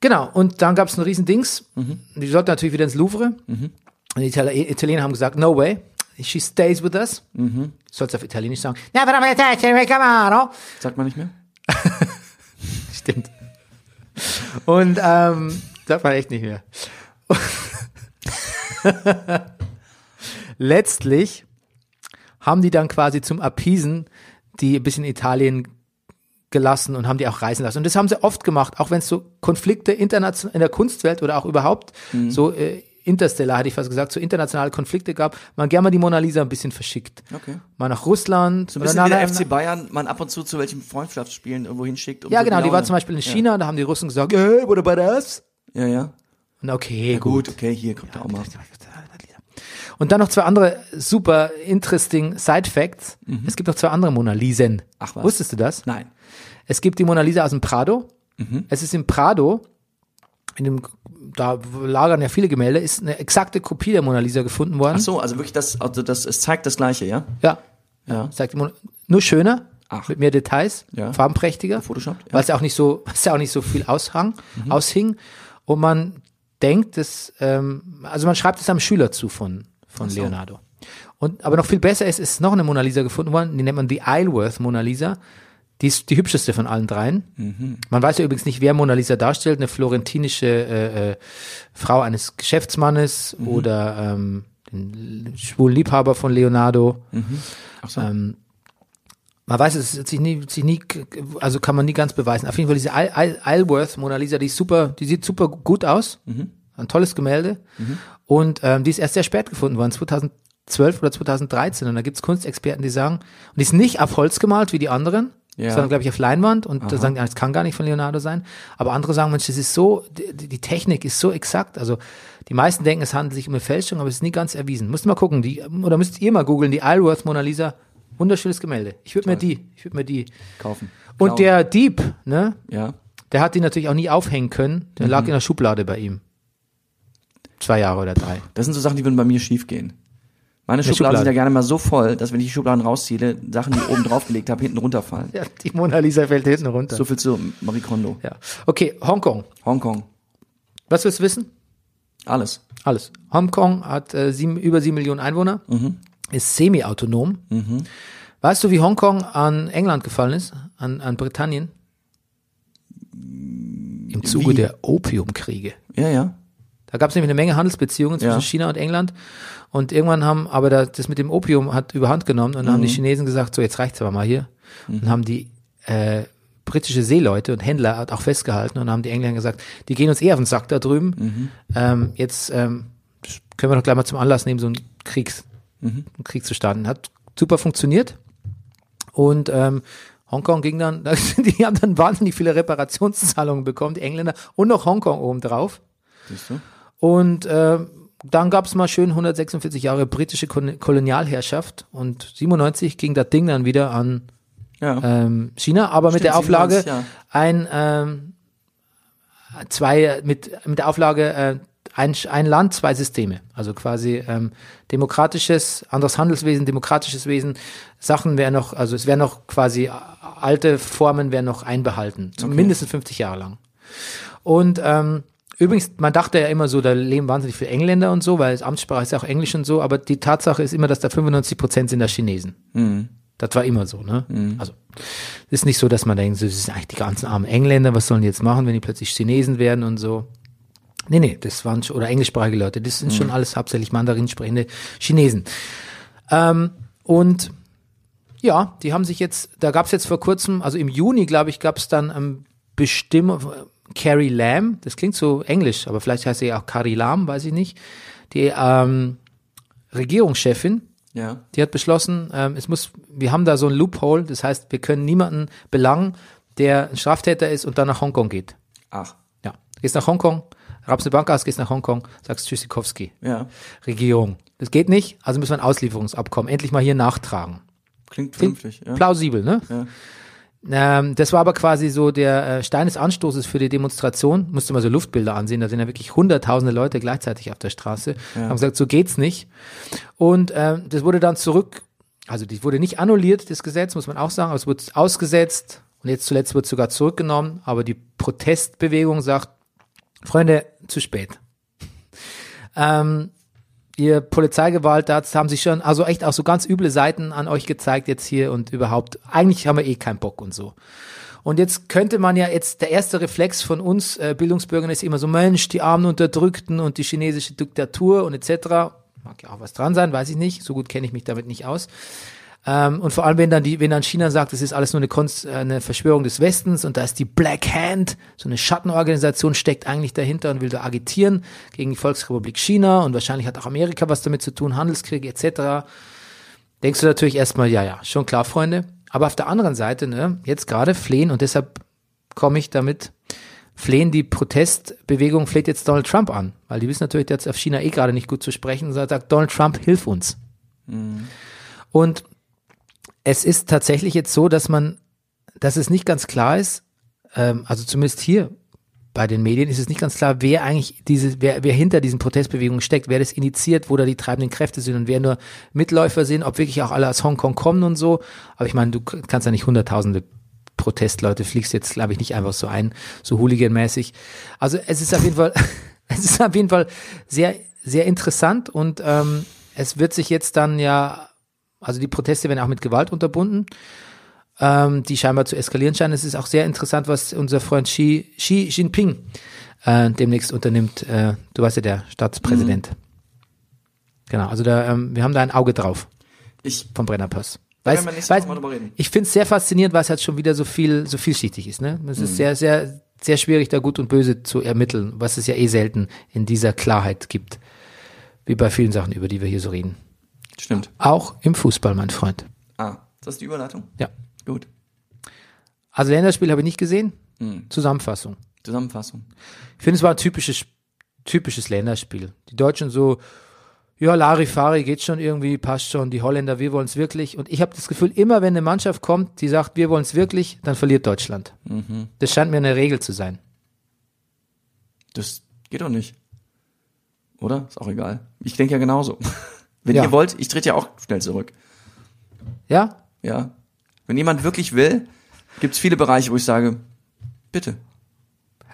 Genau, und dann gab es ein Riesendings. Die sollten natürlich wieder ins Louvre. Und die Itali Italiener haben gesagt, no way, she stays with us. Mhm. Sollst auf Italienisch sagen. Sagt man nicht mehr? Stimmt. Und ähm, sagt man echt nicht mehr. Letztlich haben die dann quasi zum Appeasen die ein bisschen Italien gelassen und haben die auch reisen lassen. Und das haben sie oft gemacht, auch wenn es so Konflikte international in der Kunstwelt oder auch überhaupt so äh, interstellar, hätte ich fast gesagt, so internationale Konflikte gab, man gerne mal die Mona Lisa ein bisschen verschickt. Okay. Mal nach Russland. So ein bisschen wie der FC Bayern man ab und zu zu welchen Freundschaftsspielen irgendwo hinschickt. um Ja, genau, die war zum Beispiel in China, da haben die Russen gesagt, hey, what about us? Ja, ja. Und okay, Gut, gut. okay, hier kommt er auch mal. Und dann noch zwei andere super interesting Side Facts. Es gibt noch zwei andere Mona Lisen. Mhm. Ach was. Wusstest du das? Nein. Es gibt die Mona Lisa aus dem Prado. Mhm. Es ist im Prado, in dem, da lagern ja viele Gemälde, ist eine exakte Kopie der Mona Lisa gefunden worden. Ach so, also wirklich das, also das, es zeigt das Gleiche, ja? Ja. Ja. Zeigt die Mona, nur schöner, Ach. mit mehr Details, Ja. farbenprächtiger, Gefotoshoppt, ja. Mhm. weil es ja auch nicht so, weil es ja auch nicht so viel aushang, aushing. Und man denkt, dass, ähm, also man schreibt es einem Schüler zu von, von so. Leonardo. Und, aber noch viel besser ist, ist noch eine Mona Lisa gefunden worden, die nennt man die Isleworth Mona Lisa. Die ist die hübscheste von allen dreien. Mhm. Man weiß ja übrigens nicht, wer Mona Lisa darstellt. Eine florentinische äh, äh, Frau eines Geschäftsmannes Mhm. oder ähm, den schwulen Liebhaber von Leonardo. Ach so. Ähm, man weiß es sich nie, sich nie, also kann man nie ganz beweisen. Auf jeden Fall diese Isle- Isle- Isleworth Mona Lisa, die ist super, die sieht super gut aus. Ein tolles Gemälde. Und ähm, die ist erst sehr spät gefunden worden, 2012 oder 2013. Und da gibt's Kunstexperten, die sagen, und die ist nicht auf Holz gemalt wie die anderen, Ja. sondern glaube ich auf Leinwand. Und da sagen die, ah, das kann gar nicht von Leonardo sein. Aber andere sagen, Mensch, das ist so, die, die Technik ist so exakt. Also die meisten denken, es handelt sich um eine Fälschung, aber es ist nie ganz erwiesen. Müsst mal gucken, die, oder müsst ihr mal googeln, die Isleworth Mona Lisa. Wunderschönes Gemälde. Ich würde mir die, ich würde mir die. Kaufen. Und der Dieb, ne, Ja. der hat die natürlich auch nie aufhängen können. Der lag in der Schublade bei ihm. Zwei Jahre oder drei. Das sind so Sachen, die würden bei mir schief gehen. Meine Schubladen Schublade. sind ja gerne mal so voll, dass wenn ich die Schubladen rausziehe, Sachen, die ich oben drauf gelegt habe, hinten runterfallen. Ja, die Mona Lisa fällt hinten runter. So viel zu Marie Kondo. ja. Okay, Hongkong. Hongkong. Was willst du wissen? Alles. Alles. Hongkong hat äh, sieben, über sieben Millionen Einwohner, ist semi-autonom. Weißt du, wie Hongkong an England gefallen ist? An, an Britannien? Im Zuge Wie? der Opiumkriege. Ja, ja. Da gab es nämlich eine Menge Handelsbeziehungen zwischen Ja. China und England. Und irgendwann haben aber da, das mit dem Opium hat überhand genommen und dann haben die Chinesen gesagt, so jetzt reicht's aber mal hier. Und haben die äh, britische Seeleute und Händler hat auch festgehalten und haben die Engländer gesagt, die gehen uns eh auf den Sack da drüben. Ähm, jetzt ähm, können wir doch gleich mal zum Anlass nehmen, so einen Kriegs, einen Krieg zu starten. Hat super funktioniert. Und ähm, Hongkong ging dann, die haben dann wahnsinnig viele Reparationszahlungen bekommen, die Engländer, und noch Hongkong obendrauf. Siehst du? Und äh, dann gab's mal schön 146 Jahre britische Kolonialherrschaft und 97 ging das Ding dann wieder an Ja. ähm, China, aber mit Stimmt, der Auflage 97, ja. ein ähm, zwei mit mit der Auflage äh, ein, ein Land, zwei Systeme. Also quasi ähm, demokratisches, anderes Handelswesen, demokratisches Wesen. Sachen wären noch, also es wären noch quasi alte Formen wären noch einbehalten, zum mindestens 50 Jahre lang. Und ähm, übrigens, man dachte ja immer so, da leben wahnsinnig viele Engländer und so, weil es Amtssprache ist ja auch Englisch und so, aber die Tatsache ist immer, dass da 95 Prozent sind da Chinesen. Das war immer so, ne? Also, ist nicht so, dass man denkt, das sind eigentlich die ganzen armen Engländer, was sollen die jetzt machen, wenn die plötzlich Chinesen werden und so. Nee, nee, das waren schon, oder englischsprachige Leute, das sind schon alles hauptsächlich Mandarin sprechende Chinesen. Ähm, und ja, die haben sich jetzt, da gab es jetzt vor kurzem, also im Juni, glaube ich, gab es dann ähm, Bestimmung, Carrie Lam, das klingt so englisch, aber vielleicht heißt sie auch Carrie Lam, weiß ich nicht, die ähm, Regierungschefin, Ja. die hat beschlossen, ähm, es muss, wir haben da so ein Loophole, das heißt, wir können niemanden belangen, der ein Straftäter ist und dann nach Hongkong geht. Ach. Ja, du gehst nach Hongkong, raubst eine Bank aus, gehst nach Hongkong, sagst Tschüssikowski. Ja. Regierung. Das geht nicht, also müssen wir ein Auslieferungsabkommen endlich mal hier nachtragen. Klingt vernünftig. Ja. Plausibel, ne? Ja. Ähm, das war aber quasi so der äh, Stein des Anstoßes für die Demonstration. Musste mal so Luftbilder ansehen, da sind ja wirklich hunderttausende Leute gleichzeitig auf der Straße. Haben gesagt, so geht's nicht. Und ähm, das wurde dann zurück, also das wurde nicht annulliert, das Gesetz, muss man auch sagen, aber es wurde ausgesetzt und jetzt zuletzt wird sogar zurückgenommen. Aber die Protestbewegung sagt, Freunde, zu spät. Ähm, ihr Polizeigewalt, da haben sich schon, also echt auch so ganz üble Seiten an euch gezeigt jetzt hier und überhaupt, eigentlich haben wir eh keinen Bock und so. Und jetzt könnte man ja jetzt, der erste Reflex von uns äh, Bildungsbürgern ist immer so, Mensch, die armen Unterdrückten und die chinesische Diktatur und etc. Mag ja auch was dran sein, weiß ich nicht, so gut kenne ich mich damit nicht aus. Ähm, und vor allem, wenn dann die, wenn dann China sagt, es ist alles nur eine, Konst, äh, eine Verschwörung des Westens und da ist die Black Hand, so eine Schattenorganisation steckt eigentlich dahinter und will da agitieren gegen die Volksrepublik China und wahrscheinlich hat auch Amerika was damit zu tun, Handelskriege etc. Denkst du natürlich erstmal, ja, ja, schon klar, Freunde. Aber auf der anderen Seite, ne, jetzt gerade flehen und deshalb komme ich damit, flehen die Protestbewegung, fleht jetzt Donald Trump an, weil die wissen natürlich jetzt auf China eh gerade nicht gut zu sprechen und sagt, Donald Trump, hilf uns. Und es ist tatsächlich jetzt so, dass man, dass es nicht ganz klar ist, ähm, also zumindest hier bei den Medien ist es nicht ganz klar, wer eigentlich diese, wer, wer hinter diesen Protestbewegungen steckt, wer das initiiert, wo da die treibenden Kräfte sind und wer nur Mitläufer sind, ob wirklich auch alle aus Hongkong kommen und so. Aber ich meine, du kannst ja nicht hunderttausende Protestleute fliegst jetzt, glaube ich, nicht einfach so ein, so hooliganmäßig. Also es ist auf jeden Fall, es ist auf jeden Fall sehr, sehr interessant und ähm, es wird sich jetzt dann ja, also die Proteste werden auch mit Gewalt unterbunden. ähm, die scheinbar zu eskalieren scheinen. Es ist auch sehr interessant, was unser Freund Xi, Xi Jinping äh, demnächst unternimmt. Äh, du weißt ja, der Staatspräsident. Mhm. Genau, also da, ähm, wir haben da ein Auge drauf Ich, vom Brennerpass. Weiß, weiß, ich finde es sehr faszinierend, weil es halt schon wieder so viel, so vielschichtig ist. Ne? Es Mhm. ist sehr, sehr, sehr schwierig, da Gut und Böse zu ermitteln, was es ja eh selten in dieser Klarheit gibt. Wie bei vielen Sachen, über die wir hier so reden. Stimmt. Auch im Fußball, mein Freund. Ah, das ist die Überleitung? Ja. Gut. Also Länderspiel habe ich nicht gesehen. Mhm. Zusammenfassung. Zusammenfassung. Ich finde, es war ein typisches, typisches Länderspiel. Die Deutschen so, ja, Larifari geht schon irgendwie, passt schon. Die Holländer, wir wollen es wirklich. Und ich habe das Gefühl, immer wenn eine Mannschaft kommt, die sagt, wir wollen es wirklich, dann verliert Deutschland. Das scheint mir eine Regel zu sein. Das geht doch nicht. Oder? Ist auch egal. Ich denke ja genauso. Wenn Ja. ihr wollt, ich trete ja auch schnell zurück. Ja? Ja. Wenn jemand wirklich will, gibt es viele Bereiche, wo ich sage, bitte,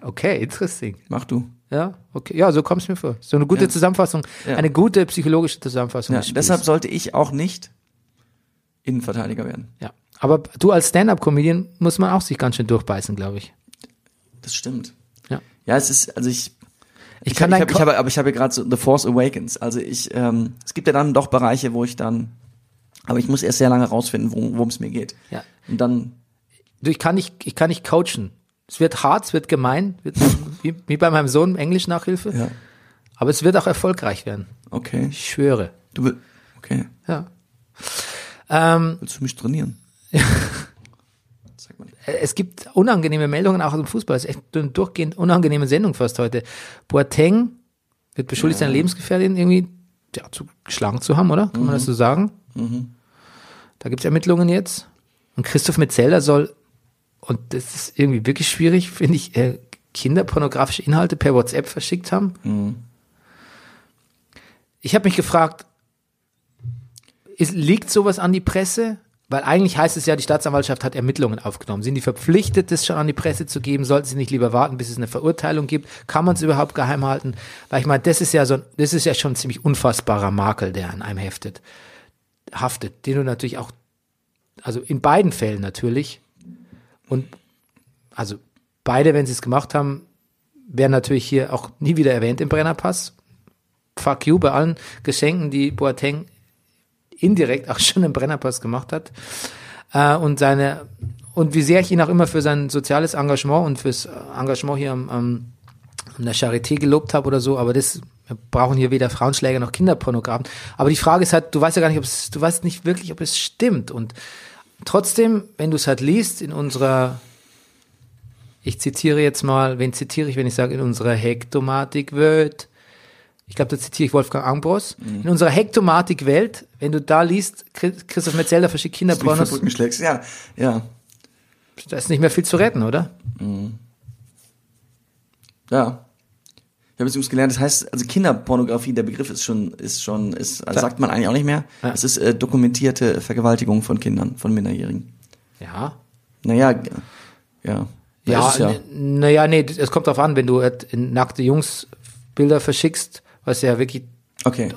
Okay, interesting. mach du. Ja, okay. Ja, so kommt es mir vor. So eine gute Ja. Zusammenfassung, Ja. eine gute psychologische Zusammenfassung. Ja, deshalb sollte ich auch nicht Innenverteidiger werden. ja. Aber du als Stand-up-Comedian muss man auch sich ganz schön durchbeißen, glaube ich. Das stimmt. Ja. Ja, es ist, also ich, Ich ich, kann ich, dein hab, ich habe, aber ich habe gerade so The Force Awakens. Also ich, ähm, es gibt ja dann doch Bereiche, wo ich dann, aber ich muss erst sehr lange rausfinden, worum es mir geht. Ja. Und dann, Du, ich kann nicht, ich kann nicht coachen. Es wird hart, es wird gemein, wird, wie, wie bei meinem Sohn Englisch-Nachhilfe. ja, Aber es wird auch erfolgreich werden. okay. Ich schwöre. Du will, okay. Ja. Ähm, Willst du mich trainieren? Es gibt unangenehme Meldungen auch aus dem Fußball. Es ist echt eine durchgehend unangenehme Sendung fast heute. Boateng wird beschuldigt, seine Lebensgefährtin irgendwie ja, zu, geschlagen zu haben, oder? Kann man das so sagen? Da gibt es Ermittlungen jetzt. Und Christoph Metzelder soll, und das ist irgendwie wirklich schwierig, finde ich, äh, kinderpornografische Inhalte per WhatsApp verschickt haben. Ich habe mich gefragt, ist, liegt sowas an die Presse? Weil eigentlich heißt es ja, die Staatsanwaltschaft hat Ermittlungen aufgenommen. Sind die verpflichtet, das schon an die Presse zu geben? Sollten sie nicht lieber warten, bis es eine Verurteilung gibt? Kann man es überhaupt geheim halten? Weil ich meine, das ist ja so, das ist ja schon ein ziemlich unfassbarer Makel, der an einem heftet, haftet, den du natürlich auch, also in beiden Fällen natürlich. Und also beide, wenn sie es gemacht haben, werden natürlich hier auch nie wieder erwähnt im Brennerpass. Fuck you bei allen Geschenken, die Boateng indirekt auch schon im Brennerpass gemacht hat. Äh, und seine, und wie sehr ich ihn auch immer für sein soziales Engagement und fürs Engagement hier am, am an der Charité gelobt habe oder so, aber das, wir brauchen hier weder Frauenschläger noch Kinderpornografen. Aber die Frage ist halt, du weißt ja gar nicht, ob es, du weißt nicht wirklich, ob es stimmt. Und trotzdem, wenn du es halt liest in unserer, ich zitiere jetzt mal, wen zitiere ich, wenn ich sage, in unserer Hektomatik-Welt, ich glaube, da zitiere ich Wolfgang Ambros, in unserer Hektomatik-Welt, wenn du da liest, Chris- Christoph Metzelder verschickt Kinderpornos, verrückt schlägst. Ja, ja, da ist nicht mehr viel zu retten, oder? ja. Ich habe jetzt übrigens gelernt, das heißt, also Kinderpornografie, der Begriff ist schon, ist schon, ist, also sagt man eigentlich auch nicht mehr. Ja. Es ist äh, dokumentierte Vergewaltigung von Kindern, von Minderjährigen. Ja. Naja, ja. Ja, ja. naja, nee, es kommt drauf an, wenn du halt nackte Jungs Bilder verschickst, was ja wirklich, Okay.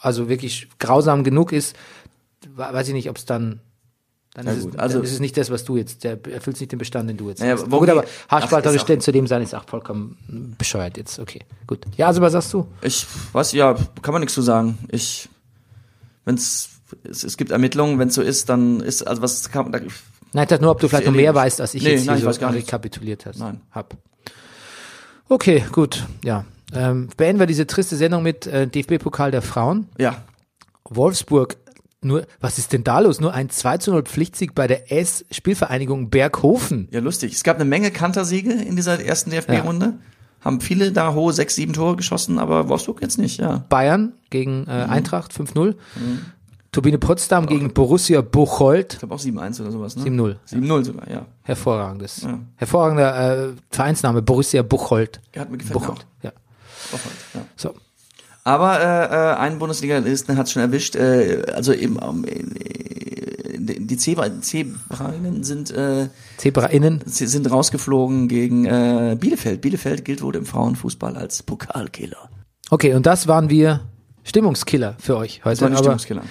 Also wirklich grausam genug ist, we- weiß ich nicht, ob es dann, dann, Ja ist es, also- dann ist es nicht das, was du jetzt, der erfüllt nicht den Bestand, den du jetzt Naja, hast. worum Gut, aber haarspalterisch denn zu dem sein ist auch vollkommen bescheuert jetzt, okay, gut. Ja, also was sagst du? Ich weiß, ja, kann man nichts zu sagen. Ich, wenn's, es, es gibt Ermittlungen, wenn es so ist, dann ist, also was kann man, da, Nein, ich dachte nur, ob du vielleicht noch mehr weißt, als ich Nee, jetzt hier nein, ich so rekapituliert hast. Nein. Hab. Okay, gut, ja. Ähm, beenden wir diese triste Sendung mit äh, DFB-Pokal der Frauen. ja, Wolfsburg, nur, was ist denn da los? Nur ein 2 zu 0 Pflichtsieg bei der S-Spielvereinigung Berghofen. ja, lustig. Es gab eine Menge Kantersiege in dieser ersten DFB-Runde. Haben viele da hohe sechs, sieben Tore geschossen, aber Wolfsburg jetzt nicht, ja. Bayern gegen äh, Mhm. Eintracht 5-0. Turbine Potsdam gegen Borussia Buchholz Ich glaube auch 7-1 oder sowas, ne? 7-0. 7-0 sogar, ja. Hervorragendes. Ja. Hervorragender äh, Vereinsname, Borussia Buchholz. Ja, Hat mir gefällt Buchholz, ja. Auch. Ja. So. Aber äh, äh, ein Bundesliga-Listen hat schon erwischt, äh, also eben ähm, äh, die Zebra, Zebrainnen sind äh, ZebraInnen. sie sind rausgeflogen gegen äh, Bielefeld. Bielefeld gilt wohl im Frauenfußball als Pokalkiller. Okay, und das waren wir Stimmungskiller für euch heute. Das war ein aber Stimmungskiller.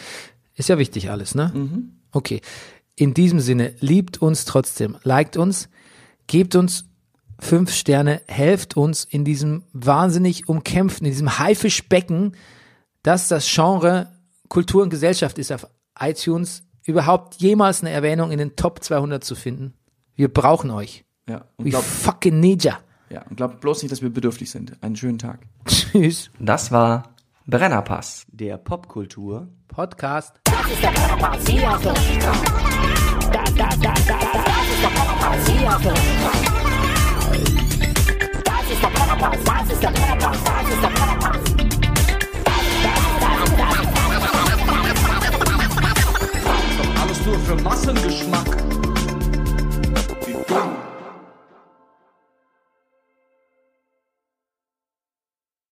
ist ja wichtig alles, ne? Mhm. Okay. In diesem Sinne, liebt uns trotzdem, liked uns, gebt uns fünf Sterne, helft uns in diesem wahnsinnig umkämpften, in diesem Haifischbecken, das das Genre Kultur und Gesellschaft ist auf iTunes, überhaupt jemals eine Erwähnung in den Top 200 zu finden. Wir brauchen euch. Ja, und We glaubt fucking need ya. ja, und glaubt bloß nicht, dass wir bedürftig sind. Einen schönen Tag. Tschüss. Das war Brennerpass. Der Popkultur Podcast. Das ist der Brennerpass, hier hast du. Das, ist der Brennerpass, hier hast du alles nur für Massengeschmack. Wie dumm.